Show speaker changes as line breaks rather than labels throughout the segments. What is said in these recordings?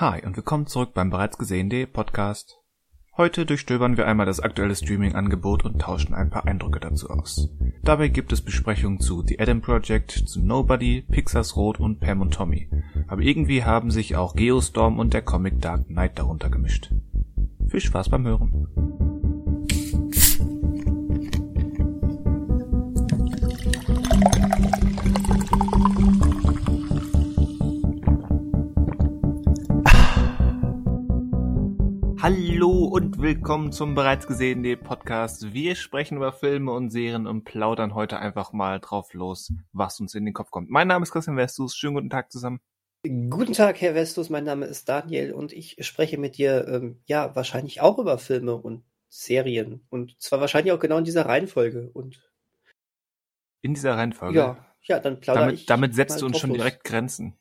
Hi und willkommen zurück beim bereits gesehenen Podcast. Heute durchstöbern wir einmal das aktuelle Streaming-Angebot und tauschen ein paar Eindrücke dazu aus. Dabei gibt es Besprechungen zu The Adam Project, zu Nobody, Pixars Rot und Pam und Tommy. Aber irgendwie haben sich auch Geostorm und der Comic Dark Knight darunter gemischt. Viel Spaß beim Hören. Hallo und willkommen zum bereits gesehenen Podcast. Wir sprechen über Filme und Serien und plaudern heute einfach mal drauf los, was uns in den Kopf kommt. Mein Name ist Christian Westus. Schönen guten Tag zusammen.
Guten Tag, Herr Westus. Mein Name ist Daniel und ich spreche mit dir, ähm, ja, wahrscheinlich auch über Filme und Serien. Und zwar wahrscheinlich auch genau in dieser Reihenfolge. Und
in dieser Reihenfolge?
Ja, ja, dann plaudere
damit,
ich.
Damit setzt du uns schon los. direkt Grenzen.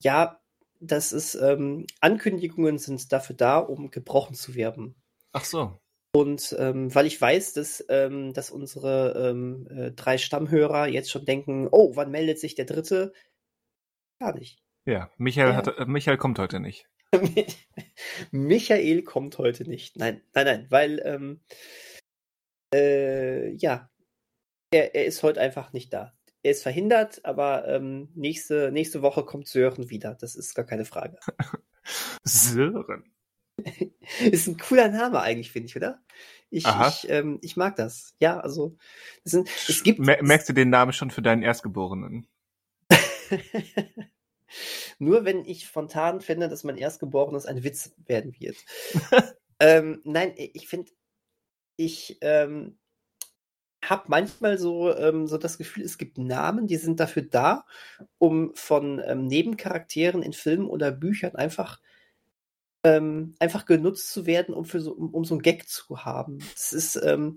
Ja, das ist, ähm, Ankündigungen sind dafür da, um gebrochen zu werden.
Ach so.
Und ähm, weil ich weiß, dass, ähm, dass unsere ähm, äh, drei Stammhörer jetzt schon denken, oh, wann meldet sich der dritte? Gar nicht.
Ja, Michael, ja. Hat, äh, Michael kommt heute nicht.
Michael kommt heute nicht. Nein, nein, nein, weil ähm, äh, ja, er, er ist heute einfach nicht da er ist verhindert, aber ähm, nächste, nächste Woche kommt Sören wieder. Das ist gar keine Frage.
Sören.
ist ein cooler Name eigentlich, finde ich, oder? Ich, ich, ähm, ich mag das. Ja, also
sind, es gibt. Merkst du den Namen schon für deinen Erstgeborenen?
Nur wenn ich spontan finde, dass mein Erstgeborenes ein Witz werden wird. ähm, nein, ich finde, ich, ähm, habe manchmal so, ähm, so das Gefühl, es gibt Namen, die sind dafür da, um von ähm, Nebencharakteren in Filmen oder Büchern einfach, ähm, einfach genutzt zu werden, um, für so, um, um so einen Gag zu haben. Das ist, ähm,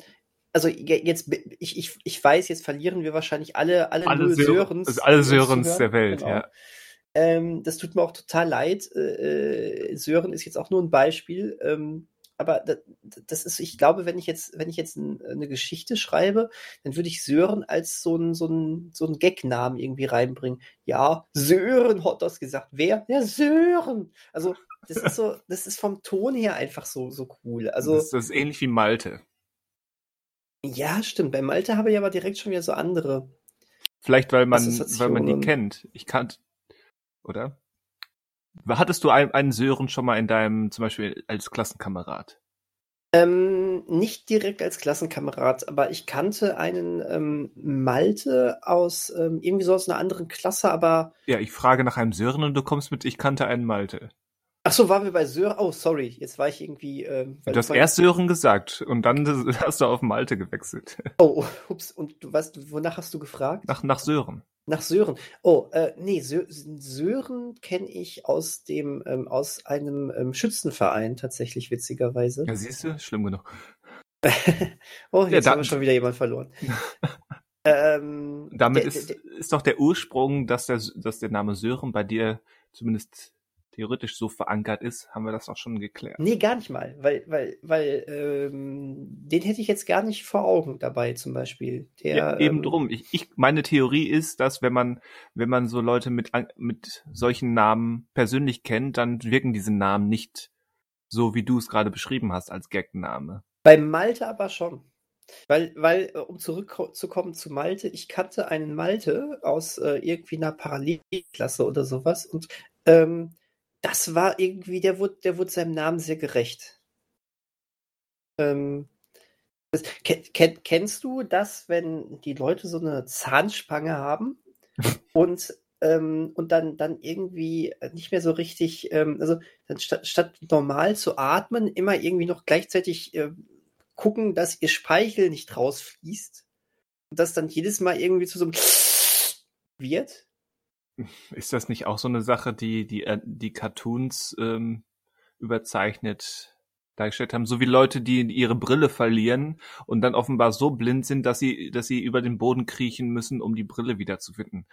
also jetzt, ich, ich, ich weiß, jetzt verlieren wir wahrscheinlich alle, alle,
alle Sörens. Also alle Sörens der Welt, genau. ja.
Ähm, das tut mir auch total leid. Äh, äh Sören ist jetzt auch nur ein Beispiel. Aber das ist, ich glaube, wenn ich jetzt, wenn ich jetzt eine Geschichte schreibe, dann würde ich Sören als so ein, so ein, so ein Gag-Namen irgendwie reinbringen. Ja, Sören hat das gesagt. Wer? Ja, Sören. Also, das ist so, das ist vom Ton her einfach so, so cool. Also.
Das, das ist ähnlich wie Malte.
Ja, stimmt. Bei Malte habe ich aber direkt schon wieder so andere.
Vielleicht, weil man, weil man die kennt. Ich kannte, oder? Hattest du einen Sören schon mal in deinem, zum Beispiel als Klassenkamerad?
Ähm, nicht direkt als Klassenkamerad, aber ich kannte einen ähm, Malte aus ähm, irgendwie so aus einer anderen Klasse, aber.
Ja, ich frage nach einem Sören und du kommst mit, ich kannte einen Malte.
Ach so, waren wir bei Sören? Oh, sorry, jetzt war ich irgendwie. Ähm,
du hast erst Sören gesagt und dann hast du auf Malte gewechselt.
Oh, ups, und du weißt, wonach hast du gefragt?
Nach, nach Sören.
Nach Sören. Oh, äh, nee, Sö Sören kenne ich aus dem, ähm, aus einem ähm, Schützenverein tatsächlich, witzigerweise.
Ja, siehst du, schlimm genug.
oh, jetzt ja, haben wir schon wieder jemand verloren.
ähm, Damit der, ist, der, ist doch der Ursprung, dass der, dass der Name Sören bei dir zumindest theoretisch so verankert ist, haben wir das auch schon geklärt.
Nee, gar nicht mal, weil, weil, weil ähm, den hätte ich jetzt gar nicht vor Augen dabei, zum Beispiel.
Der, ja, eben ähm, drum. Ich, ich, meine Theorie ist, dass wenn man, wenn man so Leute mit, mit solchen Namen persönlich kennt, dann wirken diese Namen nicht so, wie du es gerade beschrieben hast, als Gagname.
Bei Malte aber schon. Weil, weil, äh, um zurückzukommen zu Malte, ich kannte einen Malte aus äh, irgendwie einer Parallelklasse oder sowas und ähm, das war irgendwie, der wurde, der wurde seinem Namen sehr gerecht. Ähm, das, kenn, kennst du das, wenn die Leute so eine Zahnspange haben und ähm, und dann, dann irgendwie nicht mehr so richtig, ähm, also statt, statt normal zu atmen, immer irgendwie noch gleichzeitig äh, gucken, dass ihr Speichel nicht rausfließt und das dann jedes Mal irgendwie zu so einem wird.
Ist das nicht auch so eine Sache, die die, äh, die Cartoons ähm, überzeichnet dargestellt haben? So wie Leute, die ihre Brille verlieren und dann offenbar so blind sind, dass sie, dass sie über den Boden kriechen müssen, um die Brille wiederzufinden.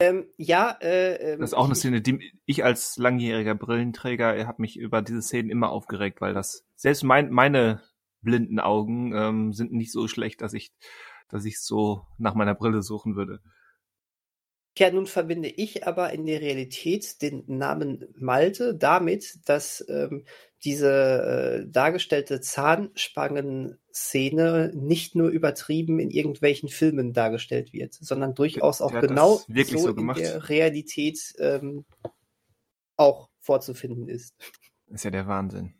Ähm, ja, äh,
ähm, das ist auch eine Szene, die ich als langjähriger Brillenträger habe mich über diese Szenen immer aufgeregt, weil das selbst mein, meine blinden Augen ähm, sind nicht so schlecht, dass ich, dass ich so nach meiner Brille suchen würde.
Ja, nun verbinde ich aber in der Realität den Namen Malte damit, dass ähm, diese äh, dargestellte Zahnspangen-Szene nicht nur übertrieben in irgendwelchen Filmen dargestellt wird, sondern durchaus auch genau so,
so
in der Realität ähm, auch vorzufinden ist.
Ist ja der Wahnsinn.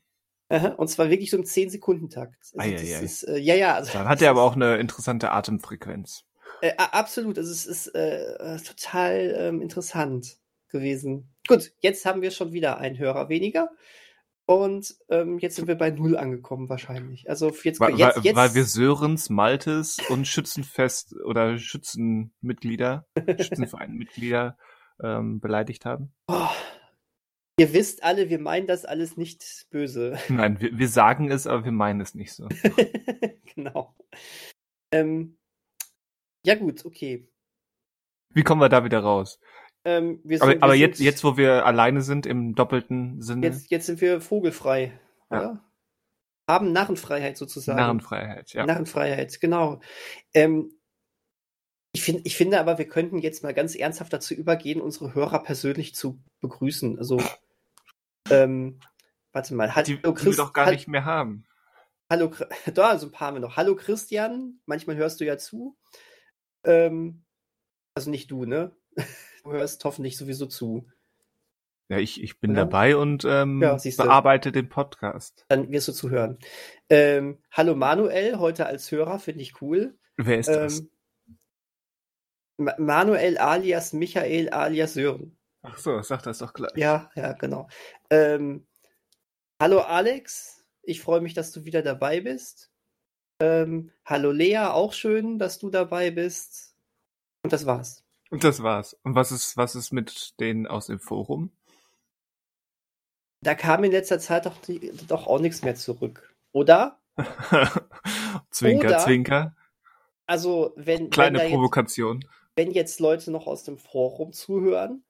Aha, Und zwar wirklich so im 10-Sekunden-Takt. Also das
Eieiei.
ist, äh, ja, ja. Also
Dann hat er aber auch eine interessante Atemfrequenz.
Äh, absolut, also es ist äh, äh, total ähm, interessant gewesen. Gut, jetzt haben wir schon wieder einen Hörer weniger. Und ähm, jetzt sind wir bei null angekommen wahrscheinlich. Also jetzt,
Weil,
jetzt, jetzt
weil wir Sörens, Maltes und Schützenfest oder Schützenmitglieder, Schützenvereinmitglieder ähm, beleidigt haben.
oh, ihr wisst alle, wir meinen das alles nicht böse.
Nein, wir, wir sagen es, aber wir meinen es nicht so.
genau. Ähm, ja gut, okay.
Wie kommen wir da wieder raus?
Ähm,
Aber,
sind- wir
aber jetzt, jetzt, wo wir alleine sind, im doppelten Sinne,
jetzt, jetzt sind wir vogelfrei.
Ja.
Oder? Haben Narrenfreiheit sozusagen.
Narrenfreiheit, ja.
Narrenfreiheit, genau. Ähm, ich, find, ich finde aber, wir könnten jetzt mal ganz ernsthaft dazu übergehen, unsere Hörer persönlich zu begrüßen. Also, ähm, warte mal. Hallo,
die, die wir
Christ-
doch gar
Hall-
nicht mehr haben.
Hallo, da, so ein paar haben wir noch. Hallo Christian, manchmal hörst du ja zu. Ähm, also nicht du, ne? Du hörst hoffentlich sowieso zu.
Ja, ich, ich bin
Ja.
dabei und ähm,
Ja,
bearbeite den Podcast.
Dann wirst du zuhören. Ähm, hallo Manuel, heute als Hörer, finde ich cool.
Wer ist das?
Ähm, Ma- Manuel alias Michael alias Sören.
Ach so, sag das doch gleich.
Ja, ja, genau. Ähm, hallo Alex, ich freue mich, dass du wieder dabei bist. Ähm, hallo Lea, auch schön, dass du dabei bist. Und das war's.
Und das war's. Und was ist, was ist mit denen aus dem Forum?
Da kam in letzter Zeit doch, die, doch auch nichts mehr zurück. Oder?
zwinker,
Oder-
zwinker.
Also, wenn, wenn,
Kleine
jetzt,
Provokation.
wenn jetzt Leute noch aus dem Forum zuhören,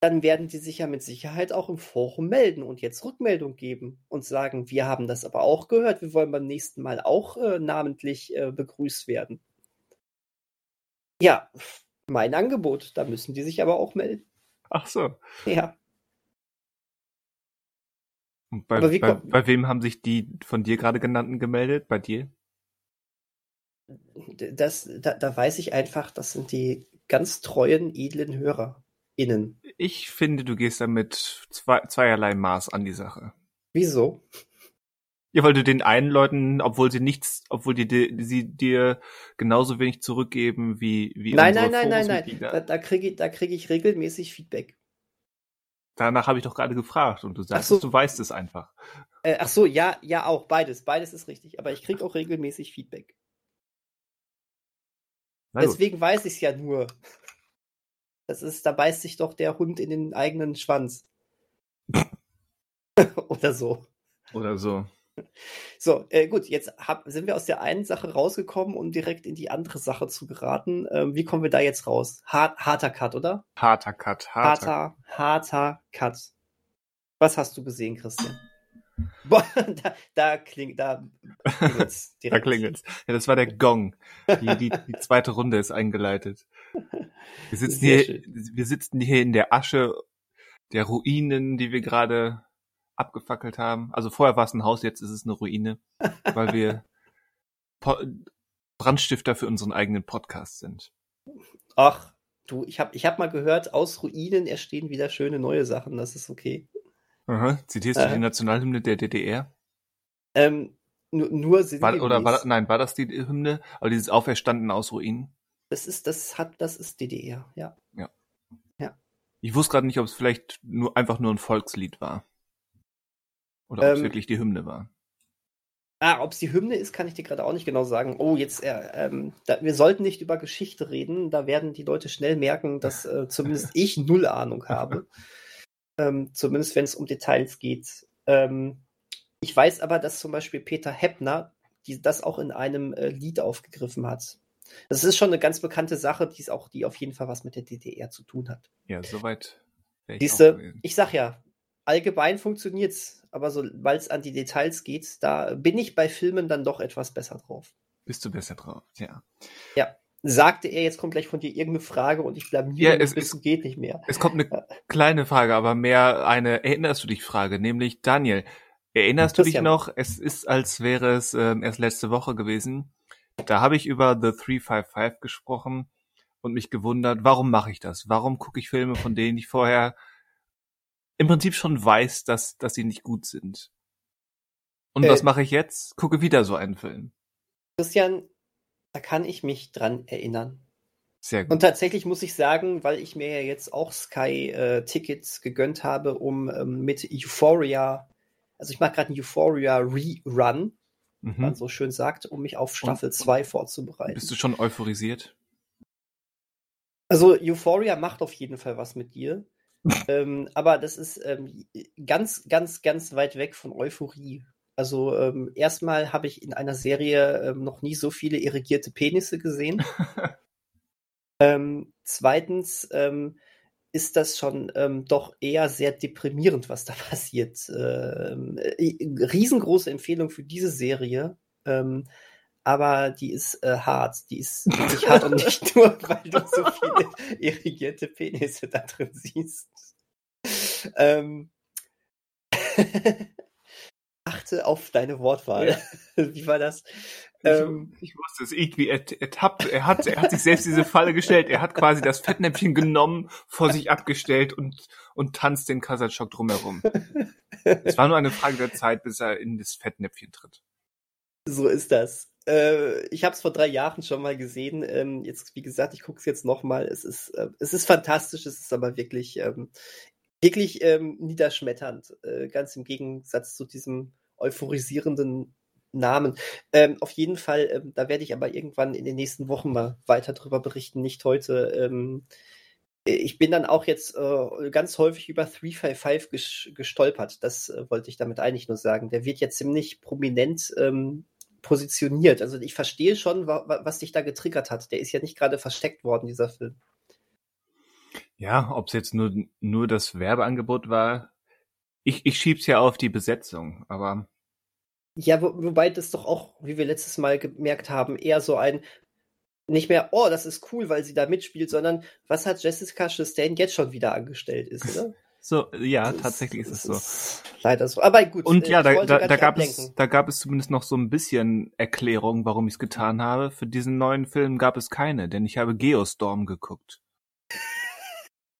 dann werden die sich ja mit Sicherheit auch im Forum melden und jetzt Rückmeldung geben und sagen, wir haben das aber auch gehört, wir wollen beim nächsten Mal auch äh, namentlich äh, begrüßt werden. Ja, mein Angebot, da müssen die sich aber auch melden.
Ach so.
Ja,
Und bei,
Aber wie
bei, bei wem haben sich die von dir gerade genannten gemeldet? Bei dir?
das, da, da weiß ich einfach, das sind die ganz treuen, edlen HörerInnen.
Ich finde, du gehst da mit zwei, zweierlei Maß an die Sache.
Wieso?
Ja, weil du den einen Leuten, obwohl sie nichts, obwohl die, die sie dir genauso wenig zurückgeben wie wie
Nein, nein, nein, nein, nein. Da, da kriege ich, da krieg ich regelmäßig Feedback.
Danach habe ich doch gerade gefragt und du sagst,
so.
du weißt es einfach.
Äh, ach so, ja, ja, auch beides. Beides ist richtig. Aber ich kriege auch regelmäßig Feedback. Deswegen weiß ich es ja nur. Das ist, da beißt sich doch der Hund in den eigenen Schwanz. Oder so.
Oder so.
So, äh, gut, jetzt hab, sind wir aus der einen Sache rausgekommen, um direkt in die andere Sache zu geraten. Ähm, wie kommen wir da jetzt raus? Hart, harter Cut, oder?
Harter Cut, harter.
Harter, harter Cut. Was hast du gesehen, Christian? Boah, da, da klingt, da klingelt's
Da klingelt's. Ja, das war der Gong. Die, die, die zweite Runde ist eingeleitet. Wir sitzen
Sehr
hier, wir sitzen hier in der Asche der Ruinen, die wir gerade abgefackelt haben. Also vorher war es ein Haus, jetzt ist es eine Ruine, weil wir po Brandstifter für unseren eigenen Podcast sind.
Ach, du, ich habe ich hab mal gehört, aus Ruinen entstehen wieder schöne neue Sachen. Das ist okay.
Aha. Zitierst du
Äh.
die Nationalhymne der DDR?
Ähm, nur, nur
War, oder war, nein, war das die Hymne? Aber dieses Auferstanden aus Ruinen?
Das ist, das hat, das ist DDR, ja.
Ich wusste gerade nicht, ob es vielleicht nur einfach nur ein Volkslied war. Oder ob es
Ähm,
wirklich die Hymne war.
Ah, ob es die Hymne ist, kann ich dir gerade auch nicht genau sagen. Oh, jetzt, äh, ähm, da, wir sollten nicht über Geschichte reden. Da werden die Leute schnell merken, dass äh, zumindest ich null Ahnung habe. Ähm, zumindest wenn es um Details geht. Ähm, ich weiß aber, dass zum Beispiel Peter Heppner die, das auch in einem äh, Lied aufgegriffen hat. Das ist schon eine ganz bekannte Sache, die auch, die auf jeden Fall was mit der DDR zu tun hat.
Ja, soweit
Siehste, ich sag ja, allgemein funktioniert's, aber sobald es an die Details geht, da bin ich bei Filmen dann doch etwas besser drauf.
Bist du besser drauf, ja.
Sagte er, jetzt kommt gleich von dir irgendeine Frage und ich blamiere
Ja, es
bis
ist-
geht nicht mehr.
Es kommt eine kleine Frage, aber mehr eine Erinnerst du dich Frage, nämlich Daniel, erinnerst du dich noch, es ist, als wäre es ähm, erst letzte Woche gewesen, da habe ich über The 355 gesprochen und mich gewundert, warum mache ich das? Warum gucke ich Filme, von denen ich vorher im Prinzip schon weiß, dass, dass sie nicht gut sind? Und
Äh.
was mache ich jetzt? Gucke wieder so einen Film.
Christian, da kann ich mich dran erinnern.
Sehr gut.
Und tatsächlich muss ich sagen, weil ich mir ja jetzt auch Sky-Tickets gegönnt habe, um ähm, mit Euphoria, also ich mache gerade einen Euphoria Rerun, wie man
Mhm.
so schön sagt, um mich auf Staffel 2 vorzubereiten.
Bist du schon euphorisiert?
Also Euphoria macht auf jeden Fall was mit dir. ähm, aber das ist ähm, ganz, ganz, ganz weit weg von Euphorie. Also ähm, erstmal habe ich in einer Serie ähm, noch nie so viele irrigierte Penisse gesehen. ähm, zweitens ähm, ist das schon ähm, doch eher sehr deprimierend, was da passiert. Ähm, äh, riesengroße Empfehlung für diese Serie. Aber die ist äh, hart. Die ist wirklich hart und nicht nur, weil du so viele irrigierte Penisse da drin siehst. Ähm, achte auf deine Wortwahl. Wie war das? Ähm,
ich wusste es irgendwie er- ertappt. Er hat, er hat sich selbst diese Falle gestellt. Er hat quasi das Fettnäpfchen genommen, vor sich abgestellt und, und tanzt den Kasachok drumherum. Es war nur eine Frage der Zeit, bis er in das Fettnäpfchen tritt.
so ist das. Äh, ich habe es vor drei Jahren schon mal gesehen. Ähm, jetzt, wie gesagt, ich gucke es jetzt noch mal. Es ist, äh, es ist fantastisch. Es ist aber wirklich, ähm, wirklich ähm, niederschmetternd. Äh, ganz im Gegensatz zu diesem euphorisierenden Namen. Ähm, auf jeden Fall, ähm, da werde ich aber irgendwann in den nächsten Wochen mal weiter drüber berichten, nicht heute. Ähm, ich bin dann auch jetzt äh, ganz häufig über 355 ges gestolpert. Das äh, wollte ich damit eigentlich nur sagen. Der wird ja ziemlich prominent ähm, positioniert. Also ich verstehe schon, wa was dich da getriggert hat. Der ist ja nicht gerade versteckt worden, dieser Film.
Ja, ob es jetzt nur, nur das Werbeangebot war. Ich, ich schieb's ja auf die Besetzung, aber
Ja, wo, wobei das doch auch, wie wir letztes Mal gemerkt haben, eher so ein nicht mehr, oh, das ist cool, weil sie da mitspielt, sondern was hat Jessica Chastain jetzt schon wieder angestellt ist, ne?
so, ja,
Das-
tatsächlich ist es so.
ist leider so. Aber gut.
Und
äh,
ja,
ich
da, da, da gab es, da gab es zumindest noch so ein bisschen Erklärung, warum ich es getan habe. Für diesen neuen Film gab es keine, denn ich habe Geostorm geguckt.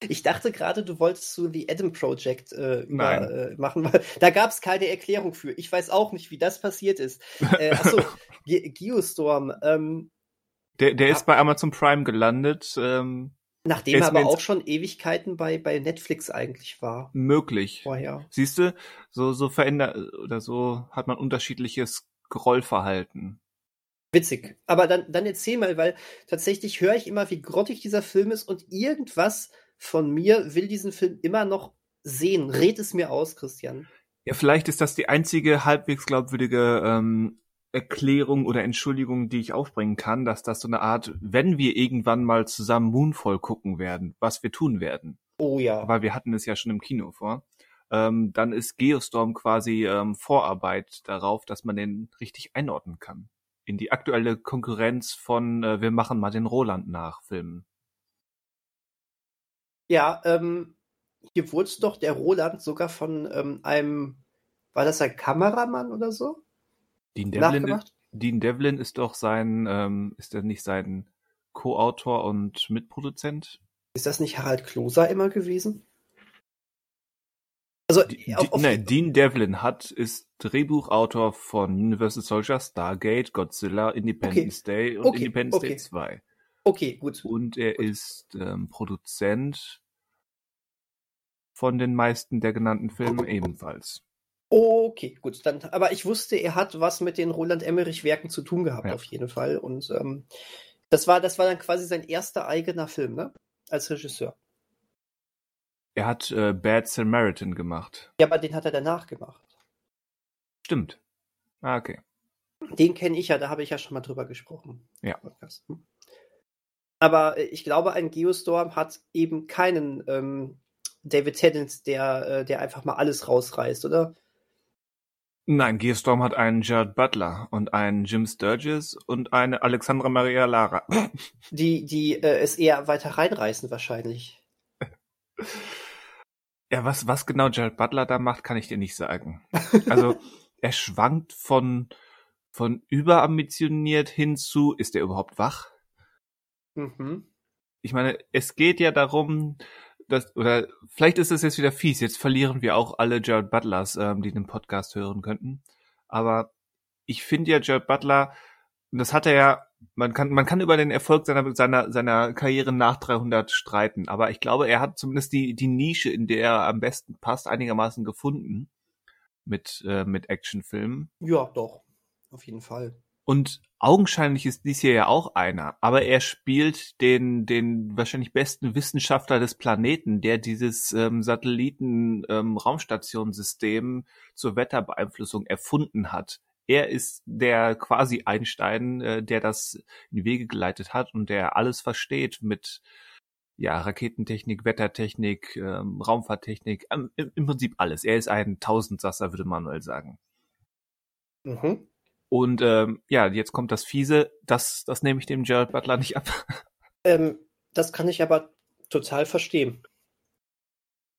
Ich dachte gerade, du wolltest zu The Adam Project äh, über, äh, machen, weil da gab es keine Erklärung für. Ich weiß auch nicht, wie das passiert ist. Äh, achso, Ge Geostorm, ähm,
Der, der
Ja.
ist bei Amazon Prime gelandet, ähm,
nachdem er aber auch schon Ewigkeiten bei, bei Netflix eigentlich war
möglich.
vorher.
Siehst du, so, so verändert oder so hat man unterschiedliches Scrollverhalten.
Witzig. Aber dann, dann erzähl mal, weil tatsächlich höre ich immer, wie grottig dieser Film ist und irgendwas von mir will diesen Film immer noch sehen. Red es mir aus, Christian.
Ja, vielleicht ist das die einzige halbwegs glaubwürdige ähm, Erklärung oder Entschuldigung, die ich aufbringen kann, dass das so eine Art, wenn wir irgendwann mal zusammen Moonfall gucken werden, was wir tun werden,
Oh ja.
weil wir hatten es ja schon im Kino vor, ähm, dann ist Geostorm quasi ähm, Vorarbeit darauf, dass man den richtig einordnen kann. In die aktuelle Konkurrenz von äh, Wir machen mal den Roland nach Filmen.
Ja, ähm, hier wurde doch der Roland sogar von ähm, einem, war das ein Kameramann oder so?
Dean Devlin? Dean Devlin ist doch sein, ähm, ist er nicht sein Co-Autor und Mitproduzent?
Ist das nicht Harald Kloser immer gewesen? Also, auf, auf,
nein, Dean Devlin hat, ist Drehbuchautor von Universal Soldier, Stargate, Godzilla, Independence Day und
Okay,
Independence
okay.
Day 2.
okay, gut.
Und er
Gut.
ist ähm, Produzent von den meisten der genannten Filme ebenfalls.
Okay, gut. Dann, aber ich wusste, er hat was mit den Roland Emmerich-Werken zu tun gehabt,
Ja.
auf jeden Fall. Und ähm, das war, das war dann quasi sein erster eigener Film, ne? Als Regisseur.
Er hat äh, Bad Samaritan gemacht.
Ja, aber den hat er danach gemacht.
Stimmt. Ah, okay.
Den kenne ich ja, da habe ich ja schon mal drüber gesprochen.
Ja.
Podcast. Hm. Aber äh, ich glaube, ein Geostorm hat eben keinen ähm, David Tennant, der, äh, der einfach mal alles rausreißt, oder?
Nein, Gearstorm hat einen Jared Butler und einen Jim Sturgis und eine Alexandra Maria Lara.
Die, die äh, es eher weiter reinreißen wahrscheinlich.
Ja, was, was genau Jared Butler da macht, kann ich dir nicht sagen. Also, er schwankt von, von überambitioniert hin zu, ist er überhaupt wach?
Mhm.
Ich meine, es geht ja darum, dass, oder vielleicht ist es jetzt wieder fies, jetzt verlieren wir auch alle Jared Butlers, ähm, die den Podcast hören könnten. Aber ich finde ja Jared Butler, und das hat er ja, man kann, man kann über den Erfolg seiner, seiner, seiner Karriere nach 300 streiten, aber ich glaube, er hat zumindest die, die Nische, in der er am besten passt, einigermaßen gefunden mit, äh, mit Actionfilmen.
Ja, doch. Auf jeden Fall.
Und augenscheinlich ist dies hier ja auch einer, aber er spielt den, den wahrscheinlich besten Wissenschaftler des Planeten, der dieses ähm, Satelliten-Raumstationssystem ähm, zur Wetterbeeinflussung erfunden hat. Er ist der quasi Einstein, äh, der das in die Wege geleitet hat und der alles versteht mit ja, Raketentechnik, Wettertechnik, ähm, Raumfahrttechnik, ähm, im Prinzip alles. Er ist ein Tausendsasser, würde Manuel sagen.
Mhm.
Und ähm, ja, jetzt kommt das Fiese, das, das nehme ich dem Jared Butler nicht ab.
Ähm, das kann ich aber total verstehen.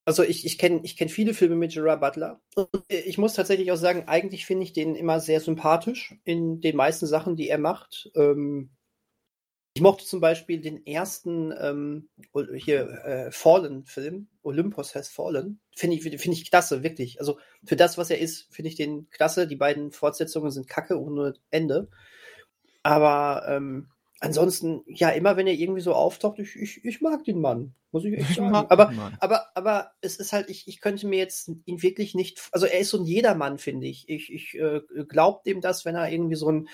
Also ich, ich kenne ich kenn viele Filme mit Gerard Butler. Und ich muss tatsächlich auch sagen, eigentlich finde ich den immer sehr sympathisch in den meisten Sachen, die er macht. Ähm, ich mochte zum Beispiel den ersten ähm, hier äh, Fallen-Film, Olympus has Fallen. Finde ich, finde ich klasse, wirklich. Also für das, was er ist, finde ich den klasse. Die beiden Fortsetzungen sind kacke ohne Ende. Aber ähm, ansonsten, ja, immer wenn er irgendwie so auftaucht, ich, ich, ich mag den Mann, muss ich echt sagen. Aber, aber, aber es ist halt, ich, ich könnte mir jetzt ihn wirklich nicht, also er ist so ein Jedermann, finde ich. Ich, ich äh, glaube dem das, wenn er irgendwie so ein,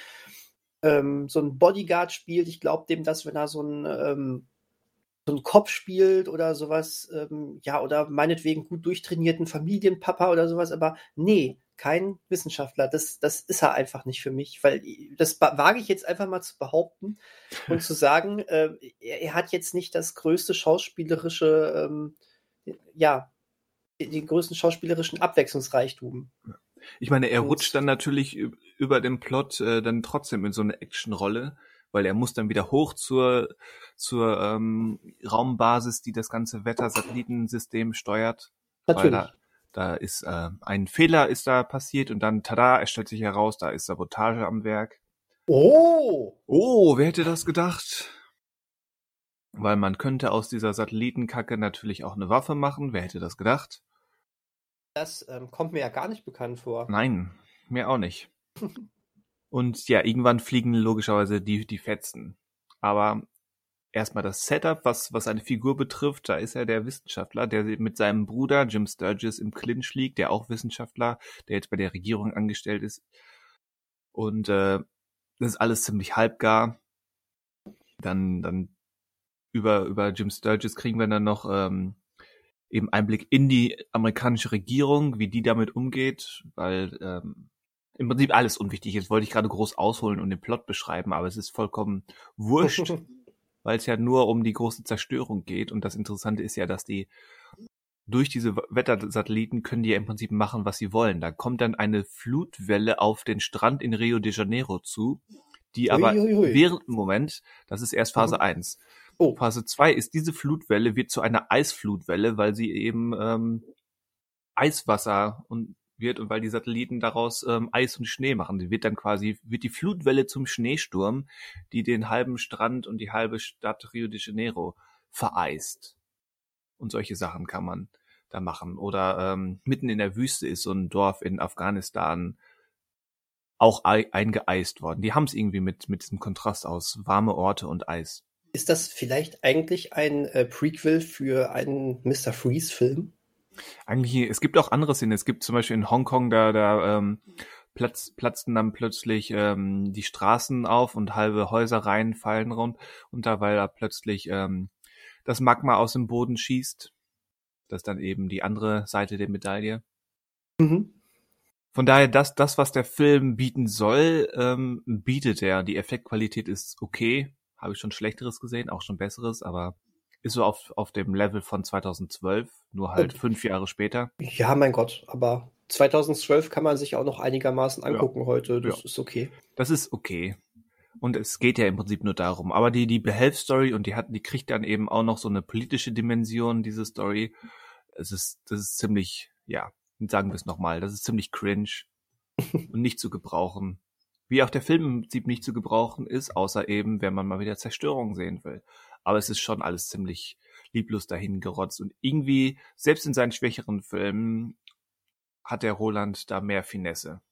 ähm, so ein Bodyguard spielt. Ich glaube dem das, wenn er so ein, ähm, so ein Cop spielt oder sowas, ähm, ja, oder meinetwegen gut durchtrainierten Familienpapa oder sowas, aber nee, kein Wissenschaftler. Das, das ist er einfach nicht für mich, weil das wa- wage ich jetzt einfach mal zu behaupten und zu sagen, äh, er, er hat jetzt nicht das größte schauspielerische, ähm, ja, den größten schauspielerischen Abwechslungsreichtum.
Ich meine, er rutscht dann natürlich über den Plot äh, dann trotzdem in so eine Actionrolle, weil er muss dann wieder hoch zur zur ähm, Raumbasis, die das ganze Wettersatellitensystem steuert. Weil
Natürlich.
da, da ist äh, ein Fehler ist da passiert und dann tada, es stellt sich heraus, da ist Sabotage am Werk.
Oh!
Oh, wer hätte das gedacht? Weil man könnte aus dieser Satellitenkacke natürlich auch eine Waffe machen. Wer hätte das gedacht?
Das ähm, kommt mir ja gar nicht bekannt vor.
Nein, mir auch nicht. Und ja, irgendwann fliegen logischerweise die, die Fetzen. Aber erstmal das Setup, was, was eine Figur betrifft, da ist er der Wissenschaftler, der mit seinem Bruder Jim Sturgis im Clinch liegt, der auch Wissenschaftler, der jetzt bei der Regierung angestellt ist. Und äh, das ist alles ziemlich halbgar. Dann, dann über, über Jim Sturgis kriegen wir dann noch ähm, eben Einblick in die amerikanische Regierung, wie die damit umgeht, weil ähm, im Prinzip alles unwichtig ist. Wollte ich gerade groß ausholen und den Plot beschreiben, aber es ist vollkommen wurscht, weil es ja nur um die große Zerstörung geht. Und das Interessante ist ja, dass die durch diese Wettersatelliten können die ja im Prinzip machen, was sie wollen. Da kommt dann eine Flutwelle auf den Strand in Rio de Janeiro zu, die aber
Ui, ui, ui.
während Moment, das ist erst Phase
Mhm.
1.
Oh.
Phase 2 ist diese Flutwelle wird zu einer Eisflutwelle, weil sie eben ähm, Eiswasser und wird und weil die Satelliten daraus ähm, Eis und Schnee machen. Die wird dann quasi, wird die Flutwelle zum Schneesturm, die den halben Strand und die halbe Stadt Rio de Janeiro vereist. Und solche Sachen kann man da machen. Oder ähm, mitten in der Wüste ist so ein Dorf in Afghanistan auch ei eingeeist worden. Die haben es irgendwie mit, mit diesem Kontrast aus warme Orte und Eis.
Ist das vielleicht eigentlich ein äh, Prequel für einen Mr. Freeze-Film?
Eigentlich, es gibt auch andere Szenen. Es gibt zum Beispiel in Hongkong, da, da ähm, platz, platzten dann plötzlich ähm, die Straßen auf und halbe Häuserreihen fallen rund unter, weil da plötzlich ähm, das Magma aus dem Boden schießt. Das ist dann eben die andere Seite der Medaille.
Mhm.
Von daher, das, das, was der Film bieten soll, ähm, bietet er. Die Effektqualität ist okay. Habe ich schon Schlechteres gesehen, auch schon Besseres, aber ist so auf, auf dem Level von 2012, nur halt
Und-
fünf Jahre später.
Ja, mein Gott, aber 2012 kann man sich auch noch einigermaßen angucken
ja.
heute. Das
ja.
ist okay.
Das ist okay. Und es geht ja im Prinzip nur darum. Aber die, die Behelf-Story und die hat, die kriegt dann eben auch noch so eine politische Dimension, diese Story. Es ist, das ist ziemlich, ja, sagen wir es nochmal, das ist ziemlich cringe und nicht zu gebrauchen. Wie auch der Film im Prinzip nicht zu gebrauchen ist, außer eben, wenn man mal wieder Zerstörung sehen will. Aber es ist schon alles ziemlich lieblos dahin gerotzt und irgendwie, selbst in seinen schwächeren Filmen, hat der Roland da mehr Finesse.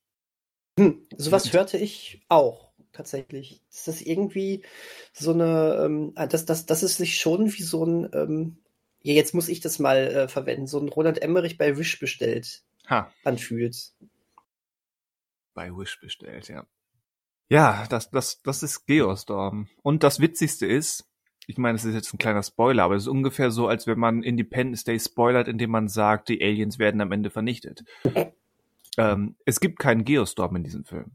Hm, sowas hörte ich auch tatsächlich. Das ist irgendwie so eine, ähm, das, das, das ist sich schon wie so ein, ähm, ja, jetzt muss ich das mal äh, verwenden, so ein Roland Emmerich bei Wish bestellt
ha.
anfühlt.
Bei Wish bestellt, ja. Ja, das, das, das ist Geostorm. Und das Witzigste ist, ich meine, es ist jetzt ein kleiner Spoiler, aber es ist ungefähr so, als wenn man Independence Day spoilert, indem man sagt, die Aliens werden am Ende vernichtet. ähm, es gibt keinen Geostorm in diesem Film.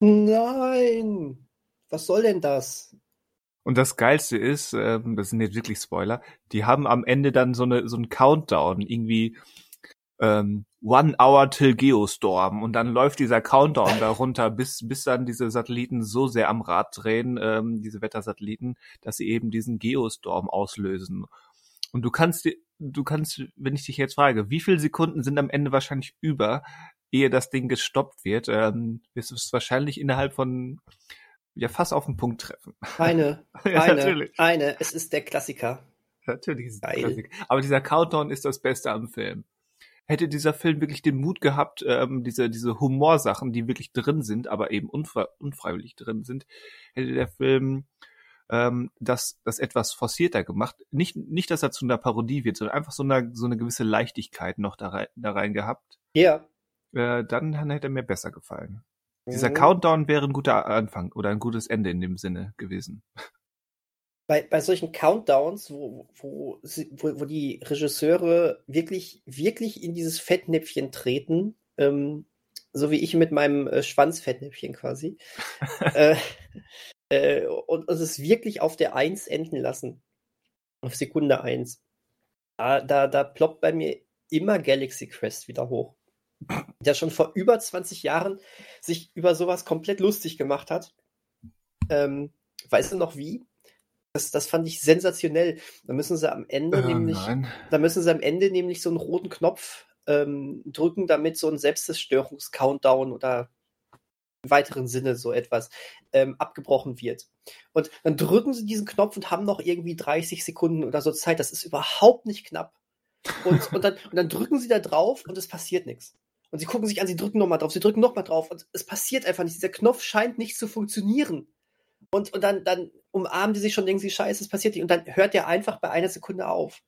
Nein! Was soll denn das?
Und das Geilste ist, ähm, das sind jetzt wirklich Spoiler, die haben am Ende dann so eine so einen Countdown, irgendwie ähm, One Hour till Geostorm und dann läuft dieser Countdown darunter, bis bis dann diese Satelliten so sehr am Rad drehen, ähm, diese Wettersatelliten, dass sie eben diesen Geostorm auslösen. Und du kannst du kannst, wenn ich dich jetzt frage, wie viele Sekunden sind am Ende wahrscheinlich über, ehe das Ding gestoppt wird, ähm, wirst du es wahrscheinlich innerhalb von ja fast auf den Punkt treffen.
Eine,
Ja,
eine,
natürlich.
eine. Es ist der Klassiker.
Natürlich ist es
Geil.
Klassik. Aber dieser Countdown ist das Beste am Film. Hätte dieser Film wirklich den Mut gehabt, ähm, diese, diese Humorsachen, die wirklich drin sind, aber eben unfre unfreiwillig drin sind, hätte der Film ähm, das, das etwas forcierter gemacht. Nicht, nicht, dass er zu einer Parodie wird, sondern einfach so eine, so eine gewisse Leichtigkeit noch da rein, da rein gehabt.
Ja.
Äh, dann, dann hätte er mir besser gefallen. Dieser
Mhm.
Countdown wäre ein guter Anfang oder ein gutes Ende in dem Sinne gewesen.
Bei, bei solchen Countdowns, wo, wo, wo, wo die Regisseure wirklich, wirklich in dieses Fettnäpfchen treten, ähm, so wie ich mit meinem äh, Schwanzfettnäpfchen quasi, äh, äh, und, und es wirklich auf der Eins enden lassen, auf Sekunde eins, da, da, da ploppt bei mir immer Galaxy Quest wieder hoch. Der schon vor über 20 Jahren sich über sowas komplett lustig gemacht hat. Ähm, weißt du noch wie? Das, das fand ich sensationell. Da müssen sie am Ende
Äh,
nämlich,
nein.
da müssen sie am Ende nämlich so einen roten Knopf ähm, drücken, damit so ein Selbstzerstörungs-Countdown oder im weiteren Sinne so etwas ähm, abgebrochen wird. Und dann drücken sie diesen Knopf und haben noch irgendwie 30 Sekunden oder so Zeit. Das ist überhaupt nicht knapp. Und, und, dann, und dann drücken sie da drauf und es passiert nichts. Und sie gucken sich an, sie drücken nochmal drauf, sie drücken nochmal drauf und es passiert einfach nicht. Dieser Knopf scheint nicht zu funktionieren. Und, und dann, dann umarmen die sich schon, denken sie, scheiße, es passiert nicht. Und dann hört der einfach bei einer Sekunde auf.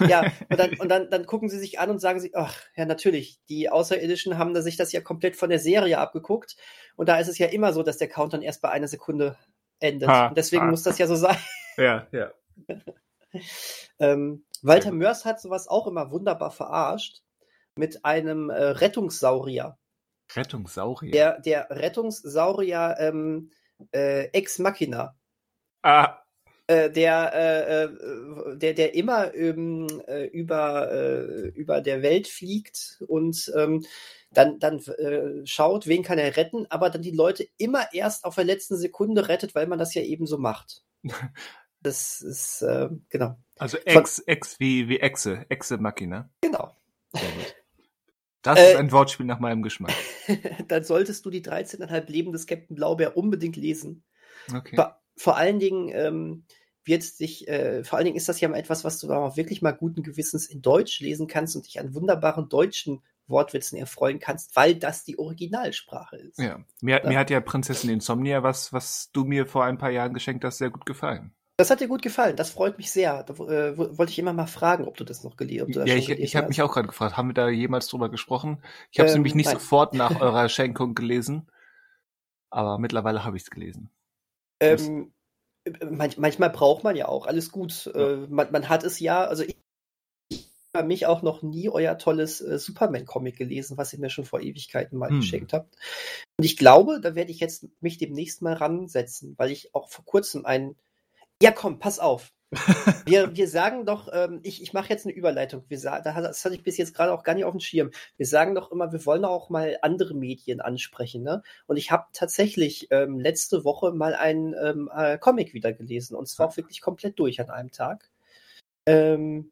Ja, und dann, und dann, dann gucken sie sich an und sagen sie, ach, ja, natürlich, die Außerirdischen haben da sich das ja komplett von der Serie abgeguckt. Und da ist es ja immer so, dass der Countdown erst bei einer Sekunde endet.
Ha,
und deswegen
ha.
muss das ja so sein.
Ja, ja.
Ähm, Walter
gut.
Mörs hat sowas auch immer wunderbar verarscht mit einem äh, Rettungssaurier.
Rettungssaurier.
Der, der Rettungssaurier ähm, äh, Ex Machina.
Ah,
Äh, der, äh, äh, der, der immer ähm, äh, über, äh, über der Welt fliegt und ähm, dann, dann schaut, wen kann er retten, aber dann die Leute immer erst auf der letzten Sekunde rettet, weil man das ja eben so macht. Das ist, genau.
also Ex, Ex wie, wie Exe, Exe Machina.
Genau.
Sehr gut. Das
Äh,
ist ein Wortspiel nach meinem Geschmack.
dann solltest du die 13,5 Leben des Captain Blaubeer unbedingt lesen.
Okay.
Vor, vor allen Dingen ähm, wird dich, äh, vor allen Dingen ist das ja mal etwas, was du auch wirklich mal guten Gewissens in Deutsch lesen kannst und dich an wunderbaren deutschen Wortwitzen erfreuen kannst, weil das die Originalsprache ist.
Ja. Mir,
Ja.
mir hat ja Prinzessin Insomnia, was, was du mir vor ein paar Jahren geschenkt hast, sehr gut gefallen.
Das hat dir gut gefallen, das freut mich sehr. Da äh, wo- wollte ich immer mal fragen, ob du das noch gelesen hast.
Ja, ich, ich habe mich auch gerade gefragt, haben wir da jemals drüber gesprochen? Ich habe es
Ähm,
nämlich nicht
nein.
sofort nach eurer Schenkung gelesen, aber mittlerweile habe ich es gelesen.
Ähm, äh, manch, manchmal braucht man ja auch, alles gut.
Ja.
Äh, man, man hat es ja, also ich habe mich auch noch nie euer tolles äh, Superman-Comic gelesen, was ihr mir schon vor Ewigkeiten mal
Hm.
geschenkt habt. Und ich glaube, da werde ich jetzt mich demnächst mal ransetzen, weil ich auch vor kurzem einen. Ja, komm, pass auf. wir, wir sagen doch, ähm, ich, ich mache jetzt eine Überleitung. Wir sagen, das hatte ich bis jetzt gerade auch gar nicht auf dem Schirm. Wir sagen doch immer, wir wollen auch mal andere Medien ansprechen. Ne? Und ich habe tatsächlich ähm, letzte Woche mal einen ähm, äh, Comic wieder gelesen. Und zwar auch wirklich komplett durch an einem Tag. Ähm,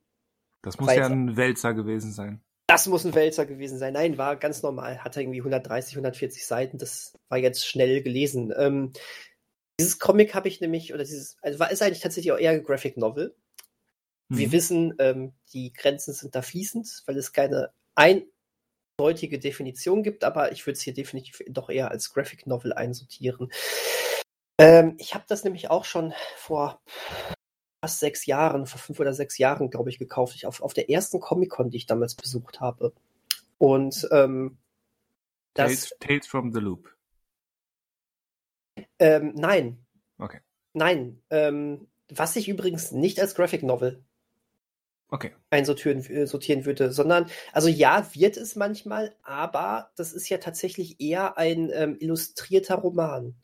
das muss ja ein Wälzer gewesen sein.
Das muss ein Wälzer gewesen sein. Nein, war ganz normal. Hatte irgendwie 130, 140 Seiten. Das war jetzt schnell gelesen. Ähm, dieses Comic habe ich nämlich, oder dieses, also war, ist eigentlich tatsächlich auch eher ein Graphic Novel. Mhm. Wir wissen, ähm, die Grenzen sind da fließend, weil es keine eindeutige Definition gibt, aber ich würde es hier definitiv doch eher als Graphic Novel einsortieren. Ähm, ich habe das nämlich auch schon vor fast sechs Jahren, vor fünf oder sechs Jahren, glaube ich, gekauft. Ich, auf, auf der ersten Comic-Con, die ich damals besucht habe. Und ähm,
das. Tales, Tales from the Loop.
Ähm, nein.
Okay.
Nein. Ähm, was ich übrigens nicht als Graphic Novel
okay.
einsortieren äh, sortieren würde, sondern, also ja, wird es manchmal, aber das ist ja tatsächlich eher ein ähm, illustrierter Roman.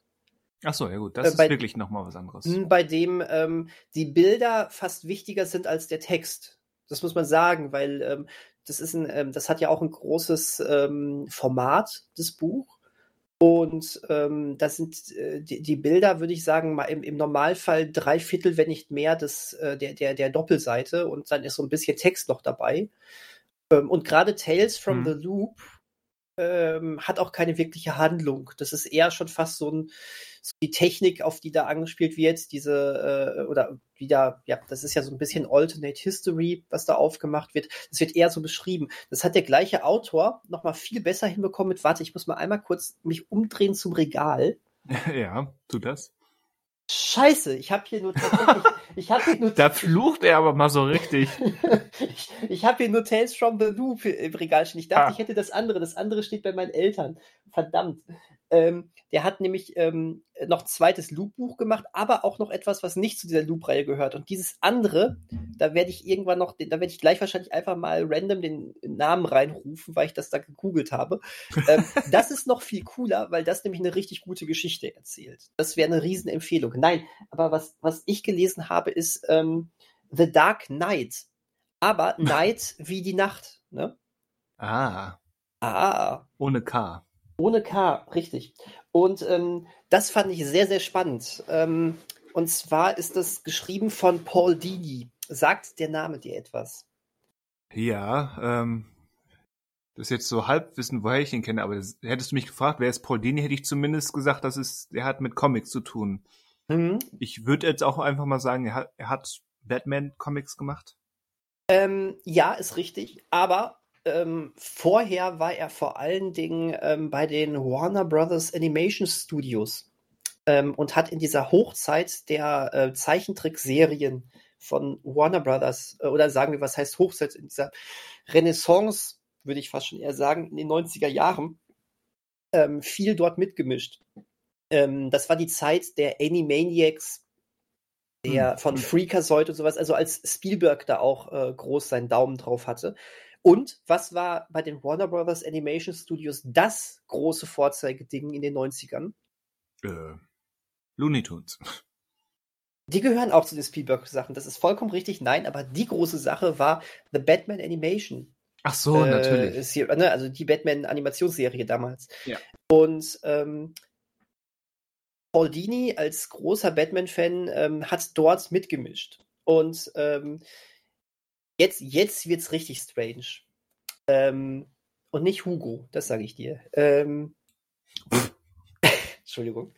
Ach so, ja gut, das äh, bei, ist wirklich nochmal was anderes.
Bei dem ähm, die Bilder fast wichtiger sind als der Text. Das muss man sagen, weil ähm, das ist ein, ähm, das hat ja auch ein großes ähm, Format, das Buch. Und ähm, das sind äh, die, die, Bilder, würde ich sagen, mal im, im, Normalfall drei Viertel, wenn nicht mehr, des, äh, der, der, der Doppelseite und dann ist so ein bisschen Text noch dabei. Ähm, und gerade Tales from hm. the Loop ähm, hat auch keine wirkliche Handlung. Das ist eher schon fast so ein so die Technik, auf die da angespielt wird, diese äh, oder wieder, ja, das ist ja so ein bisschen Alternate History, was da aufgemacht wird. Das wird eher so beschrieben. Das hat der gleiche Autor noch mal viel besser hinbekommen mit, warte, ich muss mal einmal kurz mich umdrehen zum Regal.
Ja, tu das.
Scheiße, ich habe hier nur tatsächlich. ich hab hier nur
da flucht er aber mal so richtig.
ich ich habe hier nur Tales from the Loop im Regal stehen. Ich dachte, ah. ich hätte das andere. Das andere steht bei meinen Eltern. Verdammt. Ähm, der hat nämlich ähm, noch zweites Loop-Buch gemacht, aber auch noch etwas, was nicht zu dieser Loop-Reihe gehört. Und dieses andere, da werde ich irgendwann noch, da werde ich gleich wahrscheinlich einfach mal random den Namen reinrufen, weil ich das da gegoogelt habe. ähm, das ist noch viel cooler, weil das nämlich eine richtig gute Geschichte erzählt. Das wäre eine Riesenempfehlung. Nein, aber was, was ich gelesen habe, ist ähm, The Dark Knight. Aber Night wie die Nacht. Ne?
Ah.
Ah.
Ohne K.
Ohne K, richtig. Und ähm, das fand ich sehr, sehr spannend. Ähm, und zwar ist das geschrieben von Paul Dini. Sagt der Name dir etwas?
Ja, ähm, das ist jetzt so Halbwissen, woher ich ihn kenne, aber das, hättest du mich gefragt, wer ist Paul Dini, hätte ich zumindest gesagt, dass es, er hat mit Comics zu tun. Mhm. Ich würde jetzt auch einfach mal sagen, er hat, er hat Batman-Comics gemacht.
Ähm, ja, ist richtig, aber ähm, vorher war er vor allen Dingen ähm, bei den Warner Brothers Animation Studios ähm, und hat in dieser Hochzeit der äh, Zeichentrickserien von Warner Brothers, äh, oder sagen wir, was heißt Hochzeit, in dieser Renaissance, würde ich fast schon eher sagen, in den 90er Jahren, ähm, viel dort mitgemischt. Ähm, das war die Zeit der Animaniacs, der hm. von. Freakazoid und sowas, also als Spielberg da auch äh, groß seinen Daumen drauf hatte. Und was war bei den Warner Brothers Animation Studios das große Vorzeigeding in den 90ern?
Äh, Looney Tunes.
Die gehören auch zu den Spielberg-Sachen. Das ist vollkommen richtig. Nein, aber die große Sache war The Batman Animation.
Ach so, äh, natürlich.
Ne, also die Batman-Animationsserie damals.
Ja.
Und ähm, Paul Dini als großer Batman-Fan ähm, hat dort mitgemischt. Und ähm, Jetzt, jetzt wird's richtig strange. Ähm, und nicht Hugo, das sage ich dir. Ähm, Entschuldigung.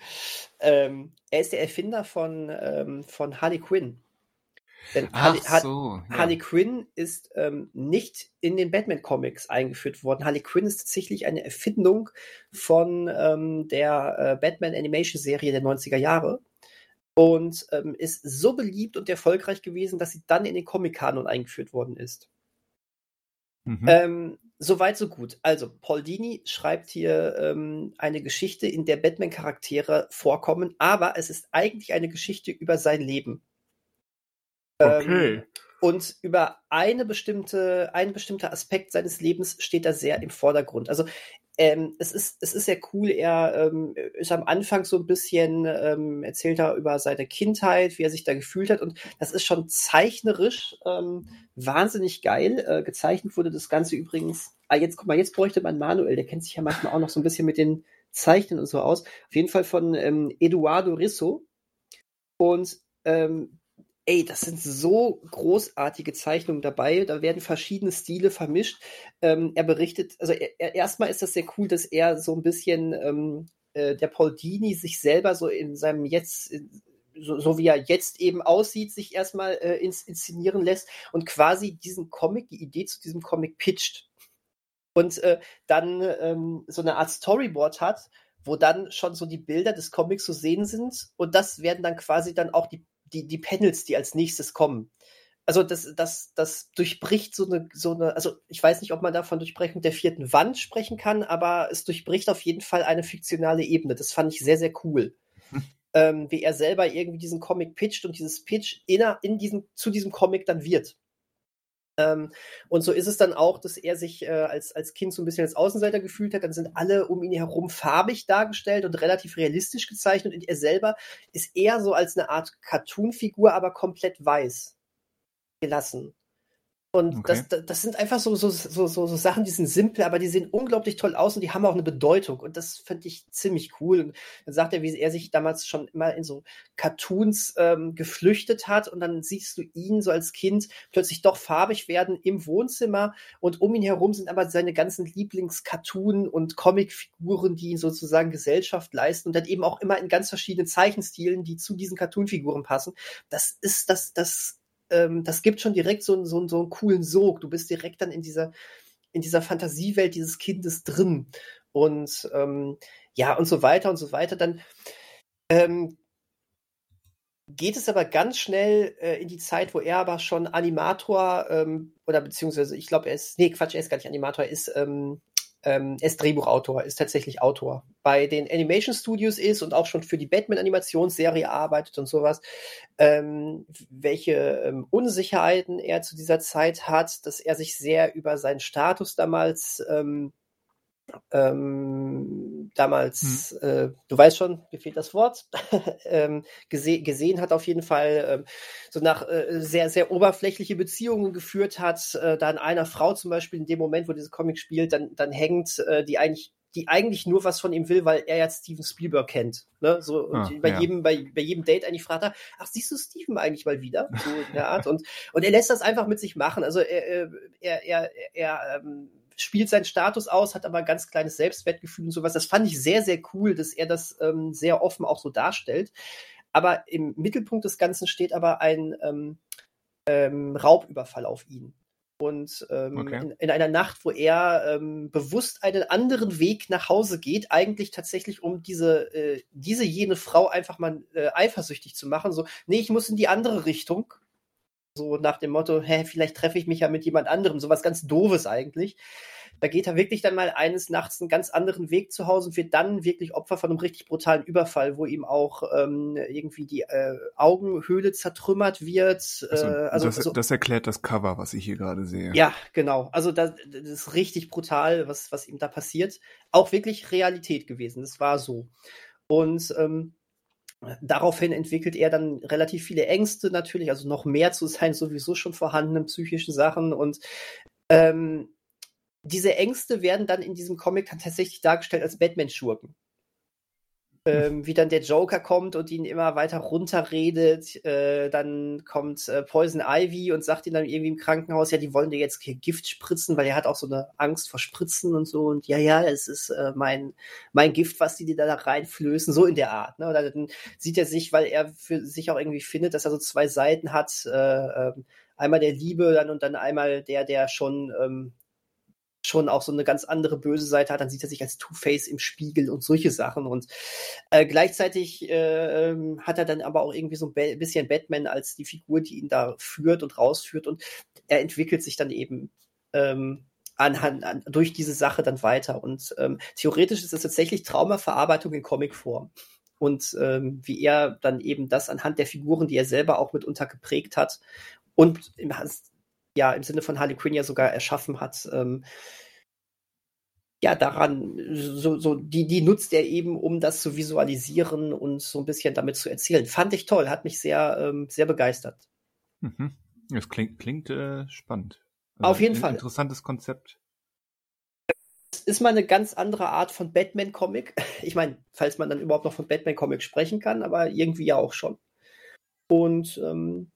Ähm, er ist der Erfinder von, ähm, von Harley Quinn. Denn
Harley, so,
ja. Harley Quinn ist ähm, nicht in den Batman-Comics eingeführt worden. Harley Quinn ist tatsächlich eine Erfindung von ähm, der äh, Batman-Animation-Serie der 90er Jahre und ähm, ist so beliebt und erfolgreich gewesen, dass sie dann in den Comic-Kanon eingeführt worden ist. Mhm. Ähm, Soweit, so gut. Also, Paul Dini schreibt hier ähm, eine Geschichte, in der Batman-Charaktere vorkommen, aber es ist eigentlich eine Geschichte über sein Leben.
Okay. Ähm,
und über eine bestimmte, ein bestimmter Aspekt seines Lebens steht da sehr im Vordergrund. Also ähm, es, ist, es ist sehr cool. Er ähm, ist am Anfang so ein bisschen, ähm, erzählt er über seine Kindheit, wie er sich da gefühlt hat. Und das ist schon zeichnerisch ähm, wahnsinnig geil. Äh, gezeichnet wurde das Ganze übrigens. Ah, jetzt guck mal, jetzt bräuchte man Manuel, der kennt sich ja manchmal auch noch so ein bisschen mit den Zeichnen und so aus. Auf jeden Fall von ähm, Eduardo Risso. Und ähm, ey, das sind so großartige Zeichnungen dabei. Da werden verschiedene Stile vermischt. Ähm, er berichtet, also er, er, erstmal ist das sehr cool, dass er so ein bisschen ähm, äh, der Paul Dini sich selber so in seinem jetzt so, so, wie er jetzt eben aussieht, sich erstmal äh, ins, inszenieren lässt und quasi diesen Comic, die Idee zu diesem Comic pitcht. Und äh, dann ähm, so eine Art Storyboard hat, wo dann schon so die Bilder des Comics zu sehen sind und das werden dann quasi dann auch die die, die Panels, die als nächstes kommen. Also das, das, das durchbricht so eine, so eine, also ich weiß nicht, ob man da von Durchbrechung der vierten Wand sprechen kann, aber es durchbricht auf jeden Fall eine fiktionale Ebene. Das fand ich sehr, sehr cool. Hm. Ähm, wie er selber irgendwie diesen Comic pitcht und dieses Pitch in, in diesem, zu diesem Comic dann wird. Ähm, und so ist es dann auch, dass er sich äh, als, als Kind so ein bisschen als Außenseiter gefühlt hat. Dann sind alle um ihn herum farbig dargestellt und relativ realistisch gezeichnet. Und er selber ist eher so als eine Art Cartoon-Figur, aber komplett weiß gelassen. Und okay. das, das sind einfach so, so, so, so, so Sachen, die sind simpel, aber die sehen unglaublich toll aus und die haben auch eine Bedeutung. Und das finde ich ziemlich cool. Und dann sagt er, wie er sich damals schon immer in so Cartoons ähm, geflüchtet hat. Und dann siehst du ihn so als Kind plötzlich doch farbig werden im Wohnzimmer. Und um ihn herum sind aber seine ganzen Lieblings-Cartoon- und Comic-Figuren, die ihn sozusagen Gesellschaft leisten. Und dann eben auch immer in ganz verschiedenen Zeichenstilen, die zu diesen Cartoon-Figuren passen. Das ist das, das ähm, das gibt schon direkt so, so, so einen coolen Sog. Du bist direkt dann in dieser, in dieser Fantasiewelt dieses Kindes drin. Und ähm, ja, und so weiter und so weiter. Dann ähm, geht es aber ganz schnell äh, in die Zeit, wo er aber schon Animator ähm, oder beziehungsweise ich glaube, er ist, nee, Quatsch, er ist gar nicht Animator, er ist ähm, ähm, ist Drehbuchautor, ist tatsächlich Autor. Bei den Animation Studios ist und auch schon für die Batman-Animationsserie arbeitet und sowas. Ähm, welche ähm, Unsicherheiten er zu dieser Zeit hat, dass er sich sehr über seinen Status damals ähm, ähm, damals, hm. äh, du weißt schon, mir fehlt das Wort, ähm, gese gesehen hat auf jeden Fall, ähm, so nach äh, sehr, sehr oberflächliche Beziehungen geführt hat, äh, da an einer Frau zum Beispiel in dem Moment, wo diese Comic spielt, dann, dann hängt, äh, die eigentlich die eigentlich nur was von ihm will, weil er jetzt Steven Spielberg kennt. Ne? So, und ah, bei, ja. jedem, bei, bei jedem Date eigentlich fragt er, ach, siehst du Steven eigentlich mal wieder? So in der Art. Und, und er lässt das einfach mit sich machen. Also er, er, er, er ähm, spielt seinen Status aus, hat aber ein ganz kleines Selbstwertgefühl und sowas. Das fand ich sehr, sehr cool, dass er das ähm, sehr offen auch so darstellt. Aber im Mittelpunkt des Ganzen steht aber ein ähm, ähm, Raubüberfall auf ihn. Und ähm, okay. in, in, einer Nacht, wo er ähm, bewusst einen anderen Weg nach Hause geht, eigentlich tatsächlich, um diese, äh, diese jene Frau einfach mal äh, eifersüchtig zu machen. So, nee, ich muss in die andere Richtung. So nach dem Motto, hä, vielleicht treffe ich mich ja mit jemand anderem. So was ganz Doofes eigentlich. Da geht er wirklich dann mal eines Nachts einen ganz anderen Weg zu Hause und wird dann wirklich Opfer von einem richtig brutalen Überfall, wo ihm auch ähm, irgendwie die äh, Augenhöhle zertrümmert wird.
Äh, also, das, also, das, erklärt das Cover, was ich hier gerade sehe.
Ja, genau. Also das, das ist richtig brutal, was, was ihm da passiert. Auch wirklich Realität gewesen. Das war so. Und ähm, Daraufhin entwickelt er dann relativ viele Ängste natürlich, also noch mehr zu seinen sowieso schon vorhandenen psychischen Sachen. Und ähm, diese Ängste werden dann in diesem Comic tatsächlich dargestellt als Batman-Schurken ähm, wie dann der Joker kommt und ihn immer weiter runterredet. Äh, dann kommt äh, Poison Ivy und sagt ihm dann irgendwie im Krankenhaus, ja, die wollen dir jetzt Gift spritzen, weil er hat auch so eine Angst vor Spritzen und so. Und ja, ja, es ist äh, mein, mein Gift, was die dir da reinflößen, so in der Art. Ne? Oder dann sieht er sich, weil er für sich auch irgendwie findet, dass er so zwei Seiten hat, äh, ähm, einmal der Liebe dann und dann einmal der, der schon ähm, schon auch so eine ganz andere böse Seite hat, dann sieht er sich als Two-Face im Spiegel und solche Sachen. Und äh, gleichzeitig äh, hat er dann aber auch irgendwie so ein bisschen Batman als die Figur, die ihn da führt und rausführt. Und er entwickelt sich dann eben ähm, anhand, an, durch diese Sache dann weiter. Und ähm, theoretisch ist es tatsächlich Traumaverarbeitung in Comicform. Und ähm, wie er dann eben das anhand der Figuren, die er selber auch mitunter geprägt hat und im, ja im Sinne von Harley Quinn ja sogar erschaffen hat, ähm, ja, daran, so, so, die, die nutzt er eben, um das zu visualisieren und so ein bisschen damit zu erzählen. Fand ich toll, hat mich sehr, ähm, sehr begeistert.
Mhm. Das klingt, klingt äh, spannend.
Also Auf jeden Fall.
Interessantes Konzept.
Es ist mal eine ganz andere Art von Batman-Comic. Ich meine, falls man dann überhaupt noch von Batman-Comic sprechen kann, aber irgendwie ja auch schon. Und ähm,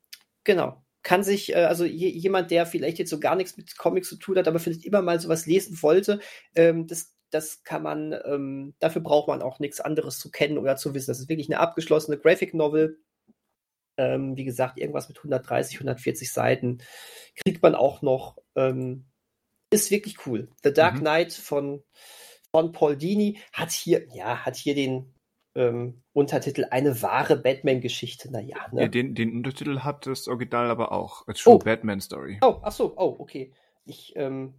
genau, kann sich, äh, also jemand, der vielleicht jetzt so gar nichts mit Comics zu tun hat, aber vielleicht immer mal sowas lesen wollte, ähm, das, das kann man, ähm, dafür braucht man auch nichts anderes zu kennen oder zu wissen. Das ist wirklich eine abgeschlossene Graphic Novel. Ähm, wie gesagt, irgendwas mit 130, 140 Seiten kriegt man auch noch. Ähm, ist wirklich cool. The Dark mhm. Knight von, von Paul Dini hat hier, ja, hat hier den, ähm, Untertitel Eine wahre Batman-Geschichte. Naja,
ne? Ja, den, den Untertitel hat das Original aber auch. A True oh. Batman Story.
Oh, ach so, oh, okay. Ich, ähm,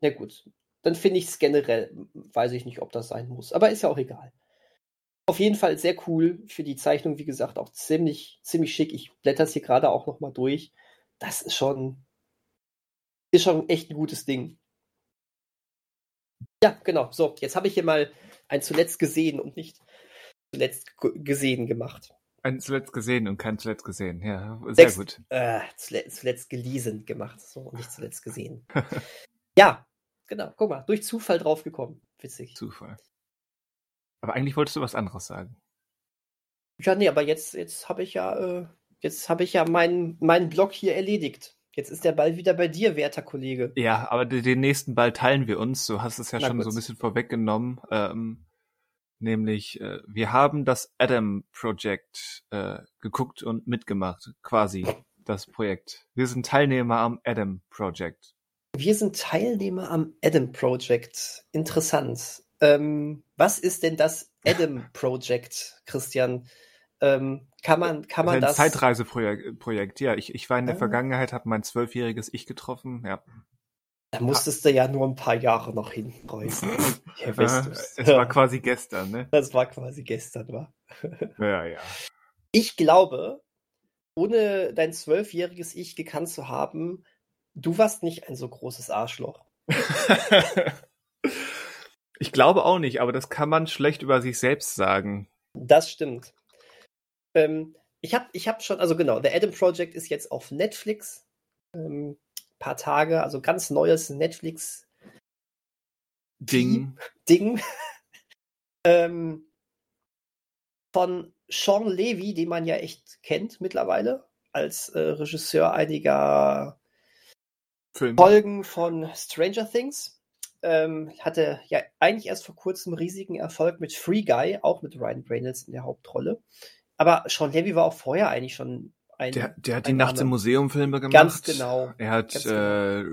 na gut. Dann finde ich es generell, weiß ich nicht, ob das sein muss. Aber ist ja auch egal. Auf jeden Fall sehr cool für die Zeichnung, wie gesagt, auch ziemlich, ziemlich schick. Ich blätter es hier gerade auch nochmal durch. Das ist schon, ist schon echt ein gutes Ding. Ja, genau. So, jetzt habe ich hier mal ein zuletzt gesehen und nicht zuletzt gesehen gemacht.
Ein zuletzt gesehen und kein zuletzt gesehen, ja, sehr Sechs, gut.
Äh, zuletzt, zuletzt gelesen gemacht, so, nicht zuletzt gesehen. ja, genau, guck mal, durch Zufall draufgekommen. Witzig.
Zufall. Aber eigentlich wolltest du was anderes sagen.
Ja, nee, aber jetzt, jetzt habe ich ja, äh, jetzt habe ich ja meinen, meinen Blog hier erledigt. Jetzt ist der Ball wieder bei dir, werter Kollege.
Ja, aber den nächsten Ball teilen wir uns. Du hast es ja Na schon gut. so ein bisschen vorweggenommen. Ähm, nämlich äh, wir haben das Adam Project äh, geguckt und mitgemacht, quasi das Projekt. Wir sind Teilnehmer am Adam Project.
Wir sind Teilnehmer am Adam Project. Interessant. Ähm, was ist denn das Adam Project, Christian? Ähm, kann man, kann man das?
Ein das? Zeitreiseprojekt, ja. Ich, ich war in der ah. Vergangenheit, habe mein zwölfjähriges Ich getroffen, ja.
Da musstest du ja nur ein paar Jahre noch hinten reißen.
Ja, es war quasi gestern, ne?
Das war quasi gestern, war.
Ja, ja.
Ich glaube, ohne dein zwölfjähriges Ich gekannt zu haben, du warst nicht ein so großes Arschloch.
ich glaube auch nicht, aber das kann man schlecht über sich selbst sagen.
Das stimmt. Ähm, ich habe ich hab schon, also genau, The Adam Project ist jetzt auf Netflix. Ähm, paar Tage, also ganz neues Netflix
Ding.
Ding. ähm, von Sean Levy, den man ja echt kennt mittlerweile, als äh, Regisseur einiger Film. Folgen von Stranger Things. Ähm, hatte ja eigentlich erst vor kurzem riesigen Erfolg mit Free Guy, auch mit Ryan Reynolds in der Hauptrolle. Aber Sean Levy war auch vorher eigentlich schon
ein, der, der hat die Nachts im Museum Filme gemacht.
Ganz genau.
Er hat, genau. äh,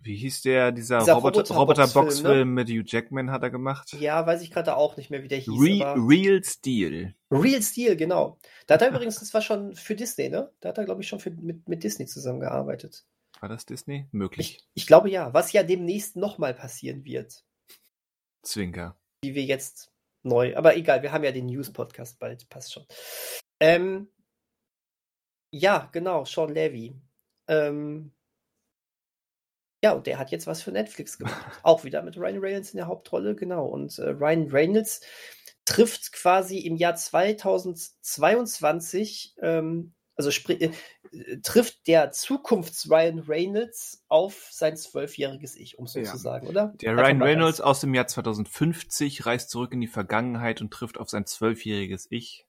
wie hieß der, dieser, dieser Roboter, Roboter Box Film, ne? mit Hugh Jackman hat er gemacht.
Ja, weiß ich gerade auch nicht mehr, wie der hieß.
Re Real Steel.
Real Steel, genau. Da hat er übrigens, das war schon für Disney, ne? Da hat er, glaube ich, schon für, mit, mit Disney zusammengearbeitet.
War das Disney? Möglich.
Ich, ich glaube ja, was ja demnächst nochmal passieren wird.
Zwinker.
Wie wir jetzt neu, aber egal, wir haben ja den News-Podcast bald, passt schon. Ähm, ja, genau, Sean Levy. Ähm, ja, und der hat jetzt was für Netflix gemacht. Auch wieder mit Ryan Reynolds in der Hauptrolle, genau. Und äh, Ryan Reynolds trifft quasi im Jahr 2022, ähm, also äh, trifft der Zukunfts-Ryan Reynolds auf sein zwölfjähriges Ich, um so ja. zu sagen, oder?
Der Ryan Reynolds aus dem Jahr 2050 reist zurück in die Vergangenheit und trifft auf sein zwölfjähriges Ich,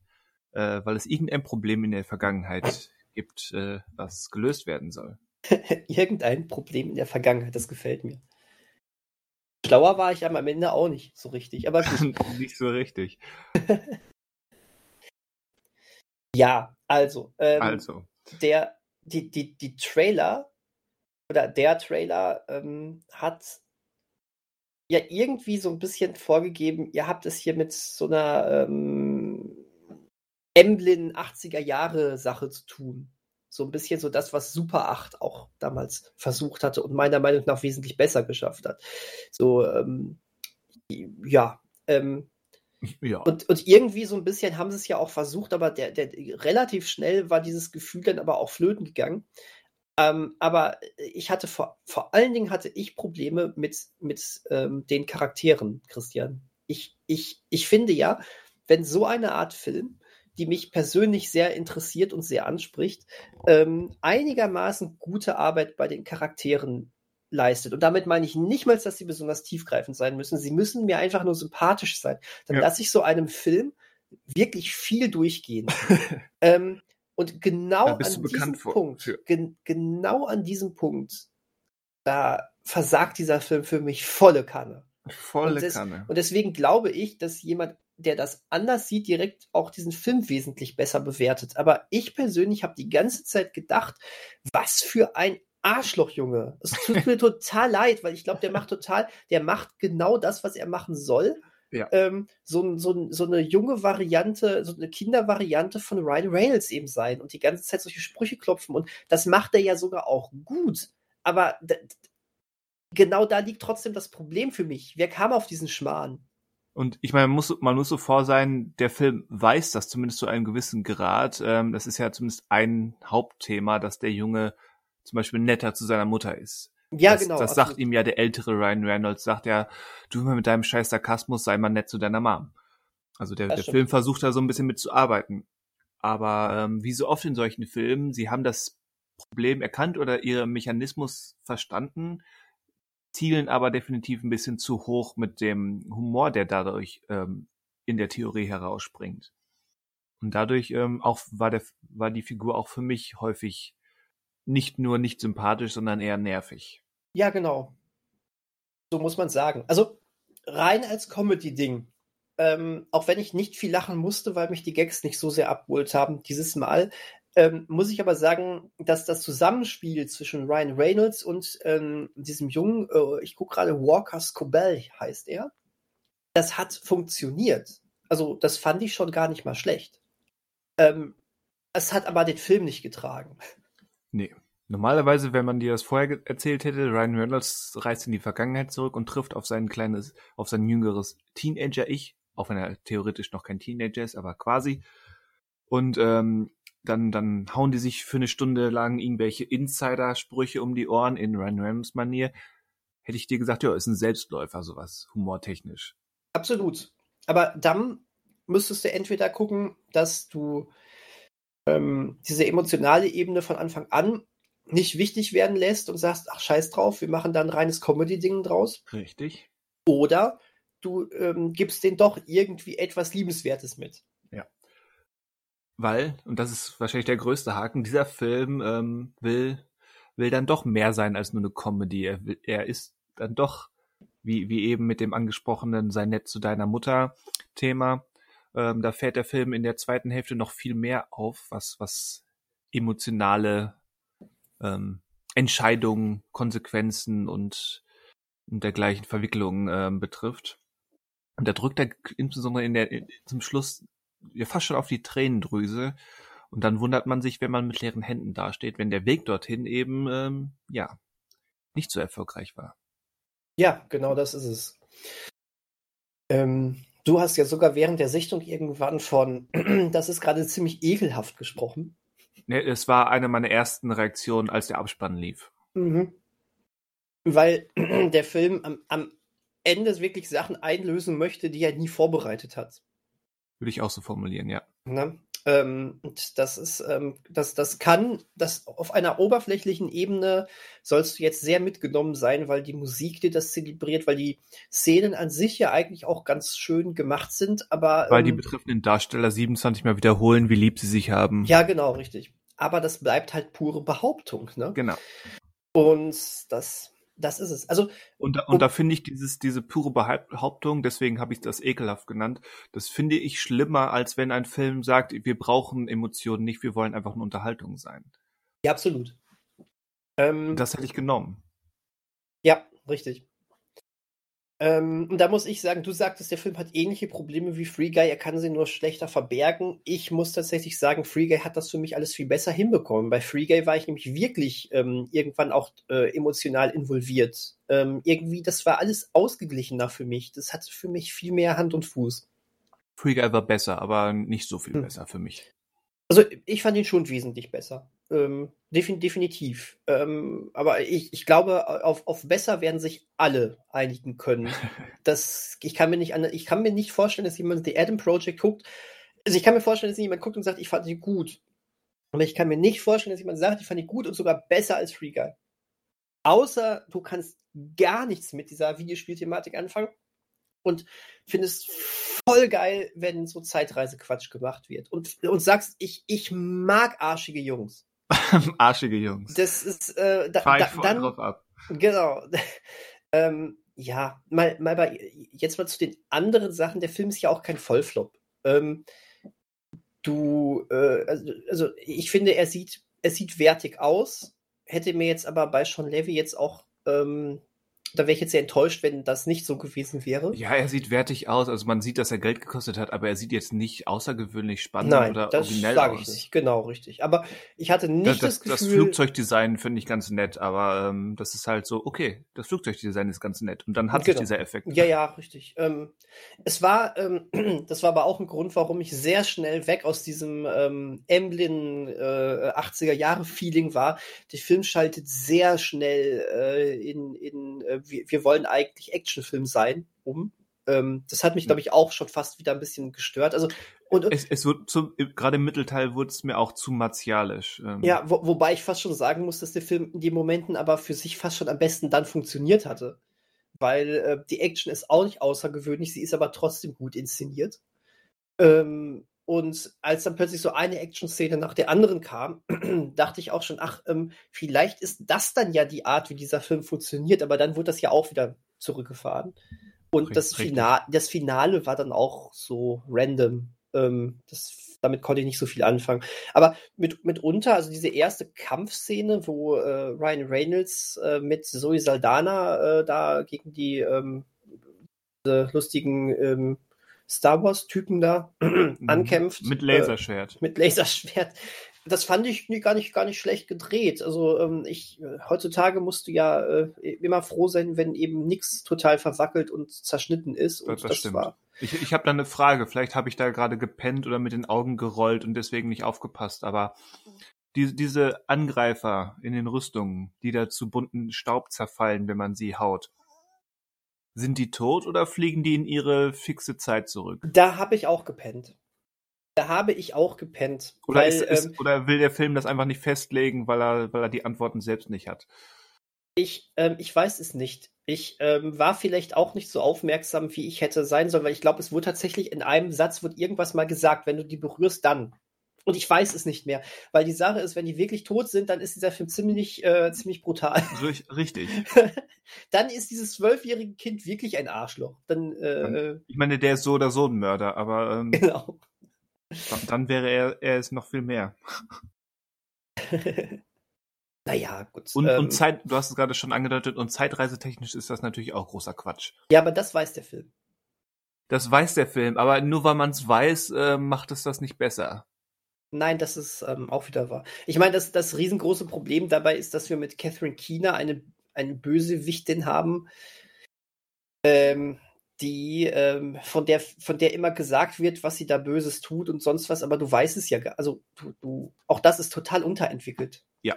äh, weil es irgendein Problem in der Vergangenheit gibt, äh, was gelöst werden soll.
Irgendein Problem in der Vergangenheit, das gefällt mir. Schlauer war ich am Ende auch nicht so richtig, aber
nicht so richtig.
ja, also, ähm,
also.
Der, die, die, die Trailer oder der Trailer ähm, hat ja irgendwie so ein bisschen vorgegeben, ihr habt es hier mit so einer ähm, Emblem 80er Jahre Sache zu tun. So ein bisschen so das, was Super 8 auch damals versucht hatte und meiner Meinung nach wesentlich besser geschafft hat. So, ähm, ja, ähm, ja. Und, und irgendwie so ein bisschen haben sie es ja auch versucht, aber der, der, relativ schnell war dieses Gefühl dann aber auch flöten gegangen. Ähm, aber ich hatte vor, vor allen Dingen hatte ich Probleme mit, mit ähm, den Charakteren, Christian. Ich, ich, ich finde ja, wenn so eine Art Film, die mich persönlich sehr interessiert und sehr anspricht, ähm, einigermaßen gute Arbeit bei den Charakteren leistet. Und damit meine ich nicht mal, dass sie besonders tiefgreifend sein müssen. Sie müssen mir einfach nur sympathisch sein. Dann ja. lasse ich so einem Film wirklich viel durchgehen. ähm, und genau an diesem Punkt, gen genau an diesem Punkt, da versagt dieser Film für mich volle Kanne.
Volle und des Kanne.
Und deswegen glaube ich, dass jemand, der das anders sieht, direkt auch diesen Film wesentlich besser bewertet. Aber ich persönlich habe die ganze Zeit gedacht, was für ein Arschloch, Junge. Es tut mir total leid, weil ich glaube, der macht total, der macht genau das, was er machen soll. Ja. Ähm, so, so, so eine junge Variante, so eine Kindervariante von Ryan Reynolds eben sein und die ganze Zeit solche Sprüche klopfen. Und das macht er ja sogar auch gut. Aber genau da liegt trotzdem das Problem für mich. Wer kam auf diesen Schmarrn?
Und ich meine, man muss, man muss so vor sein, der Film weiß das zumindest zu einem gewissen Grad. Ähm, das ist ja zumindest ein Hauptthema, dass der Junge zum Beispiel netter zu seiner Mutter ist.
Ja,
das,
genau.
Das sagt ihm ja der ältere Ryan Reynolds, sagt ja, du immer mit deinem scheiß Sarkasmus sei mal nett zu deiner Mom. Also der, der Film versucht da so ein bisschen mitzuarbeiten. Aber ähm, wie so oft in solchen Filmen, sie haben das Problem erkannt oder ihren Mechanismus verstanden, zielen aber definitiv ein bisschen zu hoch mit dem Humor, der dadurch ähm, in der Theorie herausspringt. Und dadurch ähm, auch war der war die Figur auch für mich häufig nicht nur nicht sympathisch, sondern eher nervig.
Ja, genau. So muss man sagen. Also rein als Comedy-Ding. Ähm, auch wenn ich nicht viel lachen musste, weil mich die Gags nicht so sehr abgeholt haben dieses Mal, ähm, muss ich aber sagen, dass das Zusammenspiel zwischen Ryan Reynolds und ähm, diesem Jungen, äh, ich gucke gerade, Walker Scobell heißt er, das hat funktioniert. Also das fand ich schon gar nicht mal schlecht. Ähm, es hat aber den Film nicht getragen.
Nee. Normalerweise, wenn man dir das vorher erzählt hätte, Ryan Reynolds reist in die Vergangenheit zurück und trifft auf sein kleines, auf sein jüngeres Teenager-Ich, auch wenn er theoretisch noch kein Teenager ist, aber quasi. Und ähm, dann, dann hauen die sich für eine Stunde lang irgendwelche Insider-Sprüche um die Ohren in Ryan Reynolds-Manier. Hätte ich dir gesagt, ja, ist ein Selbstläufer, sowas, humortechnisch.
Absolut. Aber dann müsstest du entweder gucken, dass du ähm, diese emotionale Ebene von Anfang an nicht wichtig werden lässt und sagst, ach scheiß drauf, wir machen da ein reines Comedy-Ding draus.
Richtig.
Oder du ähm, gibst denen doch irgendwie etwas Liebenswertes mit.
Weil, und das ist wahrscheinlich der größte Haken, dieser Film ähm, will, will dann doch mehr sein als nur eine Comedy. Er, will, er ist dann doch, wie, wie eben mit dem angesprochenen Sei nett zu deiner Mutter Thema, ähm, da fällt der Film in der zweiten Hälfte noch viel mehr auf, was, was emotionale ähm, Entscheidungen, Konsequenzen und, und dergleichen Verwicklungen ähm, betrifft. Und da drückt er insbesondere in der, in, zum Schluss ja fast schon auf die Tränendrüse. Und dann wundert man sich, wenn man mit leeren Händen dasteht, wenn der Weg dorthin eben, ähm, ja, nicht so erfolgreich war.
Ja, genau das ist es. Ähm, Du hast ja sogar während der Sichtung irgendwann von, das ist gerade ziemlich ekelhaft gesprochen.
Nee, es war eine meiner ersten Reaktionen, als der Abspann lief.
Mhm. Weil der Film am, am Ende wirklich Sachen einlösen möchte, die er nie vorbereitet hat.
Würde ich auch so formulieren, ja.
Ne? Ähm, und das ist, ähm, das, das kann, das auf einer oberflächlichen Ebene sollst du jetzt sehr mitgenommen sein, weil die Musik dir das zelebriert, weil die Szenen an sich ja eigentlich auch ganz schön gemacht sind, aber.
Weil ähm, die betreffenden Darsteller 27 Mal wiederholen, wie lieb sie sich haben.
Ja, genau, richtig. Aber das bleibt halt pure Behauptung, ne?
Genau.
Und das das ist es. Also
und da, und da finde ich dieses diese pure Behauptung, deswegen habe ich das ekelhaft genannt. Das finde ich schlimmer, als wenn ein Film sagt, wir brauchen Emotionen nicht, wir wollen einfach eine Unterhaltung sein.
Ja, absolut.
Ähm, das hätte ich genommen.
Ja, richtig. Ähm, und da muss ich sagen, du sagtest, der Film hat ähnliche Probleme wie Free Guy, er kann sie nur schlechter verbergen. Ich muss tatsächlich sagen, Free Guy hat das für mich alles viel besser hinbekommen. Bei Free Guy war ich nämlich wirklich ähm, irgendwann auch äh, emotional involviert. Ähm, irgendwie, das war alles ausgeglichener für mich. Das hatte für mich viel mehr Hand und Fuß.
Free Guy war besser, aber nicht so viel hm. besser für mich.
Also ich fand ihn schon wesentlich besser. Ähm, defin definitiv. Ähm, aber ich, ich glaube, auf, auf besser werden sich alle einigen können. Das, ich, kann mir nicht an, ich kann mir nicht vorstellen, dass jemand The Adam Project guckt. Also ich kann mir vorstellen, dass jemand guckt und sagt, ich fand sie gut. Aber ich kann mir nicht vorstellen, dass jemand sagt, ich fand die gut und sogar besser als Free Guy. Außer du kannst gar nichts mit dieser Videospielthematik anfangen und findest voll geil, wenn so Zeitreisequatsch gemacht wird. Und, und sagst, ich, ich mag arschige Jungs.
arschige Jungs.
Das ist, äh, da, da, dann, drauf ab. Genau. ähm, ja, mal, mal bei, jetzt mal zu den anderen Sachen. Der Film ist ja auch kein Vollflop. Ähm, du, äh, also, also, ich finde, er sieht, er sieht wertig aus. Hätte mir jetzt aber bei Sean Levy jetzt auch ähm, da wäre ich jetzt sehr enttäuscht, wenn das nicht so gewesen wäre.
Ja, er sieht wertig aus. Also man sieht, dass er Geld gekostet hat, aber er sieht jetzt nicht außergewöhnlich spannend
Nein,
oder
das
originell
sage
aus.
ich nicht. Genau, richtig. Aber ich hatte nicht
das,
das,
das,
Gefühl...
das Flugzeugdesign finde ich ganz nett, aber ähm, das ist halt so, okay, das Flugzeugdesign ist ganz nett. Und dann hat
Genau.
sich dieser Effekt.
Ja, ja, richtig. Ähm, es war, ähm, das war aber auch ein Grund, warum ich sehr schnell weg aus diesem ähm, Emblem äh, 80er Jahre Feeling war. Der Film schaltet sehr schnell äh, in, in äh, wir, wir wollen eigentlich Actionfilm sein, um. Ähm, das hat mich, glaube ich, auch schon fast wieder ein bisschen gestört. Also und, und
Es, es wird zum, gerade im Mittelteil wurde es mir auch zu martialisch. Ähm,
ja, wo, wobei ich fast schon sagen muss, dass der Film in den Momenten aber für sich fast schon am besten dann funktioniert hatte. Weil äh, die Action ist auch nicht außergewöhnlich, sie ist aber trotzdem gut inszeniert. Ähm, und als dann plötzlich so eine Action-Szene nach der anderen kam, dachte ich auch schon, ach, ähm, vielleicht ist das dann ja die Art, wie dieser Film funktioniert, aber dann wurde das ja auch wieder zurückgefahren. Und
Richtig,
das, Fina das Finale war dann auch so random. Ähm, das, damit konnte ich nicht so viel anfangen. Aber mit, mitunter, also diese erste Kampfszene, wo äh, Ryan Reynolds äh, mit Zoe Saldana äh, da gegen die ähm, lustigen ähm, Star Wars-Typen da ankämpft.
Mit
äh,
Laserschwert.
mit Laserschwert. Das fand ich gar nicht, gar nicht schlecht gedreht. Also ähm, ich, äh, heutzutage musst du ja äh, immer froh sein, wenn eben nichts total verwackelt und zerschnitten ist. Und
Das- das
das,
stimmt.
war.
Ich, ich habe da eine Frage. Vielleicht habe ich da gerade gepennt oder mit den Augen gerollt und deswegen nicht aufgepasst. Aber die, diese Angreifer in den Rüstungen, die da zu bunten Staub zerfallen, wenn man sie haut, sind die tot oder fliegen die in ihre fixe Zeit zurück?
Da habe ich auch gepennt. Da habe ich auch gepennt.
Oder,
weil,
ist, ist,
ähm,
oder will der Film das einfach nicht festlegen, weil er, weil er die Antworten selbst nicht hat?
Ich, ähm, ich weiß es nicht. Ich ähm, war vielleicht auch nicht so aufmerksam, wie ich hätte sein sollen, weil ich glaube, es wurde tatsächlich in einem Satz wird irgendwas mal gesagt, wenn du die berührst, dann. Und ich weiß es nicht mehr, weil die Sache ist, wenn die wirklich tot sind, dann ist dieser Film ziemlich, äh, ziemlich brutal.
Ri- Richtig.
dann ist dieses zwölfjährige Kind wirklich ein Arschloch. Dann, äh,
Ich meine, der ist so oder so ein Mörder, aber ähm,
genau.
dann, dann wäre er, er ist noch viel mehr.
naja, gut.
Und,
ähm,
und Zeit, du hast es gerade schon angedeutet, und zeitreisetechnisch ist das natürlich auch großer Quatsch.
ja, aber das weiß der Film.
Das weiß der Film, aber nur weil man es weiß, äh, macht es das nicht besser.
Nein, das ist ähm, auch wieder wahr. Ich meine, das, das riesengroße Problem dabei ist, dass wir mit Catherine Keener eine, eine Bösewichtin haben, ähm, die ähm, von der von der immer gesagt wird, was sie da Böses tut und sonst was, aber du weißt es ja, gar- also du, du auch das ist total unterentwickelt.
Ja.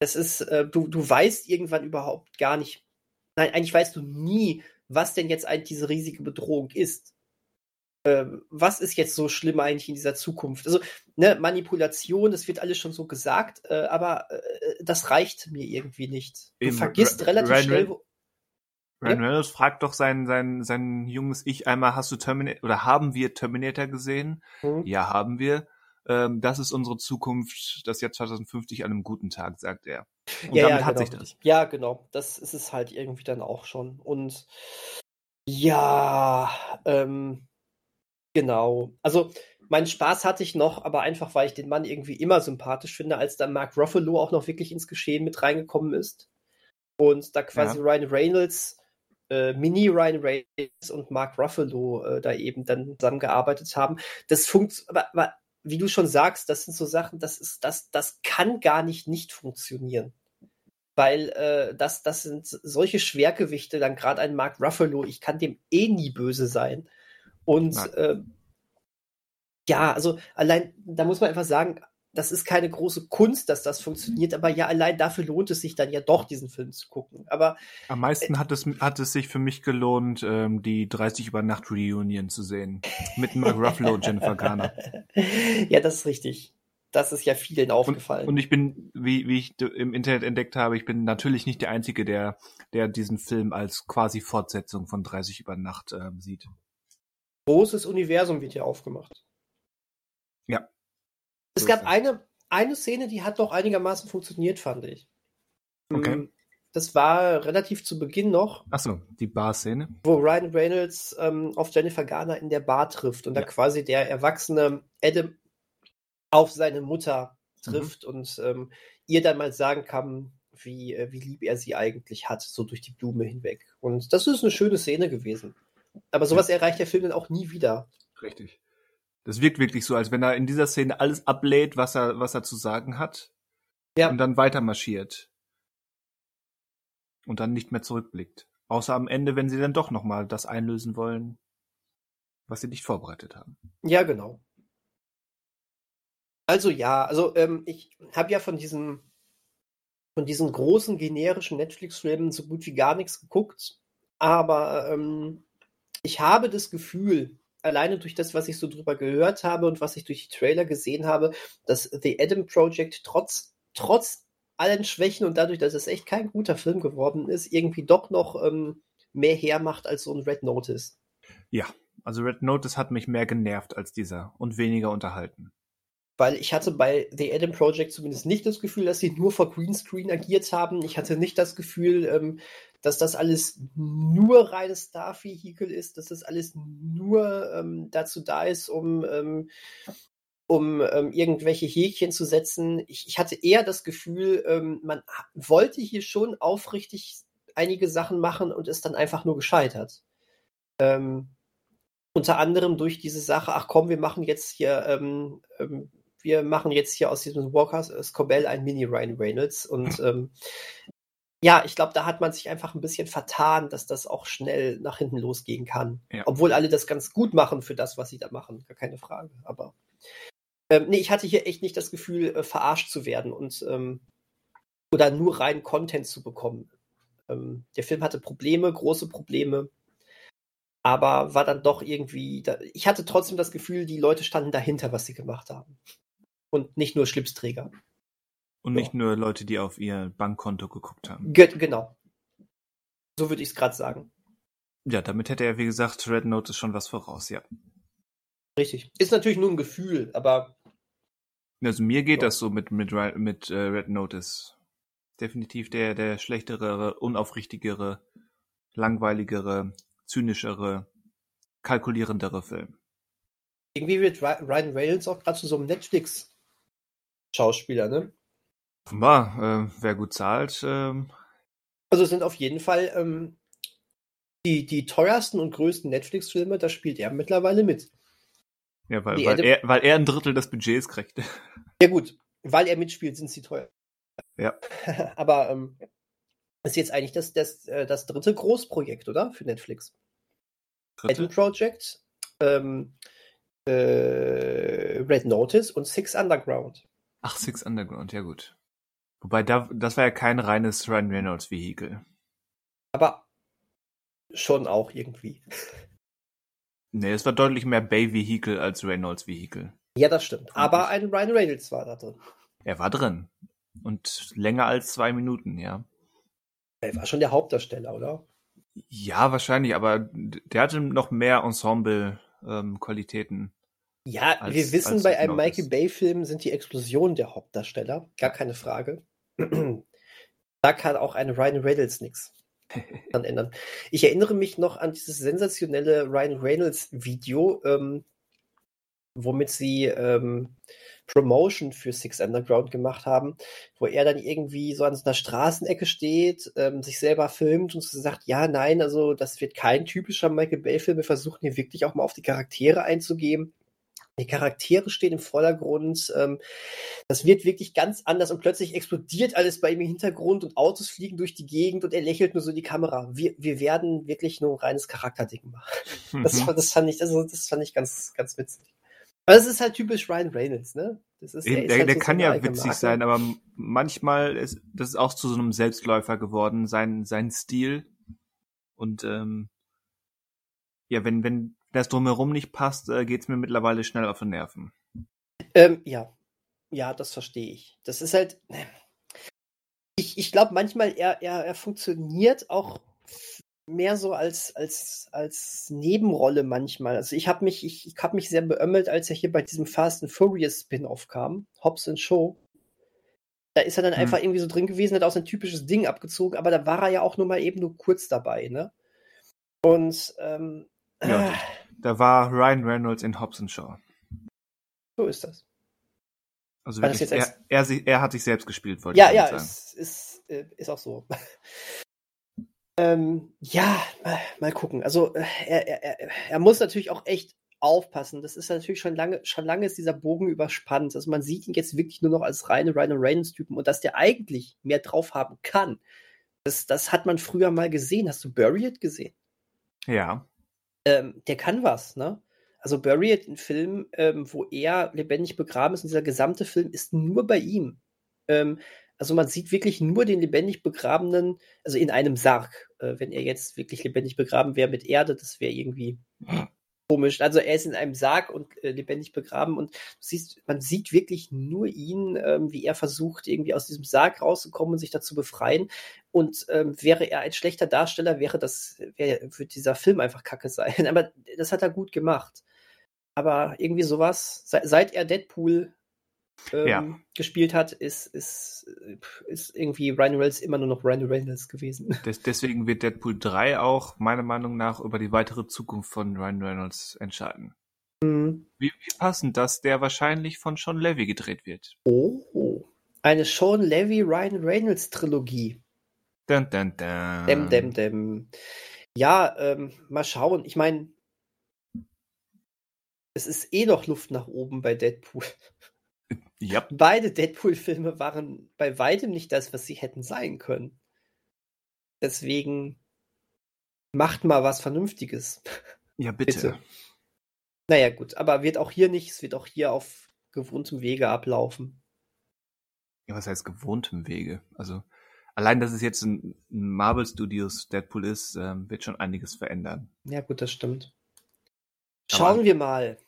Das ist äh, du du weißt irgendwann überhaupt gar nicht. Nein, eigentlich weißt du nie, was denn jetzt eigentlich diese riesige Bedrohung ist. Ähm, was ist jetzt so schlimm eigentlich in dieser Zukunft? Also ne, Manipulation, das wird alles schon so gesagt, äh, aber äh, das reicht mir irgendwie nicht. Du
Eben,
vergisst
Ra-
relativ
Ryan
schnell, wo,
Ryan Reynolds fragt doch sein, sein, sein junges Ich einmal, hast du Terminator, oder haben wir Terminator gesehen?
Hm?
Ja, haben wir. Ähm, das ist unsere Zukunft, das Jahr 2050 an einem guten Tag, sagt er. Und
ja,
damit
ja,
hat
genau,
sich das.
Ja, genau. Das ist es halt irgendwie dann auch schon. Und ja, ähm, genau. Also, meinen Spaß hatte ich noch, aber einfach, weil ich den Mann irgendwie immer sympathisch finde, als dann Mark Ruffalo auch noch wirklich ins Geschehen mit reingekommen ist. Und da quasi
Ja.
Ryan Reynolds, äh, Mini Ryan Reynolds und Mark Ruffalo äh, da eben dann zusammengearbeitet haben. Das funktioniert, aber, aber wie du schon sagst, das sind so Sachen, das ist, das, das kann gar nicht nicht funktionieren weil äh, das, das sind solche Schwergewichte, dann gerade ein Mark Ruffalo, ich kann dem eh nie böse sein. Und äh, ja, also allein, da muss man einfach sagen, das ist keine große Kunst, dass das funktioniert, aber ja, allein dafür lohnt es sich dann ja doch, diesen Film zu gucken. Aber
am meisten äh, hat es hat es sich für mich gelohnt, ähm, die 30 über Nacht Reunion zu sehen mit Mark Ruffalo und Jennifer Garner.
ja, das ist richtig. Das ist ja vielen aufgefallen.
Und, und, ich bin, wie, wie ich im Internet entdeckt habe, ich bin natürlich nicht der Einzige, der, der diesen Film als quasi Fortsetzung von 30 über Nacht ähm, sieht.
Großes Universum wird hier aufgemacht.
Ja.
Es so gab eine, eine Szene, die hat doch einigermaßen funktioniert, fand ich.
Okay. Ähm,
das war relativ zu Beginn noch.
Achso, die Bar-Szene.
Wo Ryan Reynolds ähm, auf Jennifer Garner in der Bar trifft und ja. da quasi der erwachsene Adam auf seine Mutter trifft mhm. und ähm, ihr dann mal sagen kann, wie, äh, wie lieb er sie eigentlich hat, so durch die Blume hinweg. Und das ist eine schöne Szene gewesen. Aber sowas ja. erreicht der Film dann auch nie wieder.
Richtig. Das wirkt wirklich so, als wenn er in dieser Szene alles ablädt, was er, was er zu sagen hat. Ja. Und dann weiter marschiert. Und dann nicht mehr zurückblickt. Außer am Ende, wenn sie dann doch nochmal das einlösen wollen, was sie nicht vorbereitet haben.
Ja, genau. Also ja, also ähm, ich habe ja von diesen von diesen großen generischen Netflix-Filmen so gut wie gar nichts geguckt, aber ähm, ich habe das Gefühl, alleine durch das, was ich so drüber gehört habe und was ich durch die Trailer gesehen habe, dass The Adam Project trotz, trotz allen Schwächen und dadurch, dass es echt kein guter Film geworden ist, irgendwie doch noch ähm, mehr hermacht als so ein Red Notice.
Ja, also Red Notice hat mich mehr genervt als dieser und weniger unterhalten
weil ich hatte bei The Adam Project zumindest nicht das Gefühl, dass sie nur vor Greenscreen agiert haben. Ich hatte nicht das Gefühl, ähm, dass das alles nur reines Star-Vehikel ist, dass das alles nur ähm, dazu da ist, um, ähm, um ähm, irgendwelche Häkchen zu setzen. Ich, ich hatte eher das Gefühl, ähm, man wollte hier schon aufrichtig einige Sachen machen und ist dann einfach nur gescheitert. Ähm, unter anderem durch diese Sache, ach komm, wir machen jetzt hier ähm, wir machen jetzt hier aus diesem Walker äh, Scobell ein Mini Ryan Reynolds. Und ähm, ja, ich glaube, da hat man sich einfach ein bisschen vertan, dass das auch schnell nach hinten losgehen kann. Ja. Obwohl alle das ganz gut machen für das, was sie da machen, gar keine Frage. Aber ähm, nee, ich hatte hier echt nicht das Gefühl, äh, verarscht zu werden und ähm, oder nur rein Content zu bekommen. Ähm, der Film hatte Probleme, große Probleme, aber war dann doch irgendwie. Da, ich hatte trotzdem das Gefühl, die Leute standen dahinter, was sie gemacht haben und nicht nur Schlipsträger.
Und nicht so. nur Leute, die auf ihr Bankkonto geguckt haben.
Ge genau. So würde ich es gerade sagen.
Ja, damit hätte er, wie gesagt, Red Notice schon was voraus, ja.
Richtig. Ist natürlich nur ein Gefühl, aber.
Also mir geht so. das so mit, mit, mit uh, Red Notice. Definitiv der, der schlechtere, unaufrichtigere, langweiligere, zynischere, kalkulierendere Film.
Irgendwie wird Ryan Reynolds auch gerade zu so einem Netflix Schauspieler, ne?
Offenbar, äh, wer gut zahlt. Ähm.
Also es sind auf jeden Fall ähm, die, die teuersten und größten Netflix-Filme, da spielt er mittlerweile mit.
Ja, weil, weil, er, weil er ein Drittel des Budgets kriegt.
Ja gut, weil er mitspielt, sind sie teuer.
Ja.
Aber ähm, ist jetzt eigentlich das, das, äh, das dritte Großprojekt, oder? Für Netflix. Dritte? Adam Project, ähm, äh, Red Notice und Six Underground.
Ach, Six Underground, ja gut. Wobei, da, das war ja kein reines Ryan Reynolds Vehikel.
Aber schon auch irgendwie.
Nee, es war deutlich mehr Bay Vehicle als Reynolds Vehicle.
Ja, das stimmt. Aber ein Ryan Reynolds war da drin.
Er war drin. Und länger als zwei Minuten, ja.
Er war schon der Hauptdarsteller, oder?
Ja, wahrscheinlich, aber der hatte noch mehr Ensemble-Qualitäten. Ähm,
ja, als, wir wissen, bei einem Michael Bay-Film sind die Explosionen der Hauptdarsteller. Gar keine Frage. da kann auch ein Ryan Reynolds nichts dran ändern. Ich erinnere mich noch an dieses sensationelle Ryan Reynolds-Video, ähm, womit sie ähm, Promotion für Six Underground gemacht haben, wo er dann irgendwie so an so einer Straßenecke steht, ähm, sich selber filmt und so sagt, ja, nein, also das wird kein typischer Michael Bay-Film, wir versuchen hier wirklich auch mal auf die Charaktere einzugehen. Die Charaktere stehen im Vordergrund. Ähm, das wird wirklich ganz anders und plötzlich explodiert alles bei ihm im Hintergrund und Autos fliegen durch die Gegend und er lächelt nur so in die Kamera. Wir, wir werden wirklich nur ein reines Charakterding machen. Mhm. Das, das, fand ich, also das fand ich ganz, ganz witzig. Aber es ist halt typisch Ryan Reynolds, ne?
Das ist, der, der, halt der so kann ja witzig Marke. sein, aber manchmal ist das ist auch zu so einem Selbstläufer geworden, sein, sein Stil. Und ähm, ja, wenn, wenn das drumherum nicht passt, äh, geht's mir mittlerweile schnell auf den Nerven.
Ähm, ja. Ja, das verstehe ich. Das ist halt. Ich, ich glaube manchmal, er, er, er funktioniert auch mehr so als, als, als Nebenrolle manchmal. Also ich habe mich, ich, ich habe mich sehr beömmelt, als er hier bei diesem Fast and Furious Spin-off kam, Hobbs and Show. Da ist er dann hm. einfach irgendwie so drin gewesen, hat auch sein typisches Ding abgezogen, aber da war er ja auch nur mal eben nur kurz dabei, ne? Und ähm,
ja, äh, da war Ryan Reynolds in Hobbs and Shaw.
So ist das.
Also wirklich, er, er, er, hat sich selbst gespielt,
wollte ja, ich ja, sagen. Ja, ist, ist, äh, ist auch so. Ähm, ja, mal, mal, gucken. Also äh, er, er, er muss natürlich auch echt aufpassen. Das ist natürlich schon lange, schon lange ist dieser Bogen überspannt. Also man sieht ihn jetzt wirklich nur noch als reine Ryan Reynolds-Typen und dass der eigentlich mehr drauf haben kann. Das, das hat man früher mal gesehen. Hast du Buried gesehen?
Ja.
Ähm, der kann was, ne? Also Buried, ein Film, ähm, wo er lebendig begraben ist und dieser gesamte Film ist nur bei ihm. Ähm, also man sieht wirklich nur den lebendig begrabenen, also in einem Sarg. Äh, wenn er jetzt wirklich lebendig begraben wäre mit Erde, das wäre irgendwie komisch. Also er ist in einem Sarg und äh, lebendig begraben und du siehst, man sieht wirklich nur ihn, ähm, wie er versucht, irgendwie aus diesem Sarg rauszukommen und sich dazu befreien. Und ähm, wäre er ein schlechter Darsteller, wäre das, wäre, würde dieser Film einfach kacke sein. Aber das hat er gut gemacht. Aber irgendwie sowas, seit, seit er Deadpool ähm, ja. gespielt hat, ist, ist, ist irgendwie Ryan Reynolds immer nur noch Ryan Reynolds gewesen.
Des, deswegen wird Deadpool 3 auch meiner Meinung nach über die weitere Zukunft von Ryan Reynolds entscheiden. Mhm. Wie, wie passend, dass der wahrscheinlich von Sean Levy gedreht wird.
Oh, eine Sean Levy Ryan Reynolds Trilogie.
Dun, dun, dun.
Dem, dem, dem. Ja, ähm, mal schauen. Ich meine, es ist eh noch Luft nach oben bei Deadpool.
Ja.
Beide Deadpool-Filme waren bei weitem nicht das, was sie hätten sein können. Deswegen macht mal was Vernünftiges.
Ja, bitte. bitte.
Naja, gut, aber wird auch hier nicht, es wird auch hier auf gewohntem Wege ablaufen.
Ja, was heißt gewohntem Wege? Also, allein, dass es jetzt ein Marvel Studios Deadpool ist, ähm, wird schon einiges verändern.
Ja, gut, das stimmt. Schauen aber wir mal,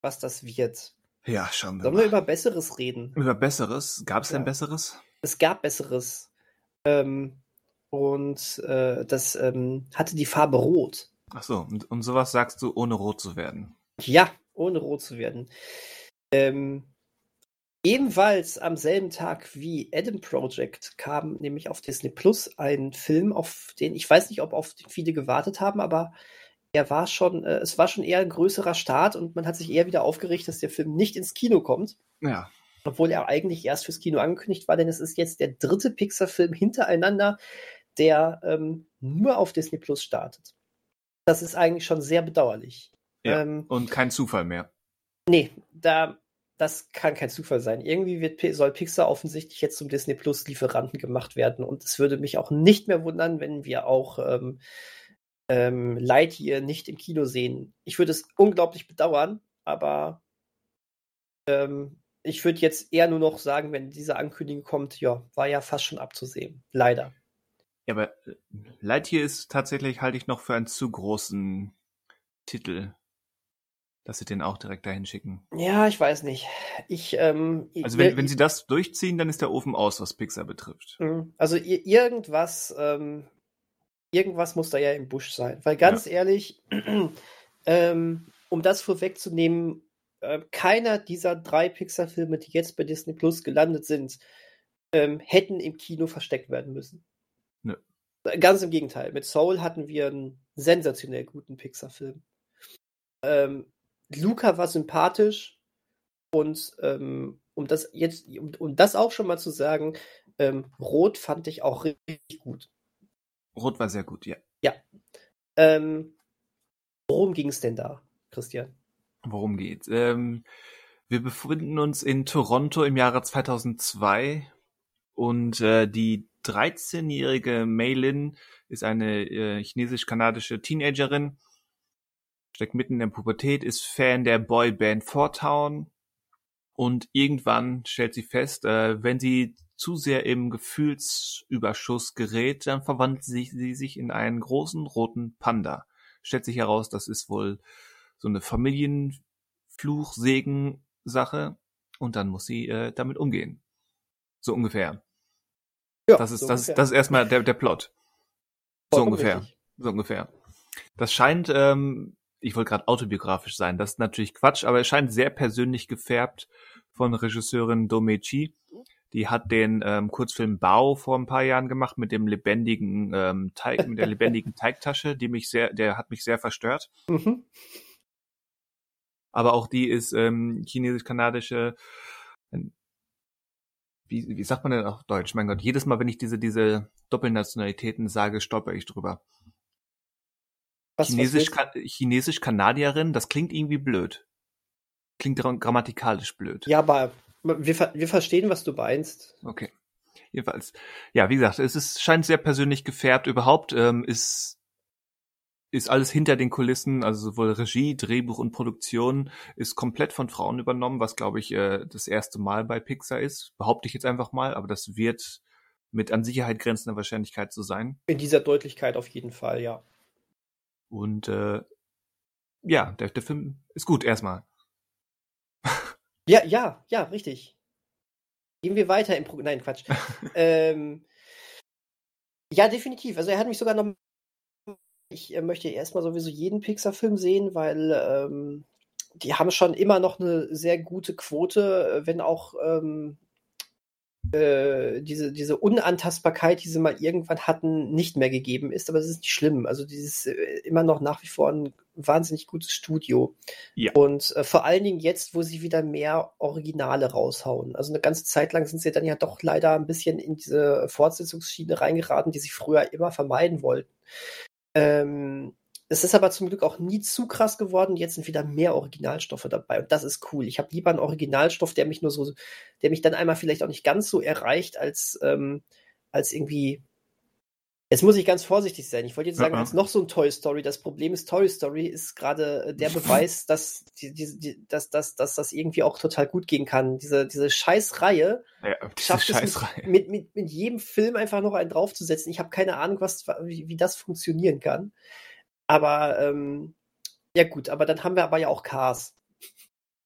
was das wird.
Ja, schauen wir
Sollen mal. wir über Besseres reden?
Über Besseres? Gab es ja. denn Besseres?
Es gab Besseres. Ähm, und äh, das ähm, hatte die Farbe Rot.
Ach so, und, und sowas sagst du, ohne rot zu werden?
Ja, ohne rot zu werden. Ähm, ebenfalls am selben Tag wie Adam Project kam nämlich auf Disney Plus ein Film, auf den ich weiß nicht, ob auf den viele gewartet haben, aber er war schon, äh, es war schon eher ein größerer Start und man hat sich eher wieder aufgeregt, dass der Film nicht ins Kino kommt.
Ja.
Obwohl er eigentlich erst fürs Kino angekündigt war, denn es ist jetzt der dritte Pixar-Film hintereinander, der ähm, nur auf Disney Plus startet. Das ist eigentlich schon sehr bedauerlich.
Ja, ähm, und kein Zufall mehr.
Nee, da, das kann kein Zufall sein. Irgendwie wird, soll Pixar offensichtlich jetzt zum Disney Plus Lieferanten gemacht werden und es würde mich auch nicht mehr wundern, wenn wir auch ähm, ähm, Lightyear nicht im Kino sehen. Ich würde es unglaublich bedauern, aber ähm, ich würde jetzt eher nur noch sagen, wenn diese Ankündigung kommt, ja, war ja fast schon abzusehen. Leider.
Ja, aber äh, Lightyear ist tatsächlich, halte ich noch für einen zu großen Titel, dass sie den auch direkt dahin schicken.
Ja, ich weiß nicht. Ich, ähm,
also wenn, wenn sie das durchziehen, dann ist der Ofen aus, was Pixar betrifft.
Mhm. Also irgendwas, ähm, irgendwas muss da ja im Busch sein. Weil ganz ja. ehrlich, ähm, um das vorwegzunehmen, äh, keiner dieser drei Pixar-Filme, die jetzt bei Disney Plus gelandet sind, ähm, hätten im Kino versteckt werden müssen.
Nö.
Ganz im Gegenteil. Mit Soul hatten wir einen sensationell guten Pixar-Film. Ähm, Luca war sympathisch und ähm, um das jetzt, um, um, das auch schon mal zu sagen, ähm, Rot fand ich auch richtig gut.
Rot war sehr gut, ja.
Ja. Ähm, worum ging es denn da, Christian?
Worum geht's? Ähm, wir befinden uns in Toronto im Jahre 2002 und äh, die 13-jährige Maylin ist eine äh, chinesisch-kanadische Teenagerin, steckt mitten in der Pubertät, ist Fan der Boyband Four Town Und irgendwann stellt sie fest, äh, wenn sie zu sehr im Gefühlsüberschuss gerät, dann verwandelt sie, sie sich in einen großen roten Panda. Stellt sich heraus, das ist wohl so eine Familienfluch-Segen-Sache und dann muss sie äh, damit umgehen. So ungefähr. Ja, das ist, so das, das ist erstmal der, der Plot. So ungefähr. Richtig. So ungefähr. Das scheint, ähm, ich wollte gerade autobiografisch sein, das ist natürlich Quatsch, aber es scheint sehr persönlich gefärbt von Regisseurin Domeci. Die hat den ähm, Kurzfilm Bau vor ein paar Jahren gemacht mit dem lebendigen ähm, Teig, mit der lebendigen Teigtasche, die mich sehr, der hat mich sehr verstört. Mhm. Aber auch die ist ähm, chinesisch-kanadische wie, wie sagt man denn auf Deutsch? Mein Gott, jedes Mal, wenn ich diese, diese Doppelnationalitäten sage, stolper ich drüber. Was, Chinesisch, das klingt irgendwie blöd. Klingt grammatikalisch blöd.
Ja, aber wir, wir verstehen, was du meinst.
Okay. Jedenfalls. Ja, wie gesagt, es ist, scheint sehr persönlich gefärbt. Überhaupt ähm, ist ist alles hinter den Kulissen, also sowohl Regie, Drehbuch und Produktion ist komplett von Frauen übernommen, was glaube ich äh, das erste Mal bei Pixar ist. Behaupte ich jetzt einfach mal, aber das wird mit an Sicherheit grenzender Wahrscheinlichkeit so sein.
In dieser Deutlichkeit auf jeden Fall, ja.
Und äh, ja, der, der Film ist gut erstmal.
Ja, ja, ja, richtig. Gehen wir weiter im Pro Nein, Quatsch. ähm, ja, definitiv. Also er hat mich sogar noch ich äh, möchte erstmal sowieso jeden Pixar-Film sehen, weil ähm, die haben schon immer noch eine sehr gute Quote, äh, wenn auch ähm, äh, diese, diese Unantastbarkeit, die sie mal irgendwann hatten, nicht mehr gegeben ist. Aber es ist nicht schlimm. Also dieses äh, immer noch nach wie vor ein wahnsinnig gutes Studio. Ja. Und äh, vor allen Dingen jetzt, wo sie wieder mehr Originale raushauen. Also eine ganze Zeit lang sind sie dann ja doch leider ein bisschen in diese Fortsetzungsschiene reingeraten, die sie früher immer vermeiden wollten. Ähm, es ist aber zum Glück auch nie zu krass geworden. Jetzt sind wieder mehr Originalstoffe dabei und das ist cool. Ich habe lieber einen Originalstoff, der mich nur so, der mich dann einmal vielleicht auch nicht ganz so erreicht, als, ähm, als irgendwie Jetzt muss ich ganz vorsichtig sein. Ich wollte jetzt sagen, ja. als noch so ein Toy Story. Das Problem ist, Toy Story ist gerade der Beweis, dass, die, die, die, dass, dass, dass das irgendwie auch total gut gehen kann. Diese, diese Scheißreihe ja, diese schafft Scheißreihe. es mit, mit, mit, jedem Film einfach noch einen draufzusetzen. Ich habe keine Ahnung, was, wie, wie das funktionieren kann. Aber ähm, ja gut, aber dann haben wir aber ja auch Cars.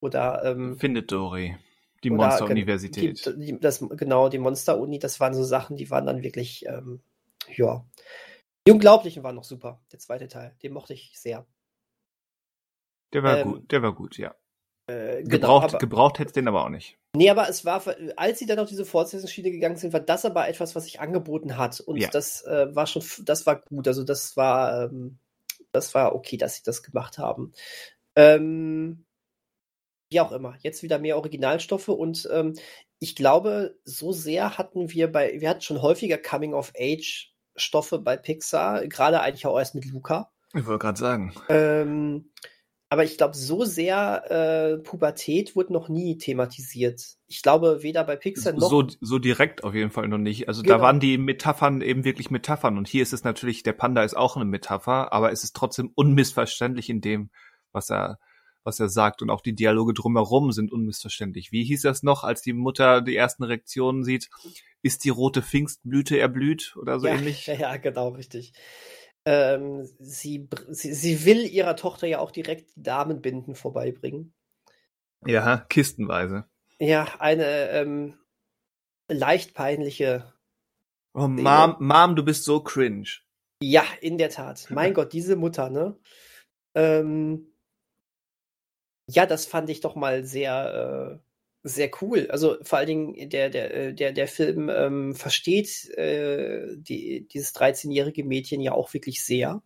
Oder ähm,
Findet Dory. Die Monster-Universität.
genau, die Monster-Uni, das waren so Sachen, die waren dann wirklich ähm, ja. Die Unglaublichen waren noch super, der zweite Teil. Den mochte ich sehr.
Der war ähm, gut, der war gut, ja. Äh, genau, gebraucht, aber, gebraucht hätte den aber auch nicht.
Nee, aber es war, als sie dann auf diese Fortsetzungsschiene gegangen sind, war das aber etwas, was sich angeboten hat. Und ja. das äh, war schon, das war gut. Also das war, ähm, das war okay, dass sie das gemacht haben. Ähm, wie auch immer, jetzt wieder mehr Originalstoffe und ähm, ich glaube, so sehr hatten wir bei, wir hatten schon häufiger Coming of Age Stoffe bei Pixar, gerade eigentlich auch erst mit Luca.
Ich wollte gerade sagen.
Ähm, aber ich glaube, so sehr äh, Pubertät wurde noch nie thematisiert. Ich glaube, weder bei Pixar noch.
So, so direkt auf jeden Fall noch nicht. Also genau. da waren die Metaphern eben wirklich Metaphern. Und hier ist es natürlich, der Panda ist auch eine Metapher, aber es ist trotzdem unmissverständlich in dem, was er, was er sagt. Und auch die Dialoge drumherum sind unmissverständlich. Wie hieß das noch, als die Mutter die ersten Reaktionen sieht? ist die rote Pfingstblüte erblüht oder so
ja,
ähnlich?
Ja, genau, richtig. Ähm, sie, sie, sie will ihrer Tochter ja auch direkt die Damenbinden vorbeibringen.
Ja, kistenweise.
Ja, eine ähm, leicht peinliche.
Oh, Mom, Mom, du bist so cringe.
Ja, in der Tat. Mein Gott, diese Mutter, ne? Ähm, ja, das fand ich doch mal sehr, äh, sehr cool. Also vor allen Dingen der, der, äh, der, der Film ähm, versteht äh, die, dieses 13-jährige Mädchen ja auch wirklich sehr.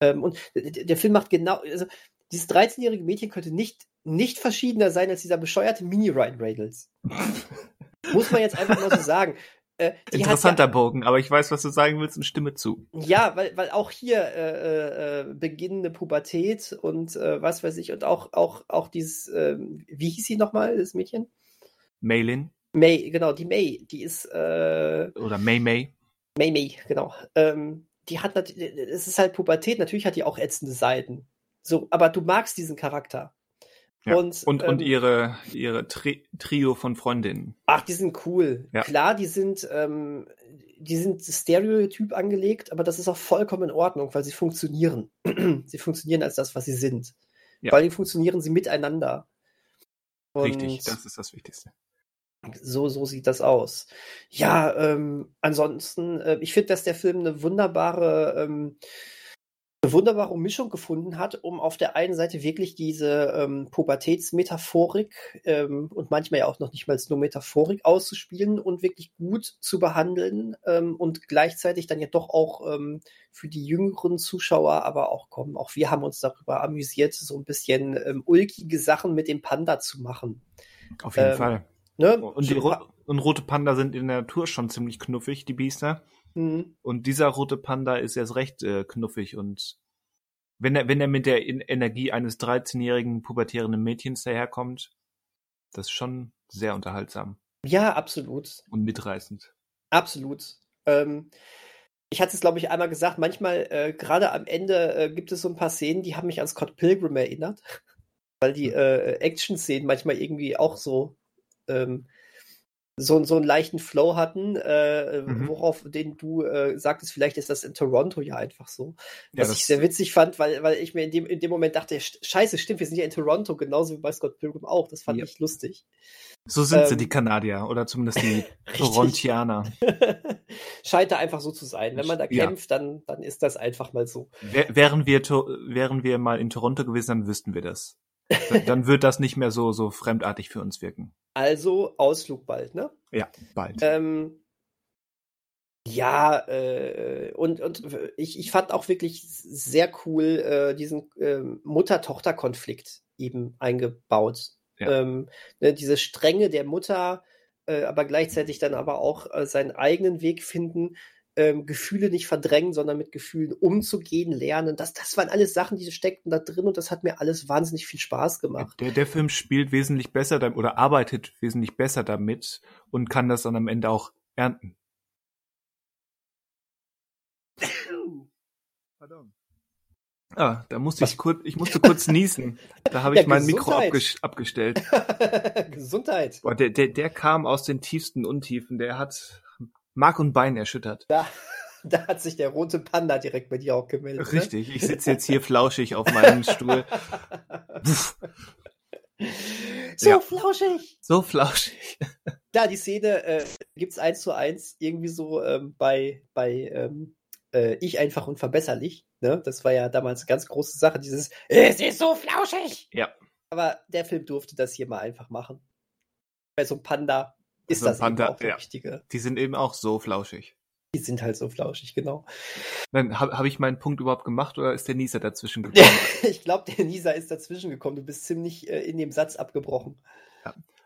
Ähm, und der Film macht genau, also dieses 13-jährige Mädchen könnte nicht, nicht verschiedener sein als dieser bescheuerte Mini-Ryan Reynolds. Muss man jetzt einfach mal so sagen.
Äh, Interessanter ja, Bogen, aber ich weiß, was du sagen willst und stimme zu.
Ja, weil, weil auch hier äh, äh, beginnende Pubertät und äh, was weiß ich und auch, auch, auch dieses, ähm, wie hieß sie nochmal, das Mädchen?
Maylin.
May, genau, die May, die ist. Äh,
Oder May May.
May May, genau. Ähm, die hat natürlich, es ist halt Pubertät, natürlich hat die auch ätzende Seiten. So, aber du magst diesen Charakter.
Ja.
Und,
Und, und
ähm,
ihre, ihre Tri Trio von Freundinnen.
Ach, die sind cool.
Ja.
Klar, die sind, ähm, die sind stereotyp angelegt, aber das ist auch vollkommen in Ordnung, weil sie funktionieren. sie funktionieren als das, was sie sind.
Ja.
Vor allem funktionieren sie miteinander. Und
Richtig, das ist das Wichtigste.
so, so sieht das aus. Ja, ähm, ansonsten, äh, ich finde, dass der Film eine wunderbare, ähm, wunderbare Mischung gefunden hat, um auf der einen Seite wirklich diese ähm, Pubertätsmetaphorik ähm, und manchmal ja auch noch nicht mal nur Metaphorik auszuspielen und wirklich gut zu behandeln ähm, und gleichzeitig dann ja doch auch ähm, für die jüngeren Zuschauer, aber auch kommen, auch wir haben uns darüber amüsiert, so ein bisschen ähm, ulkige Sachen mit dem Panda zu machen.
Auf jeden
Ähm,
Fall.
Ne?
Und, die Ro und rote Panda sind in der Natur schon ziemlich knuffig, die Biester.
Mhm.
Und dieser rote Panda ist erst recht äh, knuffig und wenn er, wenn er mit der Energie eines 13-jährigen pubertierenden Mädchens daherkommt, das ist schon sehr unterhaltsam
Ja, absolut.
und mitreißend.
Absolut. Ähm, ich hatte es, glaube ich, einmal gesagt, manchmal, äh, gerade am Ende, äh, gibt es so ein paar Szenen, die haben mich an Scott Pilgrim erinnert, weil die äh, Action-Szenen manchmal irgendwie auch so, ähm, so, so einen leichten Flow hatten, äh,
Mhm.
worauf den du äh, sagtest, vielleicht ist das in Toronto ja einfach so.
Ja,
Was
das-
ich sehr witzig fand, weil, weil ich mir in dem, in dem Moment dachte, sch- scheiße, stimmt, wir sind ja in Toronto, genauso wie bei Scott Pilgrim auch. Das fand
Ja.
ich lustig.
So sind sie,
Ähm,
die Kanadier, oder zumindest die. Torontianer.
Scheint da einfach so zu sein. Wenn man da
Ja.
kämpft, dann, dann ist das einfach mal so.
Wär, wären, wir, wären wir mal in Toronto gewesen, dann wüssten wir das. Dann, wird das nicht mehr so, so fremdartig für uns wirken.
Also Ausflug bald, ne?
Ja, bald.
Ähm, ja, äh, und, und ich, ich fand auch wirklich sehr cool äh, diesen ähm, Mutter-Tochter-Konflikt eben eingebaut.
Ja.
Ähm, ne, diese Strenge der Mutter, äh, aber gleichzeitig dann aber auch äh, seinen eigenen Weg finden, ähm, Gefühle nicht verdrängen, sondern mit Gefühlen umzugehen, lernen. Das, das waren alles Sachen, die steckten da drin und das hat mir alles wahnsinnig viel Spaß gemacht.
Der, der Film spielt wesentlich besser damit oder arbeitet wesentlich besser damit und kann das dann am Ende auch ernten. Pardon. Ah, da musste ich kurz, ich musste kurz niesen. Da habe ich
Ja,
mein Mikro
Gesundheit.
abges abgestellt.
Gesundheit.
Boah, der, der, der kam aus den tiefsten Untiefen. Der hat Mark und Bein erschüttert.
Da, da hat sich der rote Panda direkt bei dir auch gemeldet. ne?
Richtig, ich sitze jetzt hier flauschig auf meinem Stuhl. Puff,
so
Ja.
flauschig.
so flauschig.
Ja, die Szene äh, gibt's eins zu eins irgendwie so ähm, bei, bei ähm, äh, Ich einfach und verbesserlich. Ne? Das war ja damals eine ganz große Sache, dieses Es ist so flauschig.
Ja.
Aber der Film durfte das hier mal einfach machen. Bei so einem Panda ist das
Panda,
eben auch der
ja.
Richtige.
Die sind eben auch so flauschig.
Die sind halt so flauschig, genau.
Dann habe hab ich meinen Punkt überhaupt gemacht oder ist der Nieser dazwischen gekommen?
ich glaube, der Nisa ist dazwischen gekommen. Du bist ziemlich äh, in dem Satz abgebrochen.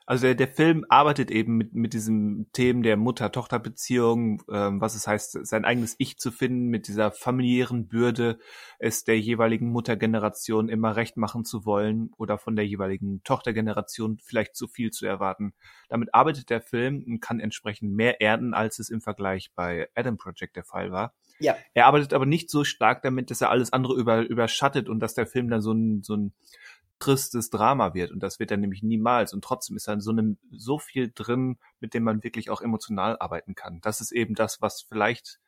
Also der, der Film arbeitet eben mit, mit diesem Themen der Mutter-Tochter-Beziehung, ähm, was es heißt, sein eigenes Ich zu finden, mit dieser familiären Bürde, es der jeweiligen Muttergeneration immer recht machen zu wollen oder von der jeweiligen Tochtergeneration vielleicht zu viel zu erwarten. Damit arbeitet der Film und kann entsprechend mehr ernten, als es im Vergleich bei Adam Project der Fall war.
Ja.
Er arbeitet aber nicht so stark damit, dass er alles andere über, überschattet und dass der Film dann so ein, so ein tristes Drama wird. Und das wird er nämlich niemals. Und trotzdem ist da so, einem, so viel drin, mit dem man wirklich auch emotional arbeiten kann. Das ist eben das, was vielleicht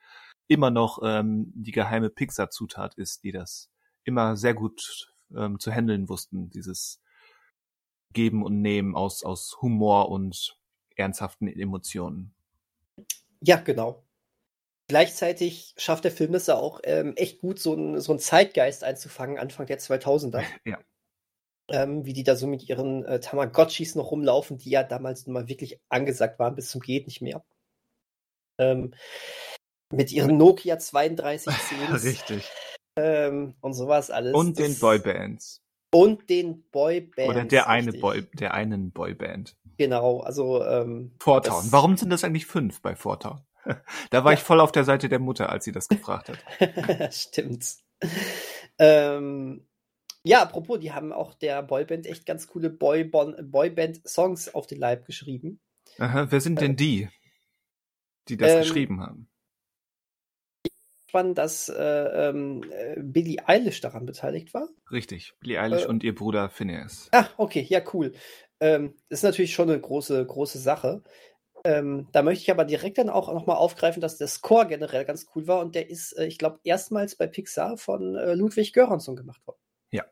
immer noch ähm, die geheime Pixar-Zutat ist, die das immer sehr gut ähm, zu handeln wussten. Dieses Geben und Nehmen aus, aus Humor und ernsthaften Emotionen.
Ja, genau. Gleichzeitig schafft der Film es ja auch ähm, echt gut, so einen so einen Zeitgeist einzufangen, Anfang der 2000er.
Ja.
Ähm, wie die da so mit ihren äh, Tamagotchis noch rumlaufen, die ja damals mal wirklich angesagt waren, bis zum geht nicht mehr. Ähm, mit ihren Nokia 3210
Richtig.
ähm, und sowas alles.
Und den
Das-
Boybands.
Und den Boybands.
Oder der eine
richtig.
Boy, der einen Boyband.
Genau, also ähm,
Fortown.
Das-
Warum sind das eigentlich fünf bei Fortown? Da war
Ja.
ich voll auf der Seite der Mutter, als sie das gefragt hat.
Stimmt. Ähm, ja, apropos, die haben auch der Boyband echt ganz coole Boybon- Boyband-Songs auf den Leib geschrieben.
Aha, wer sind denn die, die das
Ähm,
geschrieben haben?
man, dass äh, ähm, äh, Billie Eilish daran beteiligt war.
Richtig, Billie Eilish
Äh.
und ihr Bruder Phineas.
Ah, okay, ja, cool. Ähm, ist natürlich schon eine große, große Sache. Ähm, da möchte ich aber direkt dann auch nochmal aufgreifen, dass der Score generell ganz cool war und der ist, äh, ich glaube, erstmals bei Pixar von äh, Ludwig Göransson gemacht worden.
Ja.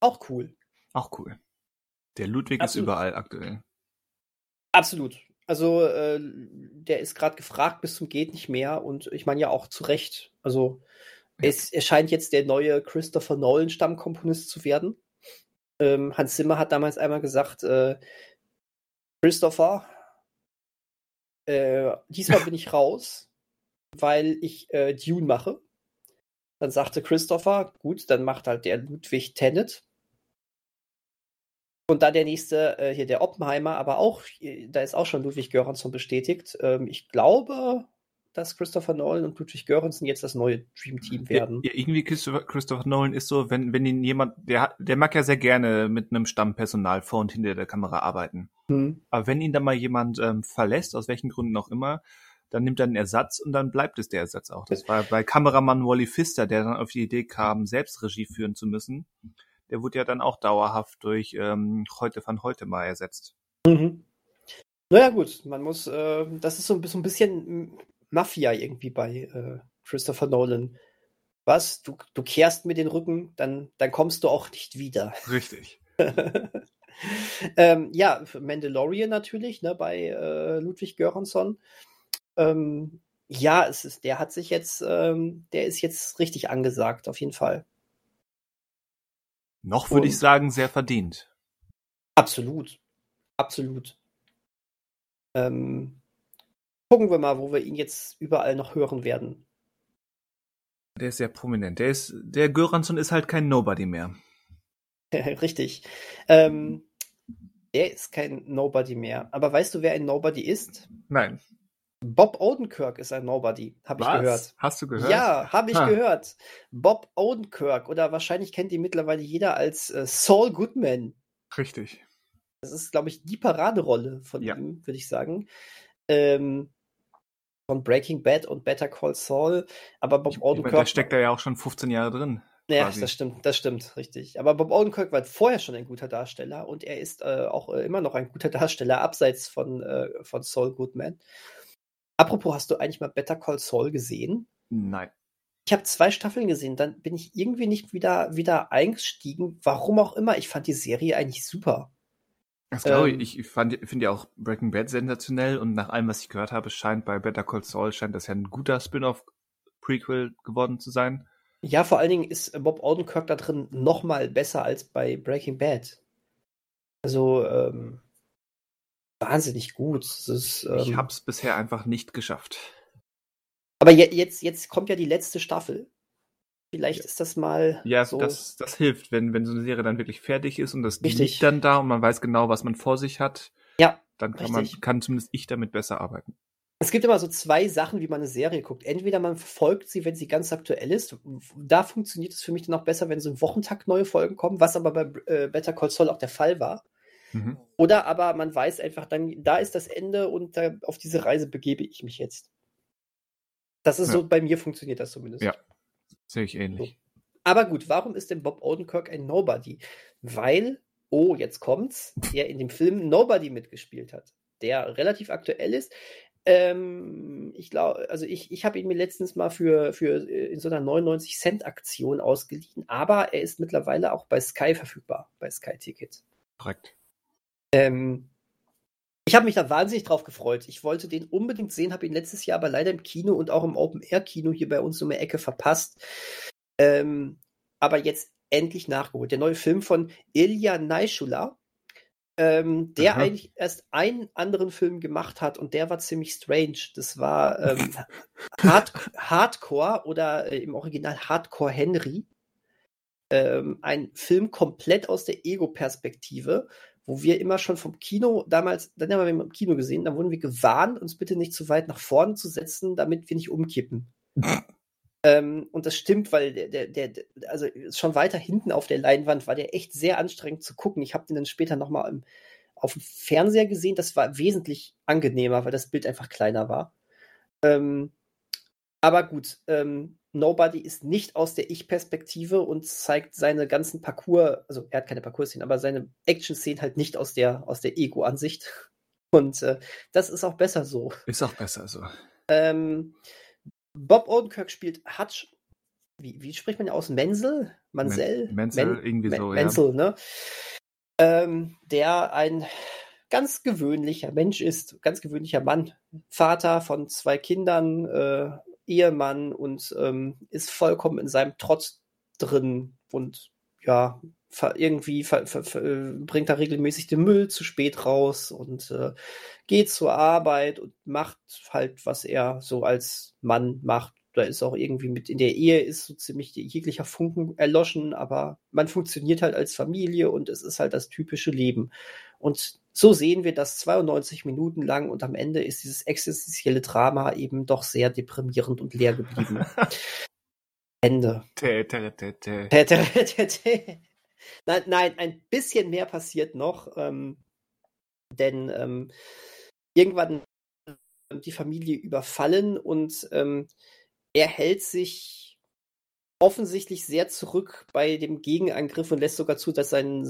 Auch cool.
Auch cool. Der Ludwig
Absolut.
ist überall aktuell.
Absolut. Also, äh, der ist gerade gefragt bis zum geht nicht mehr und ich meine ja auch zu Recht. Also,
Ja.
es, er scheint jetzt der neue Christopher Nolan Stammkomponist zu werden. Ähm, Hans Zimmer hat damals einmal gesagt, äh, Christopher, äh, diesmal bin ich raus, weil ich äh, Dune mache. Dann sagte Christopher, gut, dann macht halt der Ludwig Tenet. Und da der nächste, äh, hier der Oppenheimer, aber auch, äh, da ist auch schon Ludwig Göransson bestätigt. Ähm, ich glaube, dass Christopher Nolan und Ludwig Göransson jetzt das neue Dream Team werden.
Ja, irgendwie Christopher, Christopher Nolan ist so, wenn, wenn ihn jemand, der, der mag ja sehr gerne mit einem Stammpersonal vor und hinter der Kamera arbeiten.
Hm.
Aber wenn ihn dann mal jemand ähm, verlässt, aus welchen Gründen auch immer, dann nimmt er einen Ersatz und dann bleibt es der Ersatz auch. Das war bei Kameramann Wally Pfister, der dann auf die Idee kam, selbst Regie führen zu müssen. Der wurde ja dann auch dauerhaft durch ähm, Heute van Heute mal ersetzt.
Mhm. Naja, gut, man muss, äh, das ist so ein bisschen, so ein bisschen Mafia irgendwie bei äh, Christopher Nolan. Was? Du, du kehrst mir den Rücken, dann, dann kommst du auch nicht wieder.
Richtig.
ähm, ja, Mandalorian natürlich, ne, bei äh, Ludwig Göransson. Ähm, ja, es ist, der hat sich jetzt, ähm, der ist jetzt richtig angesagt, auf jeden Fall.
Noch würde ich sagen, sehr verdient.
Absolut. Absolut. Ähm, gucken wir mal, wo wir ihn jetzt überall noch hören werden.
Der ist sehr prominent. Der ist, der Göransson ist halt kein Nobody mehr.
Richtig. Ähm, er ist kein Nobody mehr. Aber weißt du, wer ein Nobody ist?
Nein.
Bob Odenkirk ist ein Nobody, habe ich gehört.
Hast du gehört?
Ja, habe ich
Ha.
gehört. Bob Odenkirk oder wahrscheinlich kennt ihn mittlerweile jeder als äh, Saul Goodman.
Richtig.
Das ist, glaube ich, die Paraderolle von
Ja.
ihm, würde ich sagen. Ähm, von Breaking Bad und Better Call Saul. Aber Bob
Ich,
Odenkirk.
da steckt er ja auch schon 15 Jahre drin.
ja,
quasi.
das stimmt, das stimmt, richtig. Aber Bob Odenkirk war vorher schon ein guter Darsteller und er ist äh, auch äh, immer noch ein guter Darsteller, abseits von, äh, von Saul Goodman. Apropos, hast du eigentlich mal Better Call Saul gesehen?
Nein.
Ich habe zwei Staffeln gesehen, dann bin ich irgendwie nicht wieder, wieder eingestiegen. Warum auch immer. Ich fand die Serie eigentlich super.
Das glaube
Ähm,
ich. Ich fand, finde ja auch Breaking Bad sensationell und nach allem, was ich gehört habe, scheint bei Better Call Saul scheint das ja ein guter Spin-off-Prequel geworden zu sein.
Ja, vor allen Dingen ist Bob Odenkirk da drin noch mal besser als bei Breaking Bad. Also ähm, wahnsinnig gut. Ist,
Ich
ähm,
habe es bisher einfach nicht geschafft.
aber je, jetzt, jetzt kommt ja die letzte Staffel. Vielleicht ist das mal
Ja,
so.
das, das hilft, wenn, wenn so eine Serie dann wirklich fertig ist und das
Richtig.
liegt dann da und man weiß genau, was man vor sich hat,
ja,
dann kann man, kann zumindest ich damit besser arbeiten.
Es gibt immer so zwei Sachen, wie man eine Serie guckt. Entweder man verfolgt sie, wenn sie ganz aktuell ist. Da funktioniert es für mich dann auch besser, wenn so im Wochentakt neue Folgen kommen, was aber bei äh, Better Call Saul auch der Fall war.
Mhm.
Oder aber man weiß einfach dann, da ist das Ende und da, auf diese Reise begebe ich mich jetzt. Das ist
Ja.
so, bei mir funktioniert das zumindest.
Ja. Sehe ich ähnlich.
Aber gut, warum ist denn Bob Odenkirk ein Nobody? Weil, oh, jetzt kommt's, er in dem Film Nobody mitgespielt hat, der relativ aktuell ist. Ähm, ich glaube, also ich, ich habe ihn mir letztens mal für, für äh, in so einer 99 Cent Aktion ausgeliehen, aber er ist mittlerweile auch bei Sky verfügbar, bei Sky Ticket.
Korrekt.
Ähm, ich habe mich da wahnsinnig drauf gefreut. Ich wollte den unbedingt sehen, habe ihn letztes Jahr aber leider im Kino und auch im Open-Air-Kino hier bei uns um die Ecke verpasst. Ähm, aber jetzt endlich nachgeholt. Der neue Film von Ilya Naishula, ähm, der
Aha.
eigentlich erst einen anderen Film gemacht hat und der war ziemlich strange. Das war ähm, Hard Hardcore oder äh, im Original Hardcore Henry. Ähm, ein Film komplett aus der Ego-Perspektive, wo wir immer schon vom Kino damals, dann haben wir im Kino gesehen, dann wurden wir gewarnt, uns bitte nicht zu weit nach vorne zu setzen, damit wir nicht umkippen. ähm, und das stimmt, weil der, der, der, der- also schon weiter hinten auf der Leinwand war der echt sehr anstrengend zu gucken. Ich habe den dann später nochmal auf dem Fernseher gesehen. Das war wesentlich angenehmer, weil das Bild einfach kleiner war. Ähm, aber gut, ähm, Nobody ist nicht aus der Ich-Perspektive und zeigt seine ganzen Parcours, also er hat keine Parcours-Szenen, aber seine Action-Szenen halt nicht aus der, aus der Ego-Ansicht. Und äh, das ist auch besser so.
Ist auch besser so.
Ähm, Bob Odenkirk spielt Hutch. Wie, wie spricht man aus? Menzel? Mansell?
Men Menzel, Men irgendwie so,
Menzel, ja. ne? Ähm, der ein ganz gewöhnlicher Mensch ist, ganz gewöhnlicher Mann, Vater von zwei Kindern, äh, Ehemann und ähm, ist vollkommen in seinem Trotz drin und ja, irgendwie äh, bringt er regelmäßig den Müll zu spät raus und äh, geht zur Arbeit und macht halt, was er so als Mann macht. Da ist auch irgendwie mit in der Ehe ist so ziemlich jeglicher Funken erloschen, aber man funktioniert halt als Familie und es ist halt das typische Leben. Und so sehen wir das 92 Minuten lang und am Ende ist dieses existenzielle Drama eben doch sehr deprimierend und leer geblieben. Ende. Nein, nein, ein bisschen mehr passiert noch, ähm, denn ähm, irgendwann die Familie überfallen und ähm, er hält sich offensichtlich sehr zurück bei dem Gegenangriff und lässt sogar zu, dass sein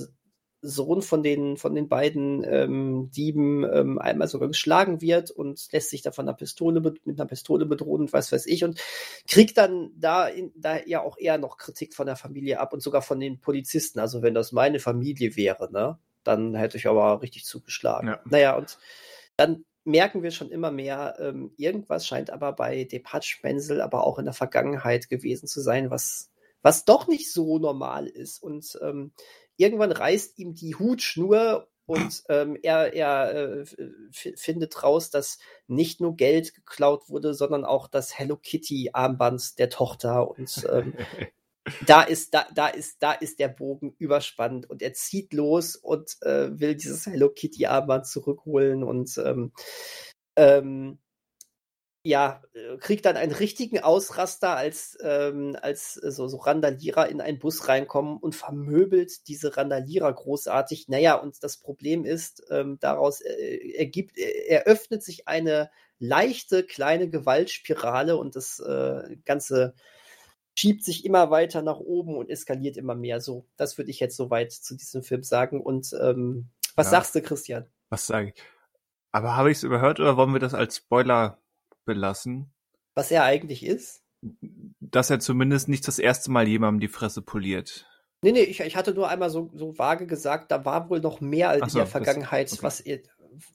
Sohn von den, von den beiden ähm, Dieben ähm, einmal sogar geschlagen wird und lässt sich da von einer Pistole mit einer Pistole bedrohen und was weiß ich und kriegt dann da, in, da ja auch eher noch Kritik von der Familie ab und sogar von den Polizisten. Also wenn das meine Familie wäre, ne, dann hätte ich aber richtig zugeschlagen. Ja. Naja, und dann merken wir schon immer mehr, ähm, irgendwas scheint aber bei Depatch Menzel aber auch in der Vergangenheit gewesen zu sein, was, was doch nicht so normal ist. Und ähm, irgendwann reißt ihm die Hutschnur und ähm, er, er äh, findet raus, dass nicht nur Geld geklaut wurde, sondern auch das Hello Kitty Armband der Tochter und ähm, da ist da da ist da ist der Bogen überspannt und er zieht los und äh, will dieses Hello Kitty Armband zurückholen und ähm, ähm, ja, äh, kriegt dann einen richtigen Ausraster, als, ähm, als äh, so, so Randalierer in einen Bus reinkommen und vermöbelt diese Randalierer großartig. Naja, und das Problem ist, ähm, daraus äh, ergibt, äh, eröffnet sich eine leichte kleine Gewaltspirale und das äh, Ganze schiebt sich immer weiter nach oben und eskaliert immer mehr. So, das würde ich jetzt soweit zu diesem Film sagen. Und ähm, was ja. sagst du, Christian?
Was sage ich? Aber habe ich es überhört oder wollen wir das als Spoiler belassen.
Was er eigentlich ist?
Dass er zumindest nicht das erste Mal jemandem die Fresse poliert.
Nee, nee, ich, ich hatte nur einmal so, so vage gesagt, da war wohl noch mehr als so, in der Vergangenheit, das, okay. was, ihr,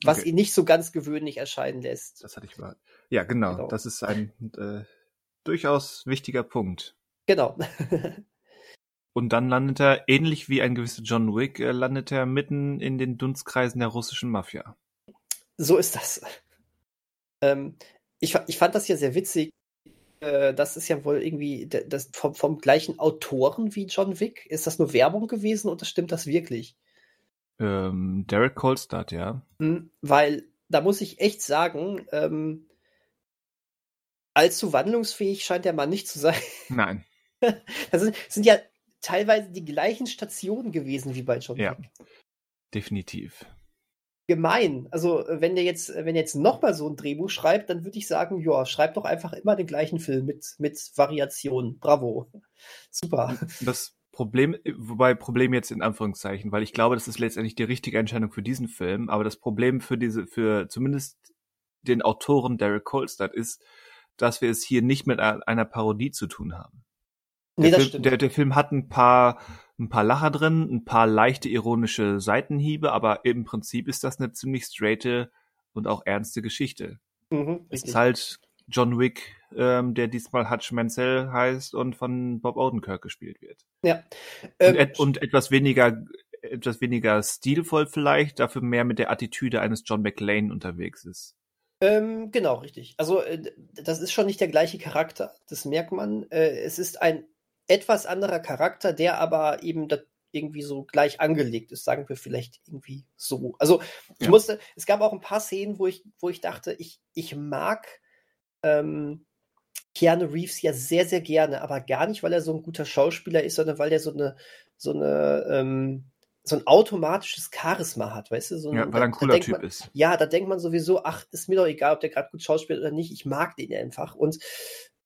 was okay. ihn nicht so ganz gewöhnlich erscheinen lässt.
Das hatte ich mal. Ja, genau. genau. Das ist ein äh, durchaus wichtiger Punkt.
Genau.
Und dann landet er, ähnlich wie ein gewisser John Wick, äh, landet er mitten in den Dunstkreisen der russischen Mafia.
So ist das. Ähm, ich, ich fand das ja sehr witzig. Äh, das ist ja wohl irgendwie das, vom, vom gleichen Autoren wie John Wick. Ist das nur Werbung gewesen oder stimmt das wirklich?
Ähm, Derek Kolstad, ja.
Hm, weil da muss ich echt sagen, ähm, allzu wandlungsfähig scheint der Mann nicht zu sein.
Nein.
Das sind, sind ja teilweise die gleichen Stationen gewesen wie bei John Wick. Ja,
definitiv
gemein. Also, äh, wenn der jetzt, äh, wenn er jetzt nochmal so ein Drehbuch schreibt, dann würde ich sagen, ja, schreib doch einfach immer den gleichen Film mit, mit Variationen. Bravo. Super.
Das Problem, wobei Problem jetzt in Anführungszeichen, weil ich glaube, das ist letztendlich die richtige Entscheidung für diesen Film, aber das Problem für diese, für zumindest den Autoren Derek Kolstad ist, dass wir es hier nicht mit einer Parodie zu tun haben. Nee, der, Film, der, der Film hat ein paar ein paar Lacher drin, ein paar leichte ironische Seitenhiebe, aber im Prinzip ist das eine ziemlich straighte und auch ernste Geschichte. Mhm, es ist halt John Wick, ähm, der diesmal Hutch Mansell heißt und von Bob Odenkirk gespielt wird.
Ja.
Ähm, und, et und etwas weniger etwas weniger stilvoll vielleicht, dafür mehr mit der Attitüde eines John McLean unterwegs ist.
Ähm, genau, richtig. Also äh, das ist schon nicht der gleiche Charakter, das merkt man. Äh, es ist ein etwas anderer Charakter, der aber eben irgendwie so gleich angelegt ist, sagen wir vielleicht irgendwie so. Also ich ja. musste, es gab auch ein paar Szenen, wo ich, wo ich dachte, ich, ich mag ähm, Keanu Reeves ja sehr, sehr gerne, aber gar nicht, weil er so ein guter Schauspieler ist, sondern weil er so eine, so eine, ähm, so ein automatisches Charisma hat, weißt du? So
ein, ja, weil er ein cooler Typ
man,
ist.
Ja, da denkt man sowieso, ach, ist mir doch egal, ob der gerade gut schauspielt oder nicht, ich mag den einfach. Und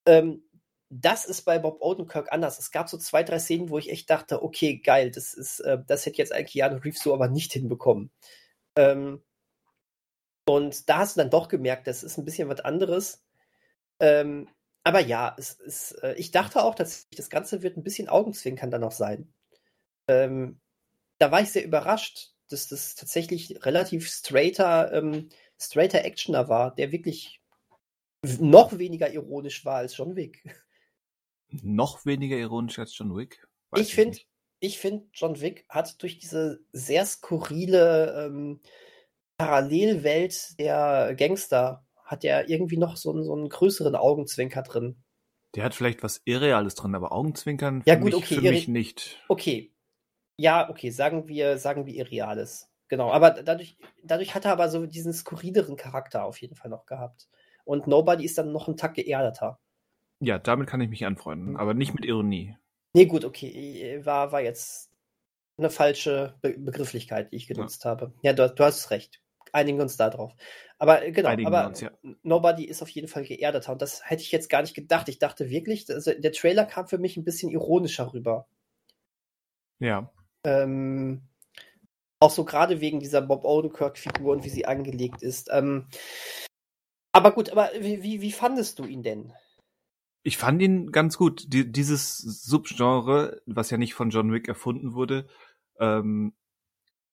Ähm, das ist bei Bob Odenkirk anders. Es gab so zwei, drei Szenen, wo ich echt dachte, okay, geil, das ist, äh, das hätte jetzt ein Keanu Reeves so aber nicht hinbekommen. Ähm, und da hast du dann doch gemerkt, das ist ein bisschen was anderes. Ähm, aber ja, es ist, äh, ich dachte auch tatsächlich, das Ganze wird ein bisschen Augenzwinkern dann noch sein. Ähm, da war ich sehr überrascht, dass das tatsächlich relativ straighter, ähm, straighter Actioner war, der wirklich noch weniger ironisch war als John Wick.
Noch weniger ironisch als John Wick?
Weiß ich finde, ich finde, John Wick hat durch diese sehr skurrile ähm, Parallelwelt der Gangster hat er irgendwie noch so einen, so einen größeren Augenzwinker drin.
Der hat vielleicht was Irreales drin, aber Augenzwinkern
ja, gut, mich, okay,
für mich nicht.
Okay. Ja, okay, sagen wir, sagen wir Irreales. Genau, aber dadurch, dadurch hat er aber so diesen skurrileren Charakter auf jeden Fall noch gehabt. Und Nobody ist dann noch einen Tag geerdeter.
Ja, damit kann ich mich anfreunden, aber nicht mit Ironie.
Nee, gut, okay. War, war jetzt eine falsche Be Begrifflichkeit, die ich genutzt ja. habe. Ja, du, du hast recht. Einigen wir uns da drauf. Aber äh, genau, aber uns, ja. Nobody ist auf jeden Fall geerdeter. Und das hätte ich jetzt gar nicht gedacht. Ich dachte wirklich, also der Trailer kam für mich ein bisschen ironischer rüber.
Ja.
Ähm, auch so gerade wegen dieser Bob Odenkirk-Figur und wie sie angelegt ist. Ähm, aber gut, aber wie, wie, wie fandest du ihn denn?
Ich fand ihn ganz gut. Die, dieses Subgenre, was ja nicht von John Wick erfunden wurde, ähm,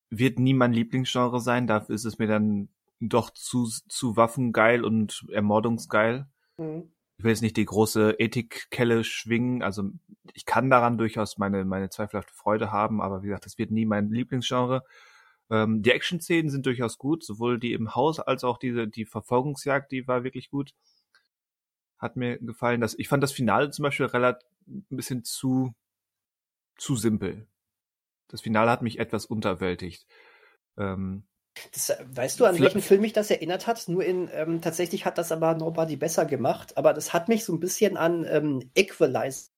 wird nie mein Lieblingsgenre sein. Dafür ist es mir dann doch zu, zu waffengeil und ermordungsgeil. Mhm. Ich will jetzt nicht die große Ethikkelle schwingen. Also ich kann daran durchaus meine, meine zweifelhafte Freude haben, aber wie gesagt, das wird nie mein Lieblingsgenre. Ähm, die Action-Szenen sind durchaus gut, sowohl die im Haus als auch diese, die Verfolgungsjagd, die war wirklich gut. Hat mir gefallen. Dass, ich fand das Finale zum Beispiel relativ ein bisschen zu, zu simpel. Das Finale hat mich etwas unterwältigt. Ähm,
das, äh, weißt du, an welchen Film mich das erinnert hat? Nur in, ähm, tatsächlich hat das aber Nobody besser gemacht, aber das hat mich so ein bisschen an ähm, Equalize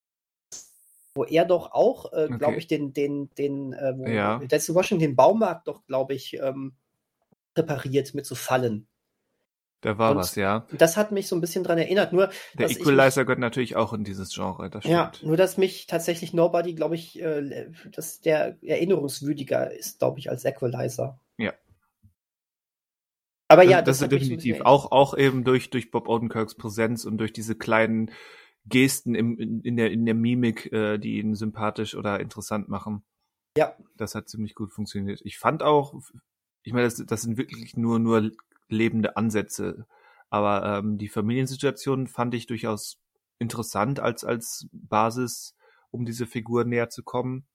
wo er doch auch, äh, glaube okay. ich, den, den, den, äh, wo ja. Denzel Washington den Baumarkt doch, glaube ich, ähm, repariert mit so Fallen.
Da war und was, ja.
Das hat mich so ein bisschen dran erinnert. Nur,
der Equalizer gehört natürlich auch in dieses Genre. Das
ja, nur dass mich tatsächlich Nobody, glaube ich, äh, dass der erinnerungswürdiger ist, glaube ich, als Equalizer.
Ja.
Aber ja,
das, das ist definitiv auch auch eben durch durch Bob Odenkirks Präsenz und durch diese kleinen Gesten im, in, in, der, in der Mimik, äh, die ihn sympathisch oder interessant machen.
Ja.
Das hat ziemlich gut funktioniert. Ich fand auch, ich meine, das, das sind wirklich nur, nur lebende Ansätze. Aber ähm, die Familiensituation fand ich durchaus interessant als, als Basis, um diese Figur näher zu kommen.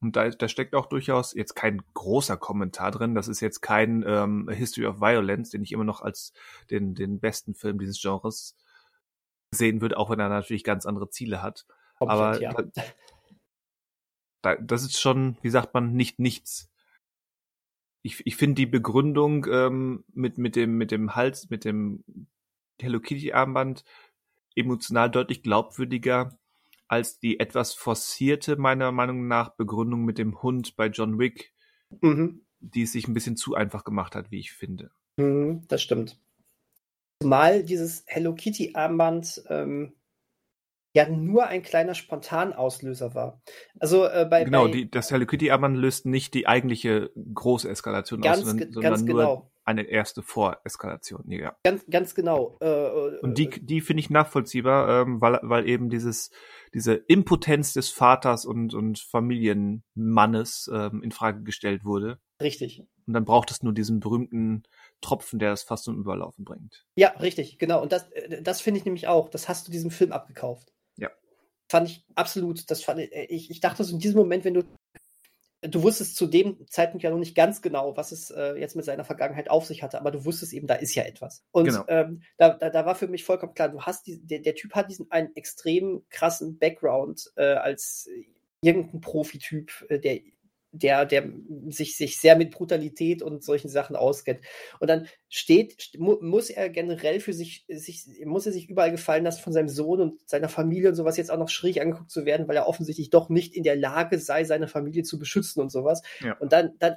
Und da, da steckt auch durchaus jetzt kein großer Kommentar drin. Das ist jetzt kein ähm, History of Violence, den ich immer noch als den, den besten Film dieses Genres sehen würde, auch wenn er natürlich ganz andere Ziele hat. Komplett, Aber ja. da, das ist schon, wie sagt man, nicht nichts. Ich, ich finde die Begründung ähm, mit, mit, dem, mit dem Hals, mit dem Hello Kitty Armband emotional deutlich glaubwürdiger als die etwas forcierte, meiner Meinung nach, Begründung mit dem Hund bei John Wick, mhm. die es sich ein bisschen zu einfach gemacht hat, wie ich finde.
Mhm, das stimmt. Zumal dieses Hello Kitty Armband ähm, ja nur ein kleiner Spontanauslöser war. Also äh, bei
genau,
bei,
die, das Hello Kitty Armband löst nicht die eigentliche große Eskalation ganz, aus, sondern, sondern nur genau. eine erste Voreskalation. Ja.
Ganz, ganz genau. Äh, äh
Und die, die finde ich nachvollziehbar, ähm, weil, weil eben dieses diese Impotenz des Vaters und und Familienmannes ähm, in Frage gestellt wurde.
Richtig.
Und dann braucht es nur diesen berühmten Tropfen, der das fast zum Überlaufen bringt.
Ja, richtig, genau. Und das, äh, das finde ich nämlich auch. Das hast du diesem Film abgekauft. Fand ich absolut. Das fand äh, ich, ich dachte so in diesem Moment, wenn du du wusstest zu dem Zeitpunkt ja noch nicht ganz genau, was es äh, jetzt mit seiner Vergangenheit auf sich hatte, aber du wusstest eben, da ist ja etwas. Und genau. ähm, da, da, da, war für mich vollkommen klar, du hast die, der, der Typ hat diesen einen extrem krassen Background äh, als irgendein Profityp, äh, der der, der sich, sich sehr mit Brutalität und solchen Sachen auskennt. Und dann steht, mu muss er generell für sich, sich, muss er sich überall gefallen lassen von seinem Sohn und seiner Familie und sowas jetzt auch noch schräg angeguckt zu werden, weil er offensichtlich doch nicht in der Lage sei, seine Familie zu beschützen und sowas. Ja. Und dann, dann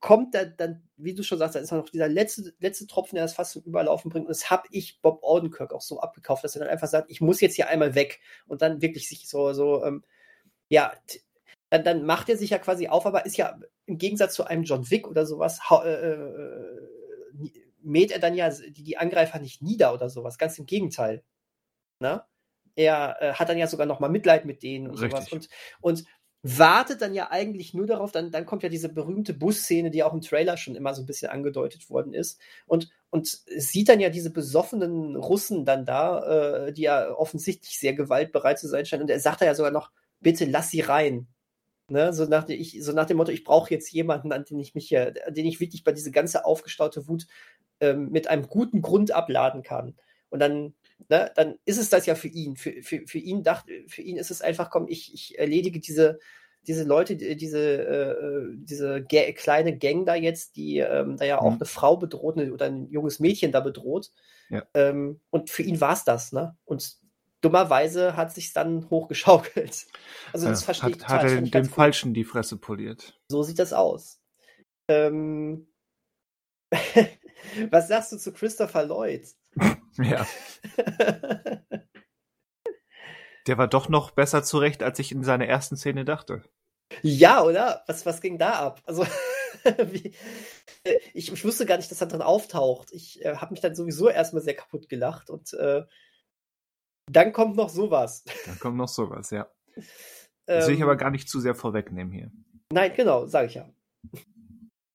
kommt da dann, wie du schon sagst, da ist noch dieser letzte, letzte Tropfen, der das fast zum Überlaufen bringt. Und das habe ich Bob Odenkirk auch so abgekauft, dass er dann einfach sagt, ich muss jetzt hier einmal weg und dann wirklich sich so, so, ähm, ja, dann, dann macht er sich ja quasi auf, aber ist ja im Gegensatz zu einem John Wick oder sowas, äh, äh, mäht er dann ja die, die, Angreifer nicht nieder oder sowas. Ganz im Gegenteil. Na? Er äh, hat dann ja sogar noch mal Mitleid mit denen und Richtig. sowas. Und, und wartet dann ja eigentlich nur darauf, dann, dann kommt ja diese berühmte Busszene, die auch im Trailer schon immer so ein bisschen angedeutet worden ist. Und, und sieht dann ja diese besoffenen Russen dann da, äh, die ja offensichtlich sehr gewaltbereit zu sein scheinen. Und er sagt da ja sogar noch, bitte lass sie rein. Ne, so, nach, ich, so nach dem Motto, ich brauche jetzt jemanden, an den ich mich hier, den ich wirklich bei diese ganze aufgestaute Wut ähm, mit einem guten Grund abladen kann. Und dann, ne, dann ist es das ja für ihn. Für, für, für ihn dachte, für ihn ist es einfach, komm, ich, ich erledige diese, diese Leute, diese, äh, diese kleine Gang da jetzt, die ähm, da ja auch mhm. eine Frau bedroht oder ein junges Mädchen da bedroht. Ja. Ähm, und für ihn war es das, ne? Und dummerweise hat sich dann hochgeschaukelt. Also das ja, verstehe
hat, ich. Hat er dem Falschen die Fresse poliert.
So sieht das aus. Ähm, was sagst du zu Christopher Lloyd?
ja. Der war doch noch besser zurecht, als ich in seiner ersten Szene dachte.
Ja, oder? Was, was ging da ab? Also, wie, ich, ich, wusste gar nicht, dass er dann auftaucht. Ich äh, habe mich dann sowieso erstmal sehr kaputt gelacht und äh, dann kommt noch sowas.
Dann kommt noch sowas, ja. Das will ich aber ähm. gar nicht zu sehr vorwegnehmen hier.
Nein, genau, sage ich ja.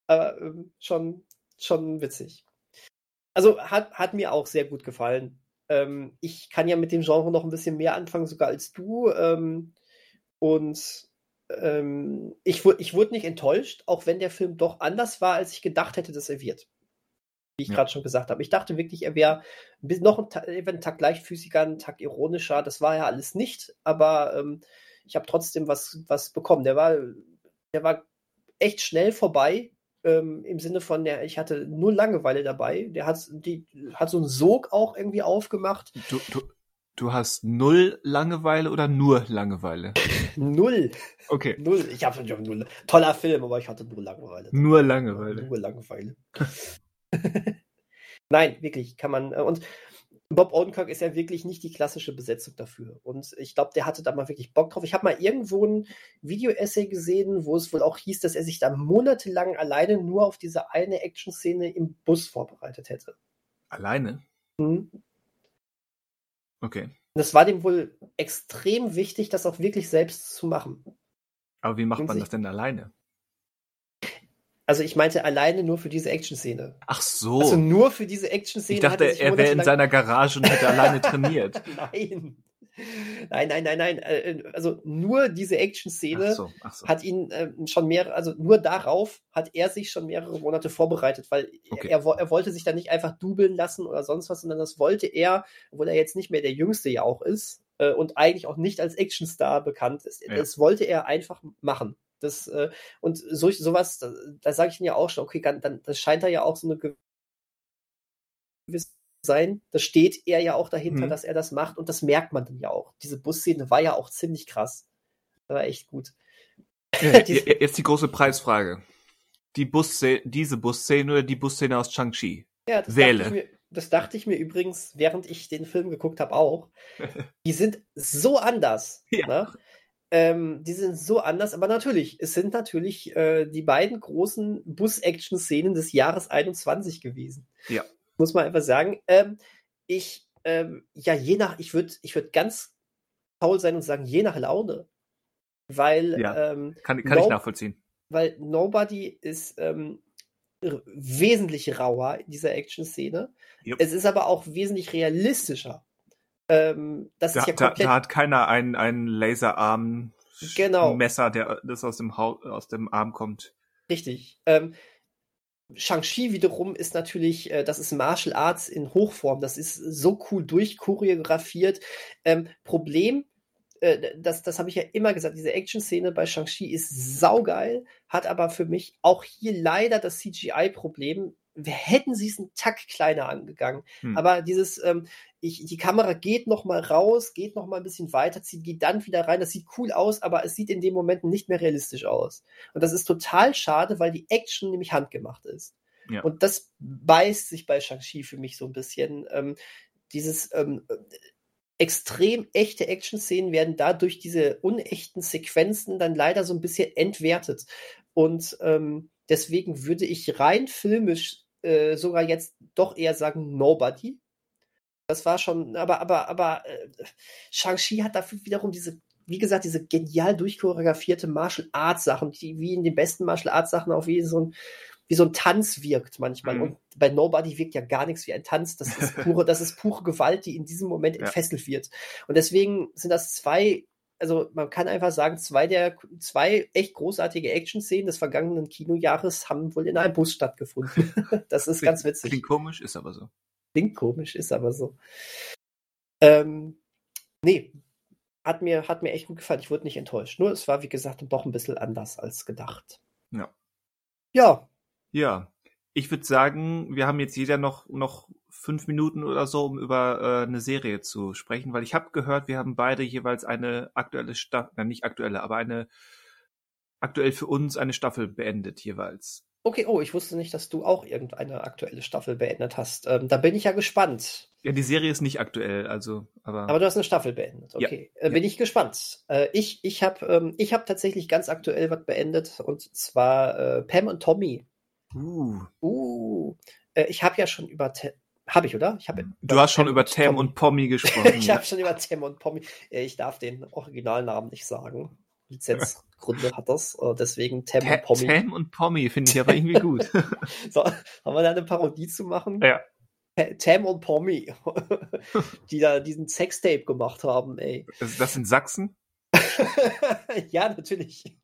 Aber ähm, schon, schon witzig. Also hat, hat mir auch sehr gut gefallen. Ähm, ich kann ja mit dem Genre noch ein bisschen mehr anfangen, sogar als du. Ähm, und ich, ich wurde nicht enttäuscht, auch wenn der Film doch anders war, als ich gedacht hätte, dass er wird wie ich ja. gerade schon gesagt habe. Ich dachte wirklich, er wäre noch ein, einen Tag leichtfüßiger, einen Tag ironischer. Das war ja alles nicht, aber ähm, ich habe trotzdem was, was bekommen. Der war, der war echt schnell vorbei. Ähm, Im Sinne von, der, ich hatte nur Langeweile dabei. Der hat, die, hat so einen Sog auch irgendwie aufgemacht.
Du, du, du hast null Langeweile oder nur Langeweile?
null.
Okay.
Null. Ich habe null. Toller Film, aber ich hatte nur Langeweile.
Nur Langeweile.
Nur Langeweile. Nein, wirklich, kann man. Äh, und Bob Odenkirk ist ja wirklich nicht die klassische Besetzung dafür. Und ich glaube, der hatte da mal wirklich Bock drauf. Ich habe mal irgendwo ein Video-Essay gesehen, wo es wohl auch hieß, dass er sich da monatelang alleine nur auf diese eine Action-Szene im Bus vorbereitet hätte.
Alleine? Mhm. Okay.
Das war dem wohl extrem wichtig, das auch wirklich selbst zu machen.
Aber wie macht man das denn alleine?
Also ich meinte alleine nur für diese Action-Szene.
Ach so.
Also nur für diese Action-Szene.
Ich dachte, er, er wäre in seiner Garage und hätte alleine trainiert.
Nein. Nein, nein, nein, nein. Äh, also nur diese Action-Szene so, so. hat ihn äh, schon mehrere, also nur darauf hat er sich schon mehrere Monate vorbereitet, weil okay. er, er, wollte sich da nicht einfach dubeln lassen oder sonst was, sondern das wollte er, obwohl er jetzt nicht mehr der Jüngste ja auch ist äh, und eigentlich auch nicht als Actionstar bekannt ist. Ja. Das wollte er einfach machen. Das, äh, und so, sowas, da, da sage ich Ihnen ja auch schon, okay, dann, das scheint da ja auch so eine gewisse sein. Da steht er ja auch dahinter, mhm. dass er das macht und das merkt man dann ja auch. Diese Busszene war ja auch ziemlich krass. Das war echt gut.
Ja, jetzt die große Preisfrage. Die Busszene, diese Busszene oder die Busszene aus Chang-Chi?
Ja, das Wähle. Dachte mir, das dachte ich mir übrigens, während ich den Film geguckt habe, auch. Die sind so anders. Ja. Ne? Ähm, die sind so anders, aber natürlich, es sind natürlich äh, die beiden großen Bus-Action-Szenen des Jahres 21 gewesen.
Ja.
Muss man einfach sagen. Ähm, ich, ähm, ja, je nach, ich würde ich würd ganz faul sein und sagen, je nach Laune. Weil,
ja, ähm, kann, kann no ich nachvollziehen.
Weil Nobody ist ähm, wesentlich rauer in dieser Action-Szene. Yep. Es ist aber auch wesentlich realistischer. Ähm, das
da,
ist ja
komplett... da, hat keiner einen, einen Laserarm genau. Messer, der das aus dem, ha aus dem Arm kommt.
Richtig. Ähm, Shang-Chi wiederum ist natürlich, äh, das ist Martial Arts in Hochform. Das ist so cool durchchoreografiert. Ähm, Problem, äh, das, das habe ich ja immer gesagt, diese Action-Szene bei Shang-Chi ist saugeil, hat aber für mich auch hier leider das CGI-Problem, hätten sie es einen Tack kleiner angegangen. Hm. Aber dieses, ähm, ich, die Kamera geht noch mal raus, geht noch mal ein bisschen weiter, zieht, geht dann wieder rein. Das sieht cool aus, aber es sieht in dem Moment nicht mehr realistisch aus. Und das ist total schade, weil die Action nämlich handgemacht ist. Ja. Und das beißt sich bei Shang-Chi für mich so ein bisschen. Ähm, dieses ähm, extrem echte Action-Szenen werden dadurch diese unechten Sequenzen dann leider so ein bisschen entwertet. Und ähm, deswegen würde ich rein filmisch äh, sogar jetzt doch eher sagen Nobody. Das war schon, aber, aber, aber äh, Shang-Chi hat dafür wiederum diese, wie gesagt, diese genial durchchoreografierte Martial Arts Sachen, die wie in den besten Martial Arts Sachen auch wie so ein, wie so ein Tanz wirkt manchmal. Mhm. Und bei Nobody wirkt ja gar nichts wie ein Tanz. Das ist pure, das ist pure Gewalt, die in diesem Moment ja. entfesselt wird. Und deswegen sind das zwei, also man kann einfach sagen, zwei der zwei echt großartige Action-Szenen des vergangenen Kinojahres haben wohl in einem Bus stattgefunden. das ist
klingt,
ganz witzig.
Klingt komisch, ist aber so.
Klingt komisch, ist aber so. Ähm, nee, hat mir, hat mir echt gut gefallen. Ich wurde nicht enttäuscht. Nur es war, wie gesagt, doch ein bisschen anders als gedacht.
Ja.
Ja,
ja, ich würde sagen, wir haben jetzt jeder noch, noch fünf Minuten oder so, um über äh, eine Serie zu sprechen, weil ich habe gehört, wir haben beide jeweils eine aktuelle Staffel, äh, nicht aktuelle, aber eine aktuell für uns eine Staffel beendet jeweils.
Okay, oh, ich wusste nicht, dass du auch irgendeine aktuelle Staffel beendet hast. Ähm, da bin ich ja gespannt.
Ja, die Serie ist nicht aktuell, also, aber.
Aber du hast eine Staffel beendet, okay. Ja, äh, bin ja. ich gespannt. Äh, ich ich habe ähm, hab tatsächlich ganz aktuell was beendet und zwar äh, Pam und Tommy
Uh.
Uh. Äh, ich habe ja schon über. Habe ich, oder? Ich hab
du hast schon über Tam und Pommy gesprochen.
ich habe schon über Tam und Pommy. Ich darf den Originalnamen nicht sagen. Lizenzgründe hat das. Äh, deswegen Tam Ta und Pommy.
Tam und Pommy finde ich aber irgendwie gut.
so, haben wir da eine Parodie zu machen?
Ja.
Tam und Pommy, die da diesen Sextape gemacht haben, ey.
Ist das in Sachsen?
ja, natürlich.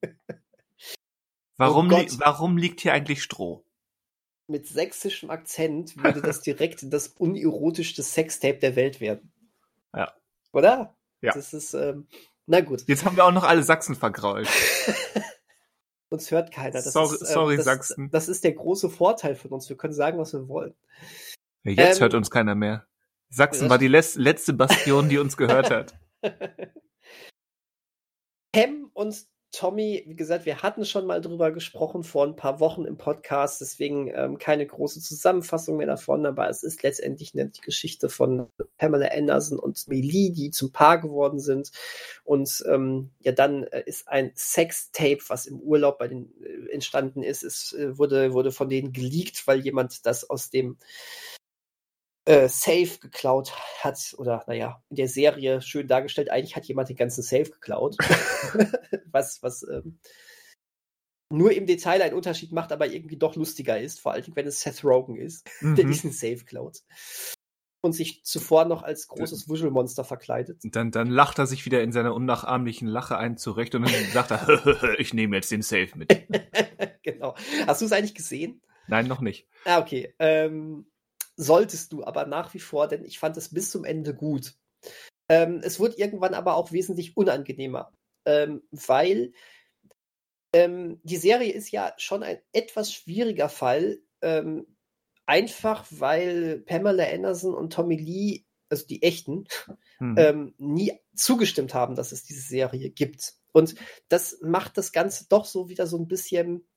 Warum, oh li warum liegt hier eigentlich Stroh?
Mit sächsischem Akzent würde das direkt das unerotischste Sextape der Welt werden.
Ja.
Oder?
Ja.
Das ist, ähm, na gut.
Jetzt haben wir auch noch alle Sachsen vergrault.
uns hört keiner. Das
sorry,
ist,
äh, sorry
das,
Sachsen.
Das ist der große Vorteil von uns. Wir können sagen, was wir wollen.
Jetzt ähm, hört uns keiner mehr. Sachsen war die letzte Bastion, die uns gehört hat.
Hem und Tommy, wie gesagt, wir hatten schon mal drüber gesprochen vor ein paar Wochen im Podcast, deswegen ähm, keine große Zusammenfassung mehr davon, aber es ist letztendlich eine Geschichte von Pamela Anderson und Melee, die zum Paar geworden sind. Und ähm, ja, dann äh, ist ein Sextape, was im Urlaub bei den äh, entstanden ist, es äh, wurde, wurde von denen geleakt, weil jemand das aus dem äh, Safe geklaut hat, oder naja, in der Serie schön dargestellt, eigentlich hat jemand den ganzen Safe geklaut. was, was ähm, nur im Detail einen Unterschied macht, aber irgendwie doch lustiger ist, vor allem wenn es Seth Rogen ist, mhm. der diesen Safe klaut. Und sich zuvor noch als großes Wuschelmonster verkleidet.
Dann, dann lacht er sich wieder in seiner unnachahmlichen Lache ein zurecht und dann sagt er, ich nehme jetzt den Safe mit.
genau. Hast du es eigentlich gesehen?
Nein, noch nicht.
Ah, okay. Ähm, solltest du aber nach wie vor, denn ich fand es bis zum Ende gut. Ähm, es wird irgendwann aber auch wesentlich unangenehmer, ähm, weil ähm, die Serie ist ja schon ein etwas schwieriger Fall, ähm, einfach weil Pamela Anderson und Tommy Lee, also die echten, mhm. Ähm, nie zugestimmt haben, dass es diese Serie gibt. Und das macht das Ganze doch so wieder so ein bisschen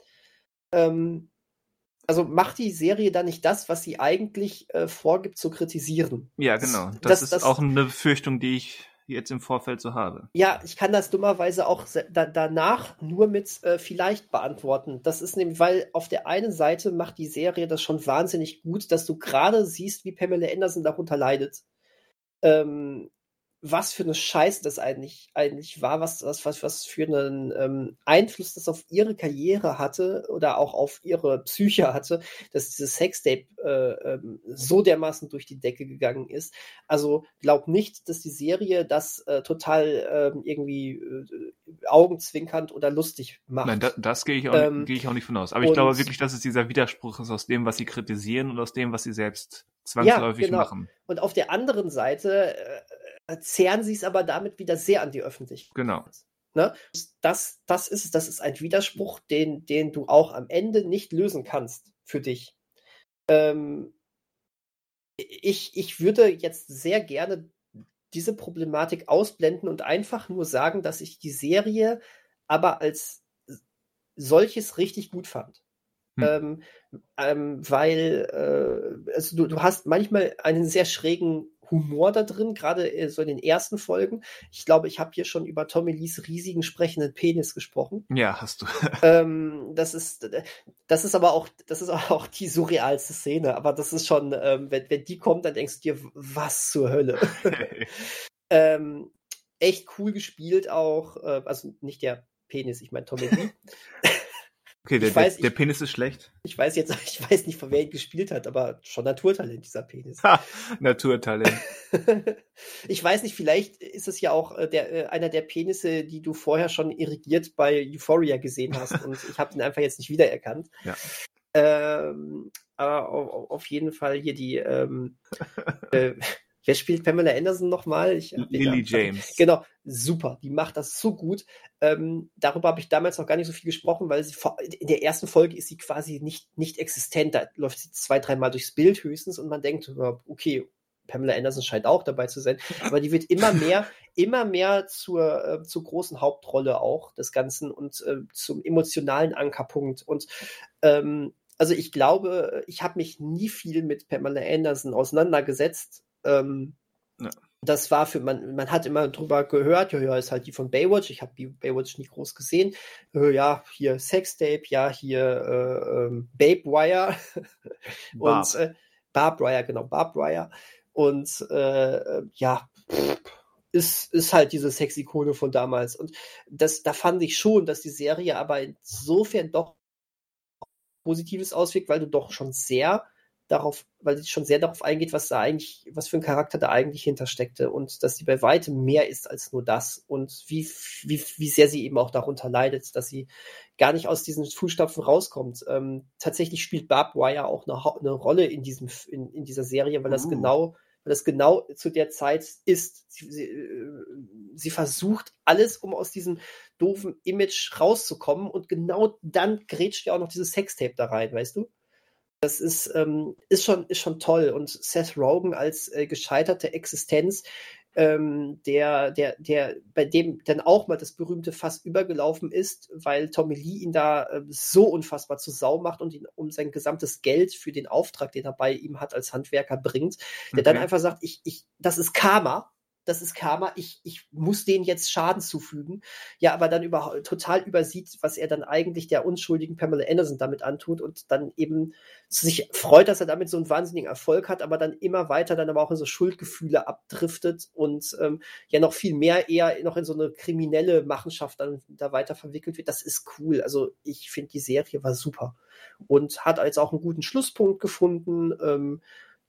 ähm, also macht die Serie da nicht das, was sie eigentlich äh, vorgibt zu kritisieren.
Ja, genau. Das, das ist das, auch eine Befürchtung, die ich jetzt im Vorfeld so habe.
Ja, ich kann das dummerweise auch da, danach nur mit äh, vielleicht beantworten. Das ist nämlich, weil auf der einen Seite macht die Serie das schon wahnsinnig gut, dass du gerade siehst, wie Pamela Anderson darunter leidet. Ähm, was für eine Scheiße das eigentlich, eigentlich war, was, was, was, was für einen ähm, Einfluss das auf ihre Karriere hatte oder auch auf ihre Psyche hatte, dass dieses Sextape äh, ähm, so dermaßen durch die Decke gegangen ist. Also glaub nicht, dass die Serie das äh, total äh, irgendwie äh, augenzwinkernd oder lustig macht.
Nein, da, das gehe ich, auch, ähm, geh ich auch nicht von aus. Aber ich glaube wirklich, dass es dieser Widerspruch ist aus dem, was sie kritisieren und aus dem, was sie selbst zwangsläufig ja, genau. machen.
Und auf der anderen Seite äh, zehren sie es aber damit wieder sehr an die Öffentlichkeit.
Genau.
Ne? Das, das ist das ist ein Widerspruch, den, den du auch am Ende nicht lösen kannst für dich. Ähm, ich, ich würde jetzt sehr gerne diese Problematik ausblenden und einfach nur sagen, dass ich die Serie aber als solches richtig gut fand. Hm. Ähm, ähm, weil äh, also du, du hast manchmal einen sehr schrägen Humor da drin, gerade äh, so in den ersten Folgen. Ich glaube, ich habe hier schon über Tommy Lees riesigen sprechenden Penis gesprochen.
Ja, hast du.
ähm, das ist, das ist aber auch, das ist auch die surrealste Szene. Aber das ist schon, ähm, wenn, wenn die kommt, dann denkst du dir, was zur Hölle. ähm, echt cool gespielt auch, äh, also nicht der Penis, ich meine Tommy Lee.
Okay, der, weiß, der, der, Penis ist schlecht.
Ich weiß jetzt, ich weiß nicht, von wer ihn gespielt hat, aber schon Naturtalent, dieser Penis.
Ha, Naturtalent.
ich weiß nicht, vielleicht ist es ja auch äh, der, äh, einer der Penisse, die du vorher schon irrigiert bei Euphoria gesehen hast und ich habe ihn einfach jetzt nicht wiedererkannt. Ja. Ähm, aber auf, auf, jeden Fall hier die ähm, äh, Wer spielt Pamela Anderson nochmal?
Lily James.
Genau, super. Die macht das so gut. Ähm, darüber habe ich damals noch gar nicht so viel gesprochen, weil sie vor, in der ersten Folge ist sie quasi nicht, nicht existent. Da läuft sie zwei, dreimal durchs Bild höchstens und man denkt, okay, Pamela Anderson scheint auch dabei zu sein, aber die wird immer mehr, immer mehr zur, äh, zur großen Hauptrolle auch des Ganzen und äh, zum emotionalen Ankerpunkt. Und ähm, also ich glaube, ich habe mich nie viel mit Pamela Anderson auseinandergesetzt, ähm, ja. Das war für man, man hat immer drüber gehört, ja, ja, ist halt die von Baywatch. Ich habe die Baywatch nie groß gesehen. Äh, ja, hier Sextape, ja, hier äh, ähm, Babe Wire und äh, Barb Wire, genau, Barb Wire. Und äh, ja, ist, ist halt diese Sexikone von damals. Und das, da fand ich schon, dass die Serie aber insofern doch Positives auswirkt, weil du doch schon sehr darauf, weil sie schon sehr darauf eingeht, was da eigentlich, was für ein Charakter da eigentlich hintersteckte und dass sie bei weitem mehr ist als nur das und wie, wie, wie sehr sie eben auch darunter leidet, dass sie gar nicht aus diesen Fußstapfen rauskommt. Ähm, tatsächlich spielt Barb Wire auch eine, eine Rolle in diesem, in, in dieser Serie, weil das uh. genau, weil das genau zu der Zeit ist. Sie, sie, äh, sie versucht alles, um aus diesem doofen Image rauszukommen und genau dann grätscht ja auch noch dieses Sextape da rein, weißt du? Das ist, ähm, ist, schon, ist schon toll. Und Seth Rogen als äh, gescheiterte Existenz, ähm, der, der, der, bei dem dann auch mal das berühmte Fass übergelaufen ist, weil Tommy Lee ihn da äh, so unfassbar zu Sau macht und ihn um sein gesamtes Geld für den Auftrag, den er bei ihm hat als Handwerker bringt, der okay. dann einfach sagt, ich, ich, das ist Karma, das ist Karma, ich, ich muss denen jetzt Schaden zufügen. Ja, aber dann über, total übersieht, was er dann eigentlich der unschuldigen Pamela Anderson damit antut und dann eben sich freut, dass er damit so einen wahnsinnigen Erfolg hat, aber dann immer weiter dann aber auch in so Schuldgefühle abdriftet und ähm, ja noch viel mehr eher noch in so eine kriminelle Machenschaft dann da weiter verwickelt wird. Das ist cool. Also ich finde, die Serie war super und hat als auch einen guten Schlusspunkt gefunden. Ähm,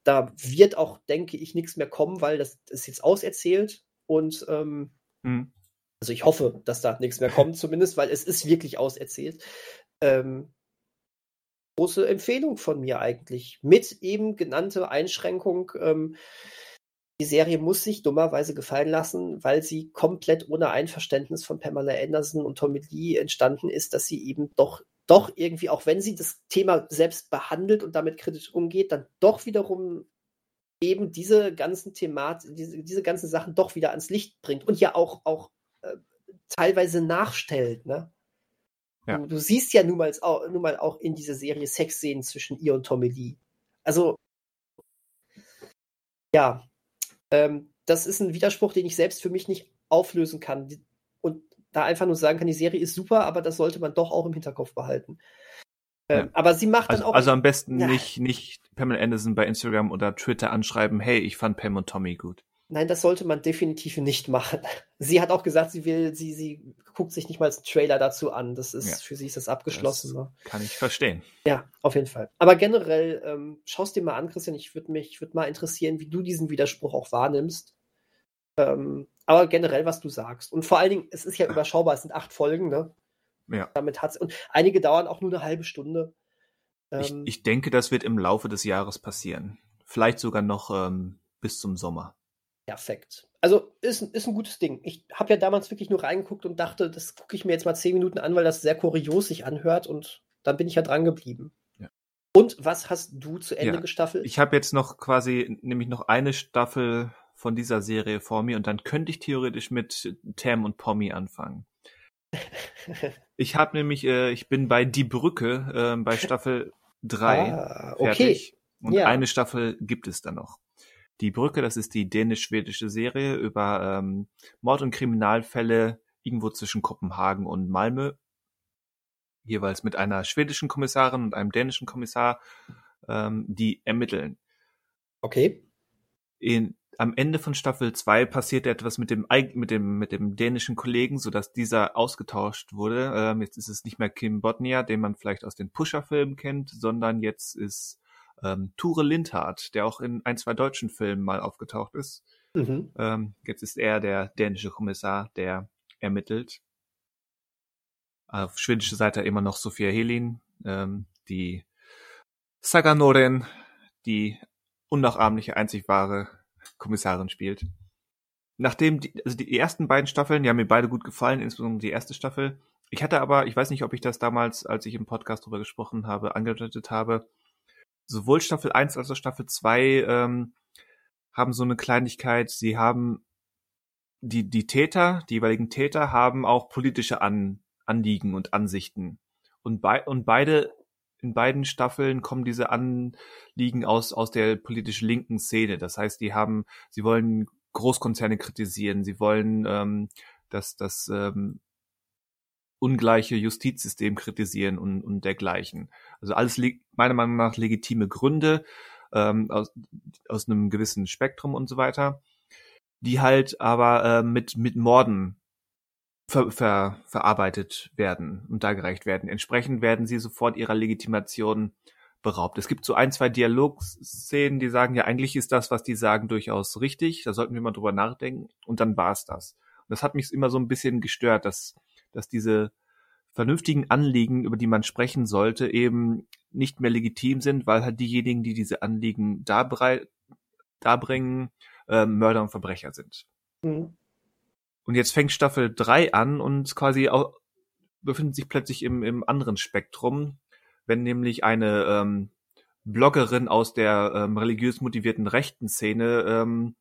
da wird auch, denke ich, nichts mehr kommen, weil das ist jetzt auserzählt. Und ähm, mhm. also ich hoffe, dass da nichts mehr kommt, zumindest, weil es ist wirklich auserzählt. Ähm, große Empfehlung von mir eigentlich. Mit eben genannte Einschränkung. Ähm, die Serie muss sich dummerweise gefallen lassen, weil sie komplett ohne Einverständnis von Pamela Anderson und Tommy Lee entstanden ist, dass sie eben doch doch irgendwie, auch wenn sie das Thema selbst behandelt und damit kritisch umgeht, dann doch wiederum eben diese ganzen Thematik, diese, diese ganzen Sachen doch wieder ans Licht bringt und ja auch, auch äh, teilweise nachstellt, ne? Ja. Du, du, siehst ja nun mal, auch, nun mal auch in dieser Serie Sexszenen zwischen ihr und Tommy Lee. Also, ja, ähm, das ist ein Widerspruch, den ich selbst für mich nicht auflösen kann. Da einfach nur sagen kann, die Serie ist super, aber das sollte man doch auch im Hinterkopf behalten. Ähm, ja. Aber sie macht
also,
dann auch.
Also am besten ja. nicht, nicht Pamela Anderson bei Instagram oder Twitter anschreiben, hey, ich fand Pam und Tommy gut.
Nein, das sollte man definitiv nicht machen. Sie hat auch gesagt, sie will, sie, sie guckt sich nicht mal einen Trailer dazu an. Das ist, ja. für sie ist das abgeschlossen. Das
ne? kann ich verstehen.
Ja, auf jeden Fall. Aber generell, ähm, schaust dir mal an, Christian. Ich würde mich, würde mal interessieren, wie du diesen Widerspruch auch wahrnimmst. Ähm, aber generell, was du sagst. Und vor allen Dingen, es ist ja überschaubar, es sind acht Folgen, ne?
Ja.
Damit hat's, und einige dauern auch nur eine halbe Stunde.
Ich, ähm, ich denke, das wird im Laufe des Jahres passieren. Vielleicht sogar noch ähm, bis zum Sommer.
Perfekt. Also ist, ist ein gutes Ding. Ich habe ja damals wirklich nur reingeguckt und dachte, das gucke ich mir jetzt mal zehn Minuten an, weil das sehr kurios sich anhört und dann bin ich ja dran geblieben.
Ja.
Und was hast du zu Ende
Ja,
gestaffelt?
Ich habe jetzt noch quasi nämlich noch eine Staffel von dieser Serie vor mir und dann könnte ich theoretisch mit Tam und Pommy anfangen. Ich habe nämlich, äh, ich bin bei Die Brücke äh, bei Staffel 3
ah, okay.
fertig und
Ja.
eine Staffel gibt es dann noch. Die Brücke, das ist die dänisch-schwedische Serie über ähm, Mord- und Kriminalfälle irgendwo zwischen Kopenhagen und Malmö. Jeweils mit einer schwedischen Kommissarin und einem dänischen Kommissar, ähm, die ermitteln.
Okay.
In, am Ende von Staffel 2 passiert etwas mit dem, mit dem, mit dem dänischen Kollegen, sodass dieser ausgetauscht wurde. Ähm, jetzt ist es nicht mehr Kim Bodnia, den man vielleicht aus den Pusher-Filmen kennt, sondern jetzt ist ähm, Ture Lindhardt, der auch in ein, zwei deutschen Filmen mal aufgetaucht ist.
Mhm.
Ähm, jetzt ist er der dänische Kommissar, der ermittelt. Auf schwedischer Seite immer noch Sophia Helin, ähm, die Saga Noren, die unnachahmliche, einzig wahre Kommissarin spielt. Nachdem die, also die ersten beiden Staffeln, die haben mir beide gut gefallen, insbesondere die erste Staffel. Ich hatte aber, ich weiß nicht, ob ich das damals, als ich im Podcast drüber gesprochen habe, angedeutet habe, sowohl Staffel 1 als auch Staffel 2 ähm, haben so eine Kleinigkeit, sie haben die, die Täter, die jeweiligen Täter haben auch politische An, Anliegen und Ansichten. Und, bei, und beide, in beiden Staffeln kommen diese Anliegen aus, aus der politisch linken Szene. Das heißt, die haben, sie wollen Großkonzerne kritisieren, sie wollen ähm, das, das ähm, ungleiche Justizsystem kritisieren und, und dergleichen. Also alles le- meiner Meinung nach legitime Gründe ähm, aus, aus einem gewissen Spektrum und so weiter, die halt aber äh, mit, mit Morden ver, ver, verarbeitet werden und dargereicht werden. Entsprechend werden sie sofort ihrer Legitimation beraubt. Es gibt so ein, zwei Dialogszenen, die sagen, ja, eigentlich ist das, was die sagen, durchaus richtig. Da sollten wir mal drüber nachdenken. Und dann war es das. Und das hat mich immer so ein bisschen gestört, dass, dass diese vernünftigen Anliegen, über die man sprechen sollte, eben nicht mehr legitim sind, weil halt diejenigen, die diese Anliegen darbringen, äh, Mörder und Verbrecher sind.
Mhm.
Und jetzt fängt Staffel 3 an und quasi auch, befindet sich plötzlich im, im anderen Spektrum, wenn nämlich eine ähm, Bloggerin aus der ähm, religiös motivierten rechten Szene ähm,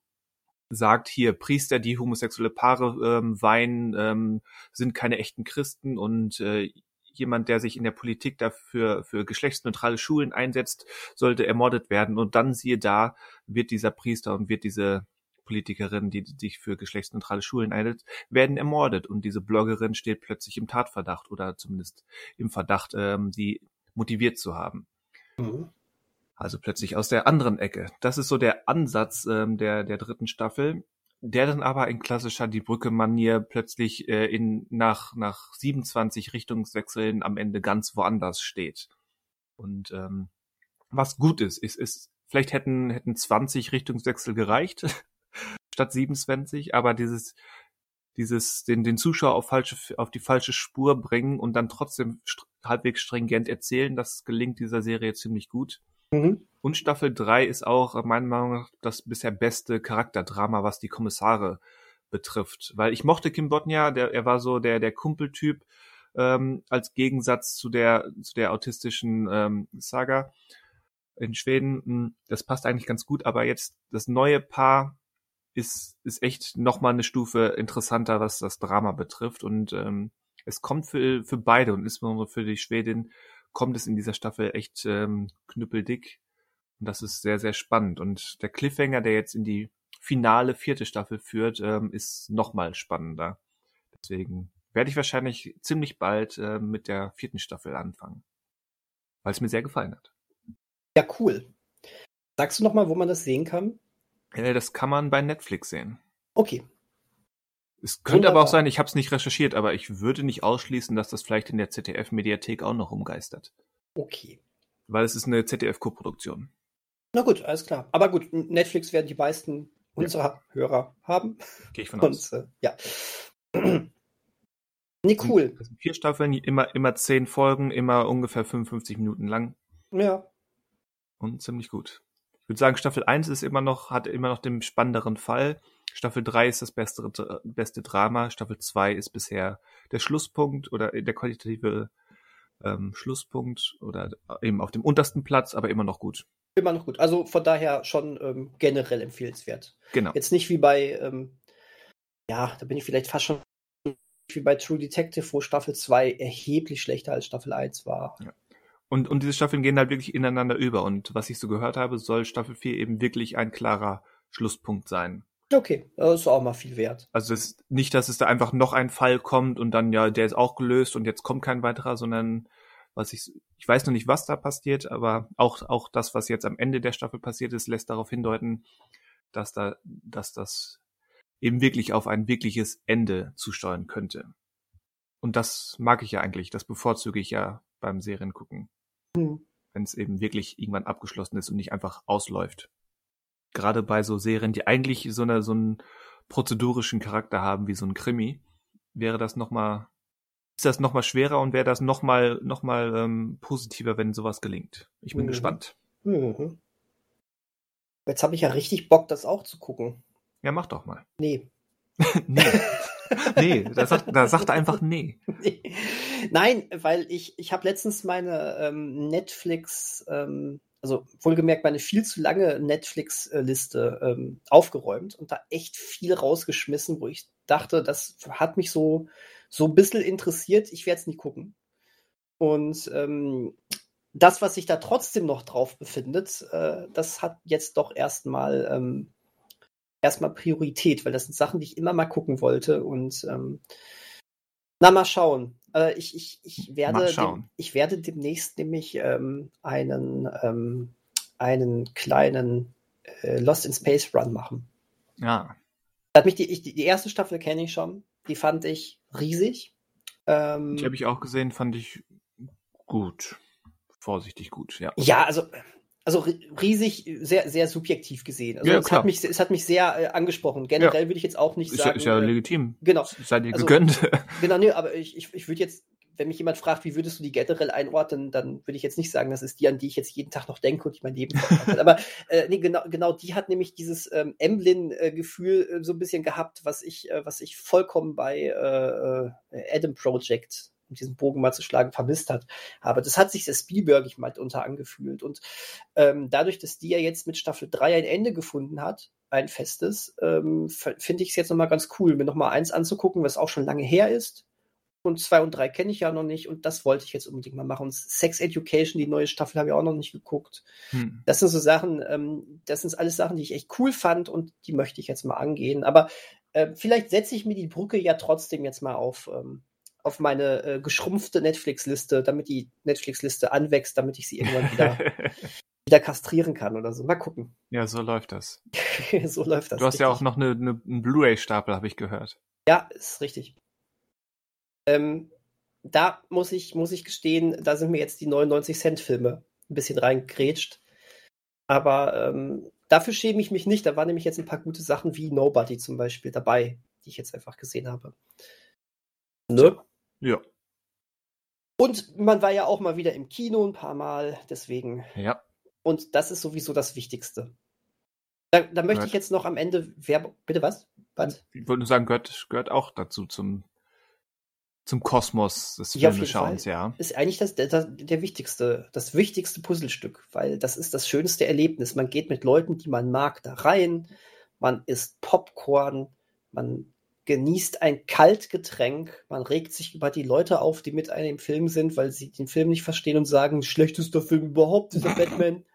sagt, hier Priester, die homosexuelle Paare ähm, weinen, ähm, sind keine echten Christen und äh, jemand, der sich in der Politik dafür für geschlechtsneutrale Schulen einsetzt, sollte ermordet werden. Und dann siehe da, wird dieser Priester und wird diese Politikerin, die sich für geschlechtsneutrale Schulen einsetzt, werden ermordet. Und diese Bloggerin steht plötzlich im Tatverdacht oder zumindest im Verdacht, ähm, sie motiviert zu haben.
Mhm.
Also plötzlich aus der anderen Ecke. Das ist so der Ansatz ähm, der, der dritten Staffel, der dann aber in klassischer Die Brücke-Manier plötzlich äh, in, nach, nach 27 Richtungswechseln am Ende ganz woanders steht. Und ähm, was gut ist, ist, ist vielleicht hätten, hätten 20 Richtungswechsel gereicht, statt 27, aber dieses, dieses, den, den Zuschauer auf falsche, auf die falsche Spur bringen und dann trotzdem st halbwegs stringent erzählen, das gelingt dieser Serie ziemlich gut.
Mhm.
Und Staffel 3 ist auch äh, meiner Meinung nach das bisher beste Charakterdrama, was die Kommissare betrifft. Weil ich mochte Kim Bodnia, der, er war so der, der Kumpeltyp, ähm, als Gegensatz zu der, zu der autistischen ähm, Saga in Schweden. Hm, Das passt eigentlich ganz gut, aber jetzt das neue Paar ist, ist echt nochmal eine Stufe interessanter, was das Drama betrifft. Und ähm, es kommt für, für beide und insbesondere für die Schwedin kommt es in dieser Staffel echt ähm, knüppeldick. Und das ist sehr, sehr spannend. Und der Cliffhanger, der jetzt in die finale vierte Staffel führt, ähm, ist nochmal spannender. Deswegen werde ich wahrscheinlich ziemlich bald äh, mit der vierten Staffel anfangen. Weil es mir sehr gefallen hat.
Ja, cool. Sagst du noch mal, wo man das sehen kann?
Das kann man bei Netflix sehen.
Okay.
Es könnte aber auch
Wunderbar.
sein, ich habe es nicht recherchiert, aber ich würde nicht ausschließen, dass das vielleicht in der ZDF-Mediathek auch noch rumgeistert.
Okay.
Weil es ist eine ZDF-Koproduktion.
Na gut, alles klar. Aber gut, Netflix werden die meisten unserer Hörer haben.
Gehe ich von
Und
aus.
äh, ja. nee, cool.
Das sind vier Staffeln, immer, immer zehn Folgen, immer ungefähr 55 Minuten lang
Ja.
und ziemlich gut. Ich würde sagen, Staffel 1 ist immer noch, hat immer noch den spannenderen Fall. Staffel 3 ist das beste, beste Drama. Staffel 2 ist bisher der Schlusspunkt oder der qualitative ähm, Schlusspunkt oder eben auf dem untersten Platz, aber immer noch gut.
Immer noch gut. Also von daher schon ähm, generell empfehlenswert.
Genau.
Jetzt nicht wie bei, ähm, ja, da bin ich vielleicht fast schon wie bei True Detective, wo Staffel 2 erheblich schlechter als Staffel 1 war.
Ja. Und, und diese Staffeln gehen halt wirklich ineinander über. Und was ich so gehört habe, soll Staffel 4 eben wirklich ein klarer Schlusspunkt sein.
Okay, das ist auch mal viel wert.
Also es, nicht, dass es da einfach noch ein Fall kommt und dann, ja, der ist auch gelöst und jetzt kommt kein weiterer, sondern was ich, ich weiß noch nicht, was da passiert, aber auch, auch das, was jetzt am Ende der Staffel passiert ist, lässt darauf hindeuten, dass da, dass das eben wirklich auf ein wirkliches Ende zusteuern könnte. Und das mag ich ja eigentlich, das bevorzuge ich ja beim Seriengucken. Hm. Wenn es eben wirklich irgendwann abgeschlossen ist und nicht einfach ausläuft gerade bei so Serien, die eigentlich so, eine, so einen prozedurischen Charakter haben wie so ein Krimi, wäre das nochmal, ist das nochmal schwerer und wäre das nochmal noch mal, ähm, positiver, wenn sowas gelingt. Ich bin mhm. gespannt. Mhm.
Jetzt habe ich ja richtig Bock, das auch zu gucken.
Ja, mach doch mal.
Nee.
nee. nee, da sagt, da sagt er einfach nee. nee.
Nein, weil ich, ich habe letztens meine ähm, Netflix ähm, also wohlgemerkt meine viel zu lange Netflix-Liste ähm, aufgeräumt und da echt viel rausgeschmissen, wo ich dachte, das hat mich so, so ein bisschen interessiert, ich werde es nie gucken. Und ähm, das, was sich da trotzdem noch drauf befindet, äh, das hat jetzt doch erstmal ähm, erstmal Priorität, weil das sind Sachen, die ich immer mal gucken wollte und ähm, na, mal schauen. Äh, ich, ich, ich, werde dem, ich werde demnächst nämlich ähm, einen, ähm, einen kleinen äh, Lost in Space Run machen.
Ja.
Hat mich die, ich, die erste Staffel kenne ich schon. Die fand ich riesig.
Ähm, die habe ich auch gesehen, fand ich gut. Vorsichtig gut, ja.
Ja, also also riesig, sehr, sehr subjektiv gesehen. Also ja, es, hat mich, es hat mich sehr äh, angesprochen. Generell ja. würde ich jetzt auch nicht
ist
sagen.
Ja, ist ja
äh,
legitim.
Genau.
Seid ihr also, gegönnt.
Genau, nee, aber ich, ich, ich würde jetzt, wenn mich jemand fragt, wie würdest du die generell einordnen, dann würde ich jetzt nicht sagen, das ist die, an die ich jetzt jeden Tag noch denke und die mein Leben. Aber äh, nee, genau, genau, die hat nämlich dieses ähm, Emblem-Gefühl äh, so ein bisschen gehabt, was ich, äh, was ich vollkommen bei äh, äh Adam Project um diesen Bogen mal zu schlagen, vermisst hat. Aber das hat sich der Spielberg ich mal unter angefühlt. Und ähm, dadurch, dass die ja jetzt mit Staffel 3 ein Ende gefunden hat, ein festes, ähm, finde ich es jetzt nochmal ganz cool, mir nochmal eins anzugucken, was auch schon lange her ist. Und zwei und drei kenne ich ja noch nicht und das wollte ich jetzt unbedingt mal machen. Und Sex Education, die neue Staffel, habe ich auch noch nicht geguckt. Hm. Das sind so Sachen, ähm, das sind alles Sachen, die ich echt cool fand und die möchte ich jetzt mal angehen. Aber äh, vielleicht setze ich mir die Brücke ja trotzdem jetzt mal auf, ähm, auf meine äh, geschrumpfte Netflix-Liste, damit die Netflix-Liste anwächst, damit ich sie irgendwann wieder, wieder kastrieren kann oder so. Mal gucken.
Ja, so läuft das.
so läuft das.
Du hast richtig. ja auch noch eine, eine, einen Blu-ray-Stapel, habe ich gehört.
Ja, ist richtig. Ähm, da muss ich, muss ich gestehen, da sind mir jetzt die 99-Cent-Filme ein bisschen reingegrätscht. Aber ähm, dafür schäme ich mich nicht. Da waren nämlich jetzt ein paar gute Sachen wie Nobody zum Beispiel dabei, die ich jetzt einfach gesehen habe.
Ne? Ja.
Und man war ja auch mal wieder im Kino ein paar Mal, deswegen.
Ja.
Und das ist sowieso das Wichtigste. Da, da möchte gehört. ich jetzt noch am Ende Werbung. Bitte was? was?
Ich wollte nur sagen, gehört, gehört auch dazu zum, zum Kosmos des ja, Filmeschauens, ja.
Ist eigentlich das, der, der wichtigste, das wichtigste Puzzlestück, weil das ist das schönste Erlebnis. Man geht mit Leuten, die man mag, da rein, man isst Popcorn, man genießt ein Kaltgetränk. Man regt sich über die Leute auf, die mit einem im Film sind, weil sie den Film nicht verstehen und sagen, schlechtester Film überhaupt, dieser Batman.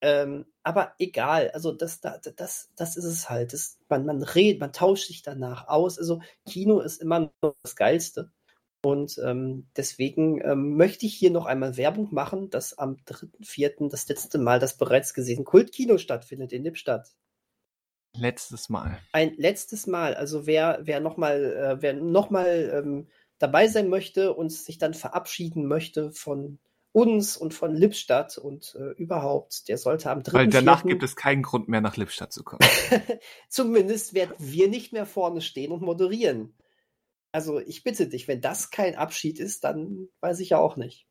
Ähm, aber egal, also das, das, das, ist es halt. Das, man, man redet, man tauscht sich danach aus. Also Kino ist immer noch das Geilste. Und ähm, deswegen ähm, möchte ich hier noch einmal Werbung machen, dass am 3.4. das letzte Mal das bereits gesehene Kultkino stattfindet in Lippstadt.
Letztes Mal.
Ein letztes Mal. Also wer, wer nochmal äh, wer noch ähm, dabei sein möchte und sich dann verabschieden möchte von uns und von Lippstadt und äh, überhaupt, der sollte am 3.
Weil danach gibt es keinen Grund mehr, nach Lippstadt zu kommen.
Zumindest werden wir nicht mehr vorne stehen und moderieren. Also ich bitte dich, wenn das kein Abschied ist, dann weiß ich ja auch nicht.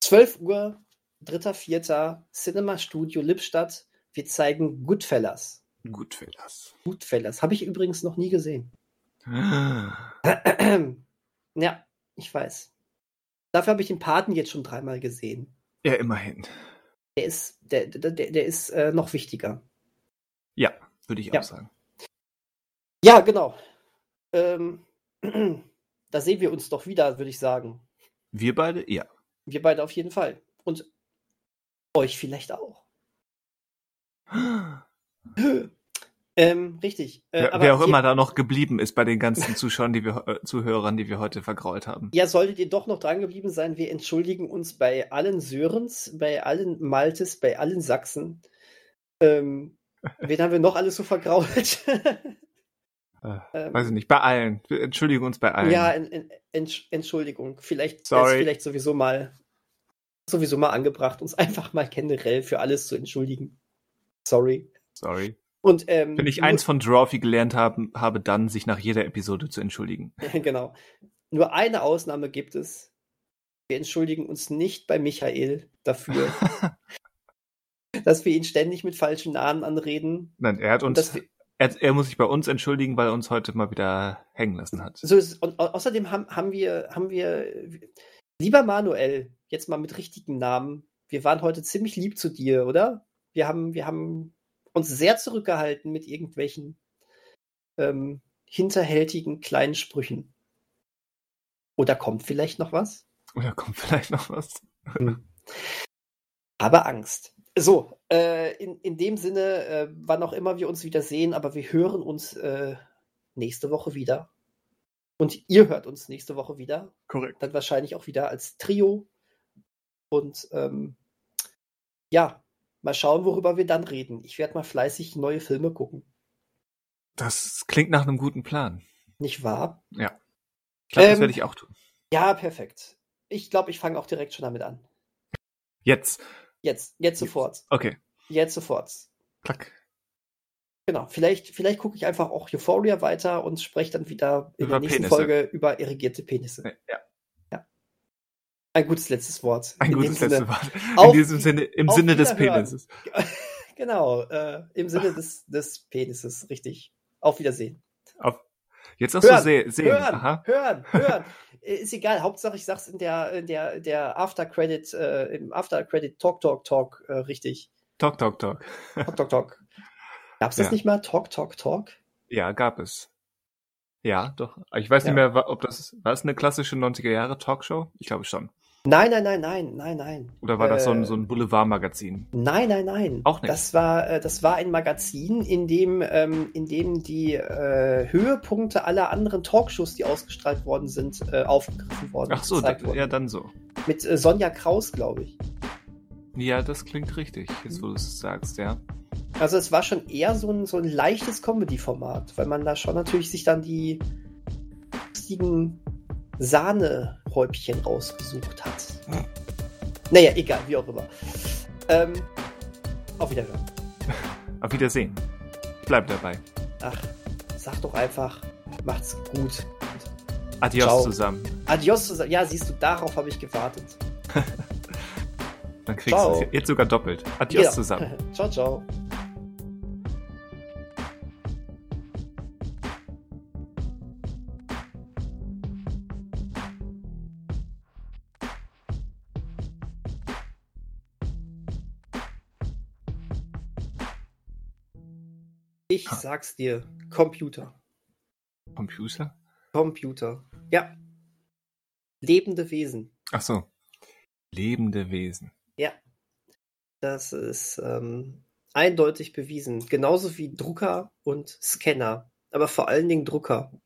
12 Uhr, 3.4. Cinema Studio Lippstadt. Wir zeigen Goodfellas.
Goodfellas.
Goodfellas. Habe ich übrigens noch nie gesehen.
Ah.
ja, ich weiß. Dafür habe ich den Paten jetzt schon dreimal gesehen.
Ja, immerhin.
Der ist, der, der, der ist äh, noch wichtiger.
Ja, würde ich
Ja.
auch sagen.
Ja, genau. Ähm, da sehen wir uns doch wieder, würde ich sagen.
Wir beide? Ja.
Wir beide auf jeden Fall. Und euch vielleicht auch. Ähm, richtig. Äh,
Wer, wer auch immer da noch geblieben ist bei den ganzen Zuschauern, die wir, äh, Zuhörern, die wir heute vergrault haben.
Ja, solltet ihr doch noch dran geblieben sein, wir entschuldigen uns bei allen Sörens, bei allen Maltes, bei allen Sachsen. Ähm, wen haben wir noch alles so vergrault?
Äh,
Ähm,
weiß ich nicht, bei allen. Wir entschuldigen uns bei allen.
Ja, en, en, Entsch- Entschuldigung. Vielleicht
Sorry.
ist vielleicht sowieso mal sowieso mal angebracht, uns einfach mal generell für alles zu entschuldigen. Sorry.
Sorry.
Und ähm,
Wenn ich eins von Drawfee gelernt haben, habe, dann sich nach jeder Episode zu entschuldigen.
genau. Nur eine Ausnahme gibt es. Wir entschuldigen uns nicht bei Michael dafür, dass wir ihn ständig mit falschen Namen anreden.
Nein, er hat uns, er, er muss sich bei uns entschuldigen, weil er uns heute mal wieder hängen lassen hat.
so ist, und au- außerdem haben, haben wir, haben wir, lieber Manuel, jetzt mal mit richtigen Namen, wir waren heute ziemlich lieb zu dir, oder? Wir haben, wir haben uns sehr zurückgehalten mit irgendwelchen ähm, hinterhältigen kleinen Sprüchen. Oder kommt vielleicht noch was?
Oder kommt vielleicht noch was?
Aber Angst. So, äh, in, in dem Sinne, äh, wann auch immer wir uns wieder sehen, aber wir hören uns äh, nächste Woche wieder. Und ihr hört uns nächste Woche wieder.
Korrekt.
Dann wahrscheinlich auch wieder als Trio. Und ähm, ja, mal schauen, worüber wir dann reden. Ich werde mal fleißig neue Filme gucken.
Das klingt nach einem guten Plan.
Nicht wahr?
Ich glaube, das
Ähm,
werde ich auch tun.
Ja, perfekt. Ich glaube, ich fange auch direkt schon damit an.
Jetzt.
Jetzt, jetzt sofort.
Okay.
Jetzt sofort.
Klack.
Genau, vielleicht, vielleicht gucke ich einfach auch Euphoria weiter und spreche dann wieder in
Über
der nächsten
Penisse.
Folge über irrigierte Penisse.
Ja.
Ein gutes letztes Wort.
Ein
In
gutes letztes. Wort.
Auf
In diesem
die-
Sinne, im Sinne des. Penises.
Genau, äh, im Sinne des, des Penises, richtig. Auf Wiedersehen.
Auf, jetzt auch so
Hören,
se sehen.
Hören,
Aha.
hören, hören. Äh, Ist egal, Hauptsache ich sag's in der, in der, der After Credit, äh, im After Credit Talk Talk Talk äh, richtig.
Talk, talk, talk.
Talk Talk Talk. Gab's das
Ja.
nicht mal? Talk Talk Talk?
Ja, gab es. Ja, doch. Ich weiß
Ja.
nicht mehr, ob das, war es eine klassische 90er Jahre Talkshow? Ich glaube schon.
Nein, nein, nein, nein, nein, nein.
Oder war das so ein,
Äh,
so ein Boulevardmagazin?
Nein, nein, nein.
Auch nicht.
Das war, äh, das war ein Magazin, in dem, ähm, in dem die äh, Höhepunkte aller anderen Talkshows, die ausgestrahlt worden sind, äh, aufgegriffen worden.
Ach so, da, ja, dann so.
Mit äh, Sonja Kraus, glaube ich.
Ja, das klingt richtig, jetzt wo du es sagst, ja.
Also es war schon eher so ein, so ein leichtes Comedy-Format, weil man da schon natürlich sich dann die lustigen Sahnehäubchen rausgesucht hat. Naja, egal, wie auch immer. Ähm, auf Wiederhören.
Auf Wiedersehen. Ich bleib dabei.
Ach, sag doch einfach, macht's gut.
Adios
Ciao.
zusammen.
Adios zusammen. Ja, siehst du, darauf habe ich gewartet.
Dann kriegst du es jetzt sogar doppelt. Adios
Genau.
zusammen.
ciao, ciao. Ich sag's dir, Computer.
Computer?
Computer. Ja. Lebende Wesen.
Ach so. Lebende Wesen.
Ja. Das ist ähm, eindeutig bewiesen. Genauso wie Drucker und Scanner. Aber vor allen Dingen Drucker.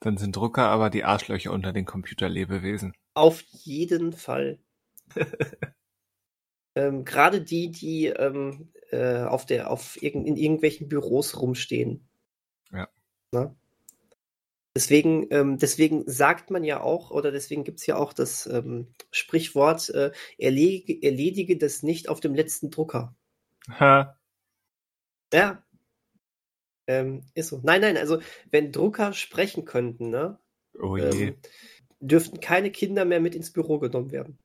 Dann sind Drucker aber die Arschlöcher unter den Computerlebewesen.
Auf jeden Fall. ähm, Gerade die, die ähm, äh, auf der, auf irgend, in irgendwelchen Büros rumstehen.
Ja.
Ne? Deswegen, ähm, deswegen sagt man ja auch, oder deswegen gibt's ja auch das ähm, Sprichwort, äh, erledige, erledige das nicht auf dem letzten Drucker.
Ha.
Ja. Ähm, ist so. Nein, nein, also wenn Drucker sprechen könnten, ne,
Oh je.
ähm, dürften keine Kinder mehr mit ins Büro genommen werden.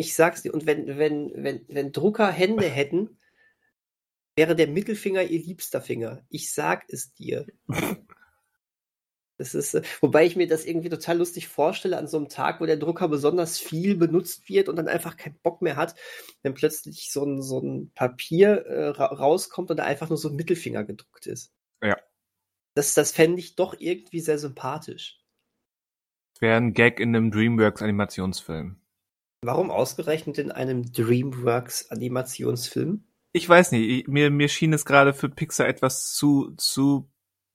Ich sag's dir, und wenn, wenn, wenn, wenn Drucker Hände hätten, wäre der Mittelfinger ihr liebster Finger. Ich sag es dir. Das ist, äh, wobei ich mir das irgendwie total lustig vorstelle an so einem Tag, wo der Drucker besonders viel benutzt wird und dann einfach keinen Bock mehr hat, wenn plötzlich so ein, so ein Papier äh, ra rauskommt und da einfach nur so ein Mittelfinger gedruckt ist.
Ja.
Das, das fände ich doch irgendwie sehr sympathisch.
Wäre ein Gag in einem DreamWorks-Animationsfilm.
Warum ausgerechnet in einem DreamWorks-Animationsfilm?
Ich weiß nicht, mir, mir schien es gerade für Pixar etwas zu, zu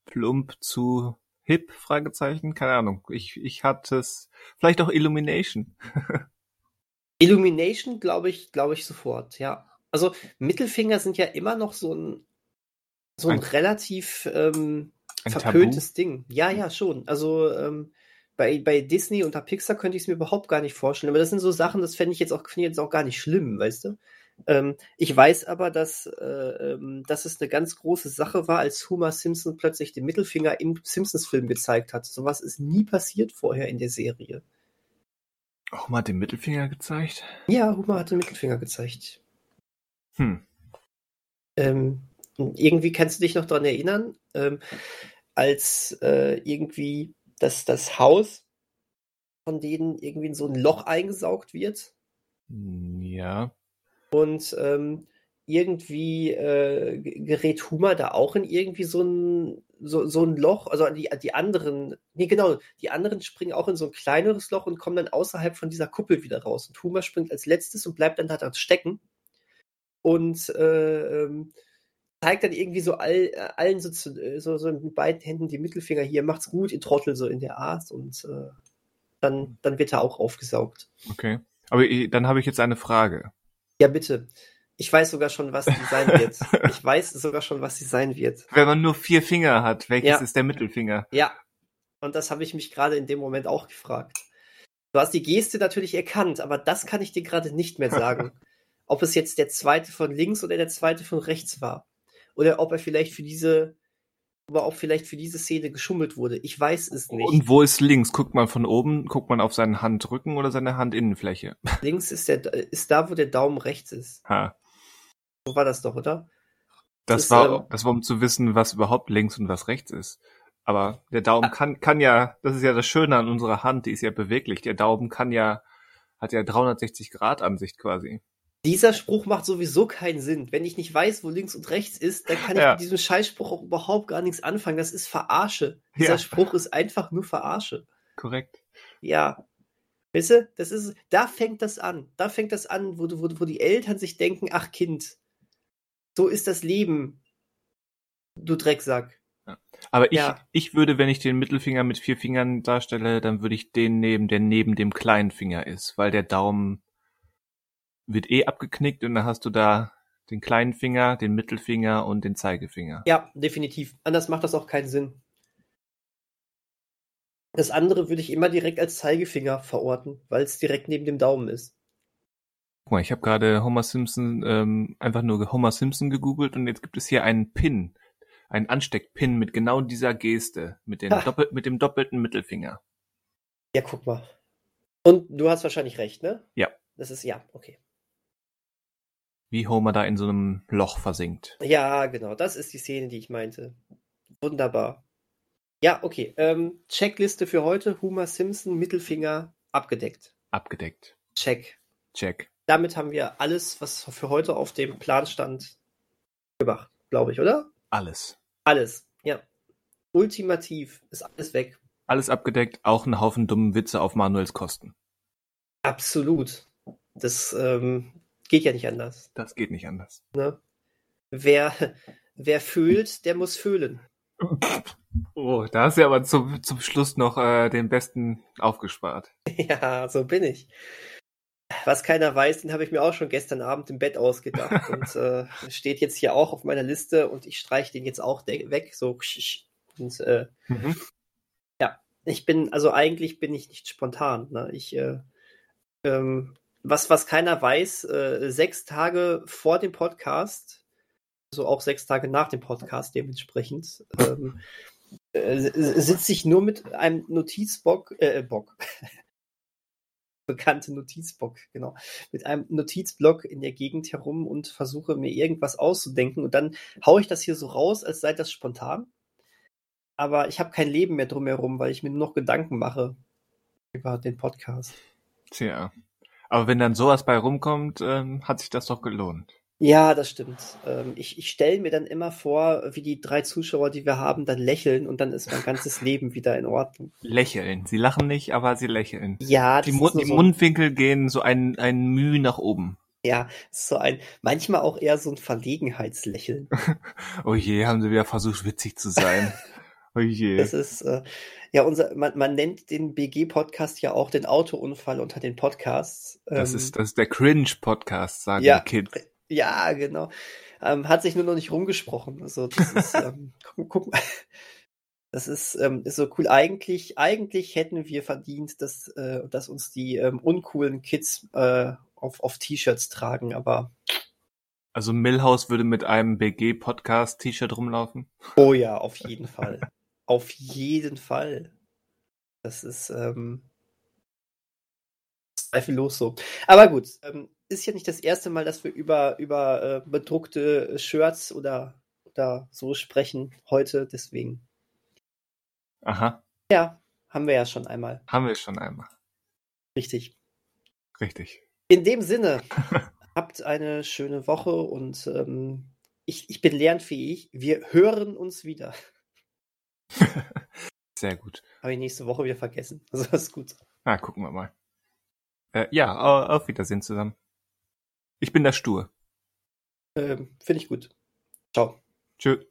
plump, zu hip, Fragezeichen, keine Ahnung. Ich, ich hatte es, vielleicht auch Illumination.
Illumination glaube ich, glaube ich sofort, ja. Also Mittelfinger sind ja immer noch so ein, so ein, ein relativ ähm, verpöntes? Ding. Ja, ja, schon. Also ähm, bei, bei Disney und Pixar könnte ich es mir überhaupt gar nicht vorstellen. Aber das sind so Sachen, das fände ich jetzt auch, ich jetzt auch gar nicht schlimm, weißt du? Ähm, ich weiß aber, dass, äh, ähm, dass es eine ganz große Sache war, als Homer Simpson plötzlich den Mittelfinger im Simpsons-Film gezeigt hat. Sowas ist nie passiert vorher in der Serie.
Homer hat den Mittelfinger gezeigt?
Ja, Homer hat den Mittelfinger gezeigt.
Hm.
Ähm, irgendwie kannst du dich noch daran erinnern, ähm, als äh, irgendwie das, das Haus von denen irgendwie in so ein Loch eingesaugt wird.
Ja.
Und ähm, irgendwie äh, gerät Humor da auch in irgendwie so ein, so, so ein Loch. Also die, die anderen, nee, genau, die anderen springen auch in so ein kleineres Loch und kommen dann außerhalb von dieser Kuppel wieder raus. Und Humor springt als letztes und bleibt dann da stecken. Und äh, ähm, zeigt dann irgendwie so all, äh, allen so, so, so mit beiden Händen die Mittelfinger hier, macht's gut, ihr Trottel, so in der Art. Und äh, dann, dann wird er auch aufgesaugt.
Okay. Aber dann habe ich jetzt eine Frage.
Ja, bitte. Ich weiß sogar schon, was sie sein wird. ich weiß sogar schon, was sie sein wird.
Wenn man nur vier Finger hat, welches ja. ist der Mittelfinger?
Ja. Und das habe ich mich gerade in dem Moment auch gefragt. Du hast die Geste natürlich erkannt, aber das kann ich dir gerade nicht mehr sagen. ob es jetzt der zweite von links oder der zweite von rechts war. Oder ob er vielleicht für diese aber auch vielleicht für diese Szene geschummelt wurde. Ich weiß es nicht.
Und wo ist links? Guckt man von oben, guckt man auf seinen Handrücken oder seine Handinnenfläche?
Links ist, der, ist da, wo der Daumen rechts ist.
Ha.
So war das doch, oder?
Das, das war, ähm, das war, um zu wissen, was überhaupt links und was rechts ist. Aber der Daumen ah. kann, kann ja, das ist ja das Schöne an unserer Hand, die ist ja beweglich. Der Daumen kann ja, hat ja 360 Grad Ansicht quasi.
Dieser Spruch macht sowieso keinen Sinn. Wenn ich nicht weiß, wo links und rechts ist, dann kann ich ja. mit diesem Scheißspruch auch überhaupt gar nichts anfangen. Das ist Verarsche. Dieser ja. Spruch ist einfach nur Verarsche.
Korrekt.
Ja. Weißt du, das ist, da fängt das an. Da fängt das an, wo, wo, wo die Eltern sich denken, ach Kind, so ist das Leben. Du Drecksack.
Ja. Aber ich, ja. ich würde, wenn ich den Mittelfinger mit vier Fingern darstelle, dann würde ich den nehmen, der neben dem kleinen Finger ist, weil der Daumen wird eh abgeknickt und dann hast du da den kleinen Finger, den Mittelfinger und den Zeigefinger.
Ja, definitiv. Anders macht das auch keinen Sinn. Das andere würde ich immer direkt als Zeigefinger verorten, weil es direkt neben dem Daumen ist.
Guck mal, ich habe gerade Homer Simpson ähm, einfach nur Homer Simpson gegoogelt und jetzt gibt es hier einen Pin, einen Ansteckpin mit genau dieser Geste, mit, Doppel mit dem doppelten Mittelfinger.
Ja, guck mal. Und du hast wahrscheinlich recht, ne?
Ja.
Das ist ja, okay
wie Homer da in so einem Loch versinkt.
Ja, genau, das ist die Szene, die ich meinte. Wunderbar. Ja, okay. Ähm, Checkliste für heute. Homer Simpson, Mittelfinger, abgedeckt.
Abgedeckt.
Check.
Check.
Damit haben wir alles, was für heute auf dem Plan stand, gemacht, glaube ich, oder?
Alles.
Alles, ja. Ultimativ ist alles weg.
Alles abgedeckt, auch ein Haufen dummen Witze auf Manuels Kosten.
Absolut. Das ähm, Geht ja nicht anders.
Das geht nicht anders.
Ne? Wer, wer fühlt, der muss fühlen.
Oh, da hast du aber zum, zum Schluss noch äh, den besten aufgespart.
Ja, so bin ich. Was keiner weiß, den habe ich mir auch schon gestern Abend im Bett ausgedacht und äh, steht jetzt hier auch auf meiner Liste und ich streiche den jetzt auch weg, so und äh, mhm. ja, ich bin also eigentlich bin ich nicht spontan. Ne? Ich äh, ähm, was, was keiner weiß, äh, sechs Tage vor dem Podcast, also auch sechs Tage nach dem Podcast dementsprechend, ähm, äh, sitze ich nur mit einem Notizbock, äh, Bock. bekannte Notizbock, genau, mit einem Notizblock in der Gegend herum und versuche mir irgendwas auszudenken und dann haue ich das hier so raus, als sei das spontan. aber ich habe kein Leben mehr drumherum, weil ich mir nur noch Gedanken mache über den Podcast.
Tja. Aber wenn dann sowas bei rumkommt, ähm, hat sich das doch gelohnt.
Ja, das stimmt. Ähm, ich ich stelle mir dann immer vor, wie die drei Zuschauer, die wir haben, dann lächeln und dann ist mein ganzes Leben wieder in Ordnung.
Lächeln. Sie lachen nicht, aber sie lächeln.
Ja,
Die,
das
Mu
ist
die
so,
Mundwinkel gehen so ein, ein Mühe nach oben.
ja, so ein, manchmal auch eher so ein Verlegenheitslächeln.
Oh je, haben sie wieder versucht, witzig zu sein. Oh je.
Das ist, äh, ja, unser, man, man nennt den BG-Podcast ja auch den Autounfall unter den Podcasts.
Das
Ähm,
ist, das ist der Cringe-Podcast, sagen
Ja.
die Kids.
Ja, genau. Ähm, hat sich nur noch nicht rumgesprochen. Also das ist, ähm, guck, guck mal. Das ist, ähm, ist so cool. Eigentlich, eigentlich hätten wir verdient, dass, äh, dass uns die ähm, uncoolen Kids äh, auf, auf T-Shirts tragen, aber
Also Millhouse würde mit einem BG-Podcast-T-Shirt rumlaufen.
oh ja, auf jeden Fall. Auf jeden Fall. Das ist ähm, zweifellos so. Aber gut, ähm, ist ja nicht das erste Mal, dass wir über, über äh, bedruckte Shirts oder, oder so sprechen heute, deswegen.
Aha,
Ja, haben wir ja schon einmal.
haben wir schon einmal.
Richtig.
Richtig.
In dem Sinne, habt eine schöne Woche und ähm, ich, ich bin lernfähig. Wir hören uns wieder.
Sehr gut.
Habe ich nächste Woche wieder vergessen. Also ist gut.
Na, gucken wir mal. Äh, ja, au- auf Wiedersehen zusammen. Ich bin der Stur.
Ähm, Finde ich gut. Ciao.
Tschö.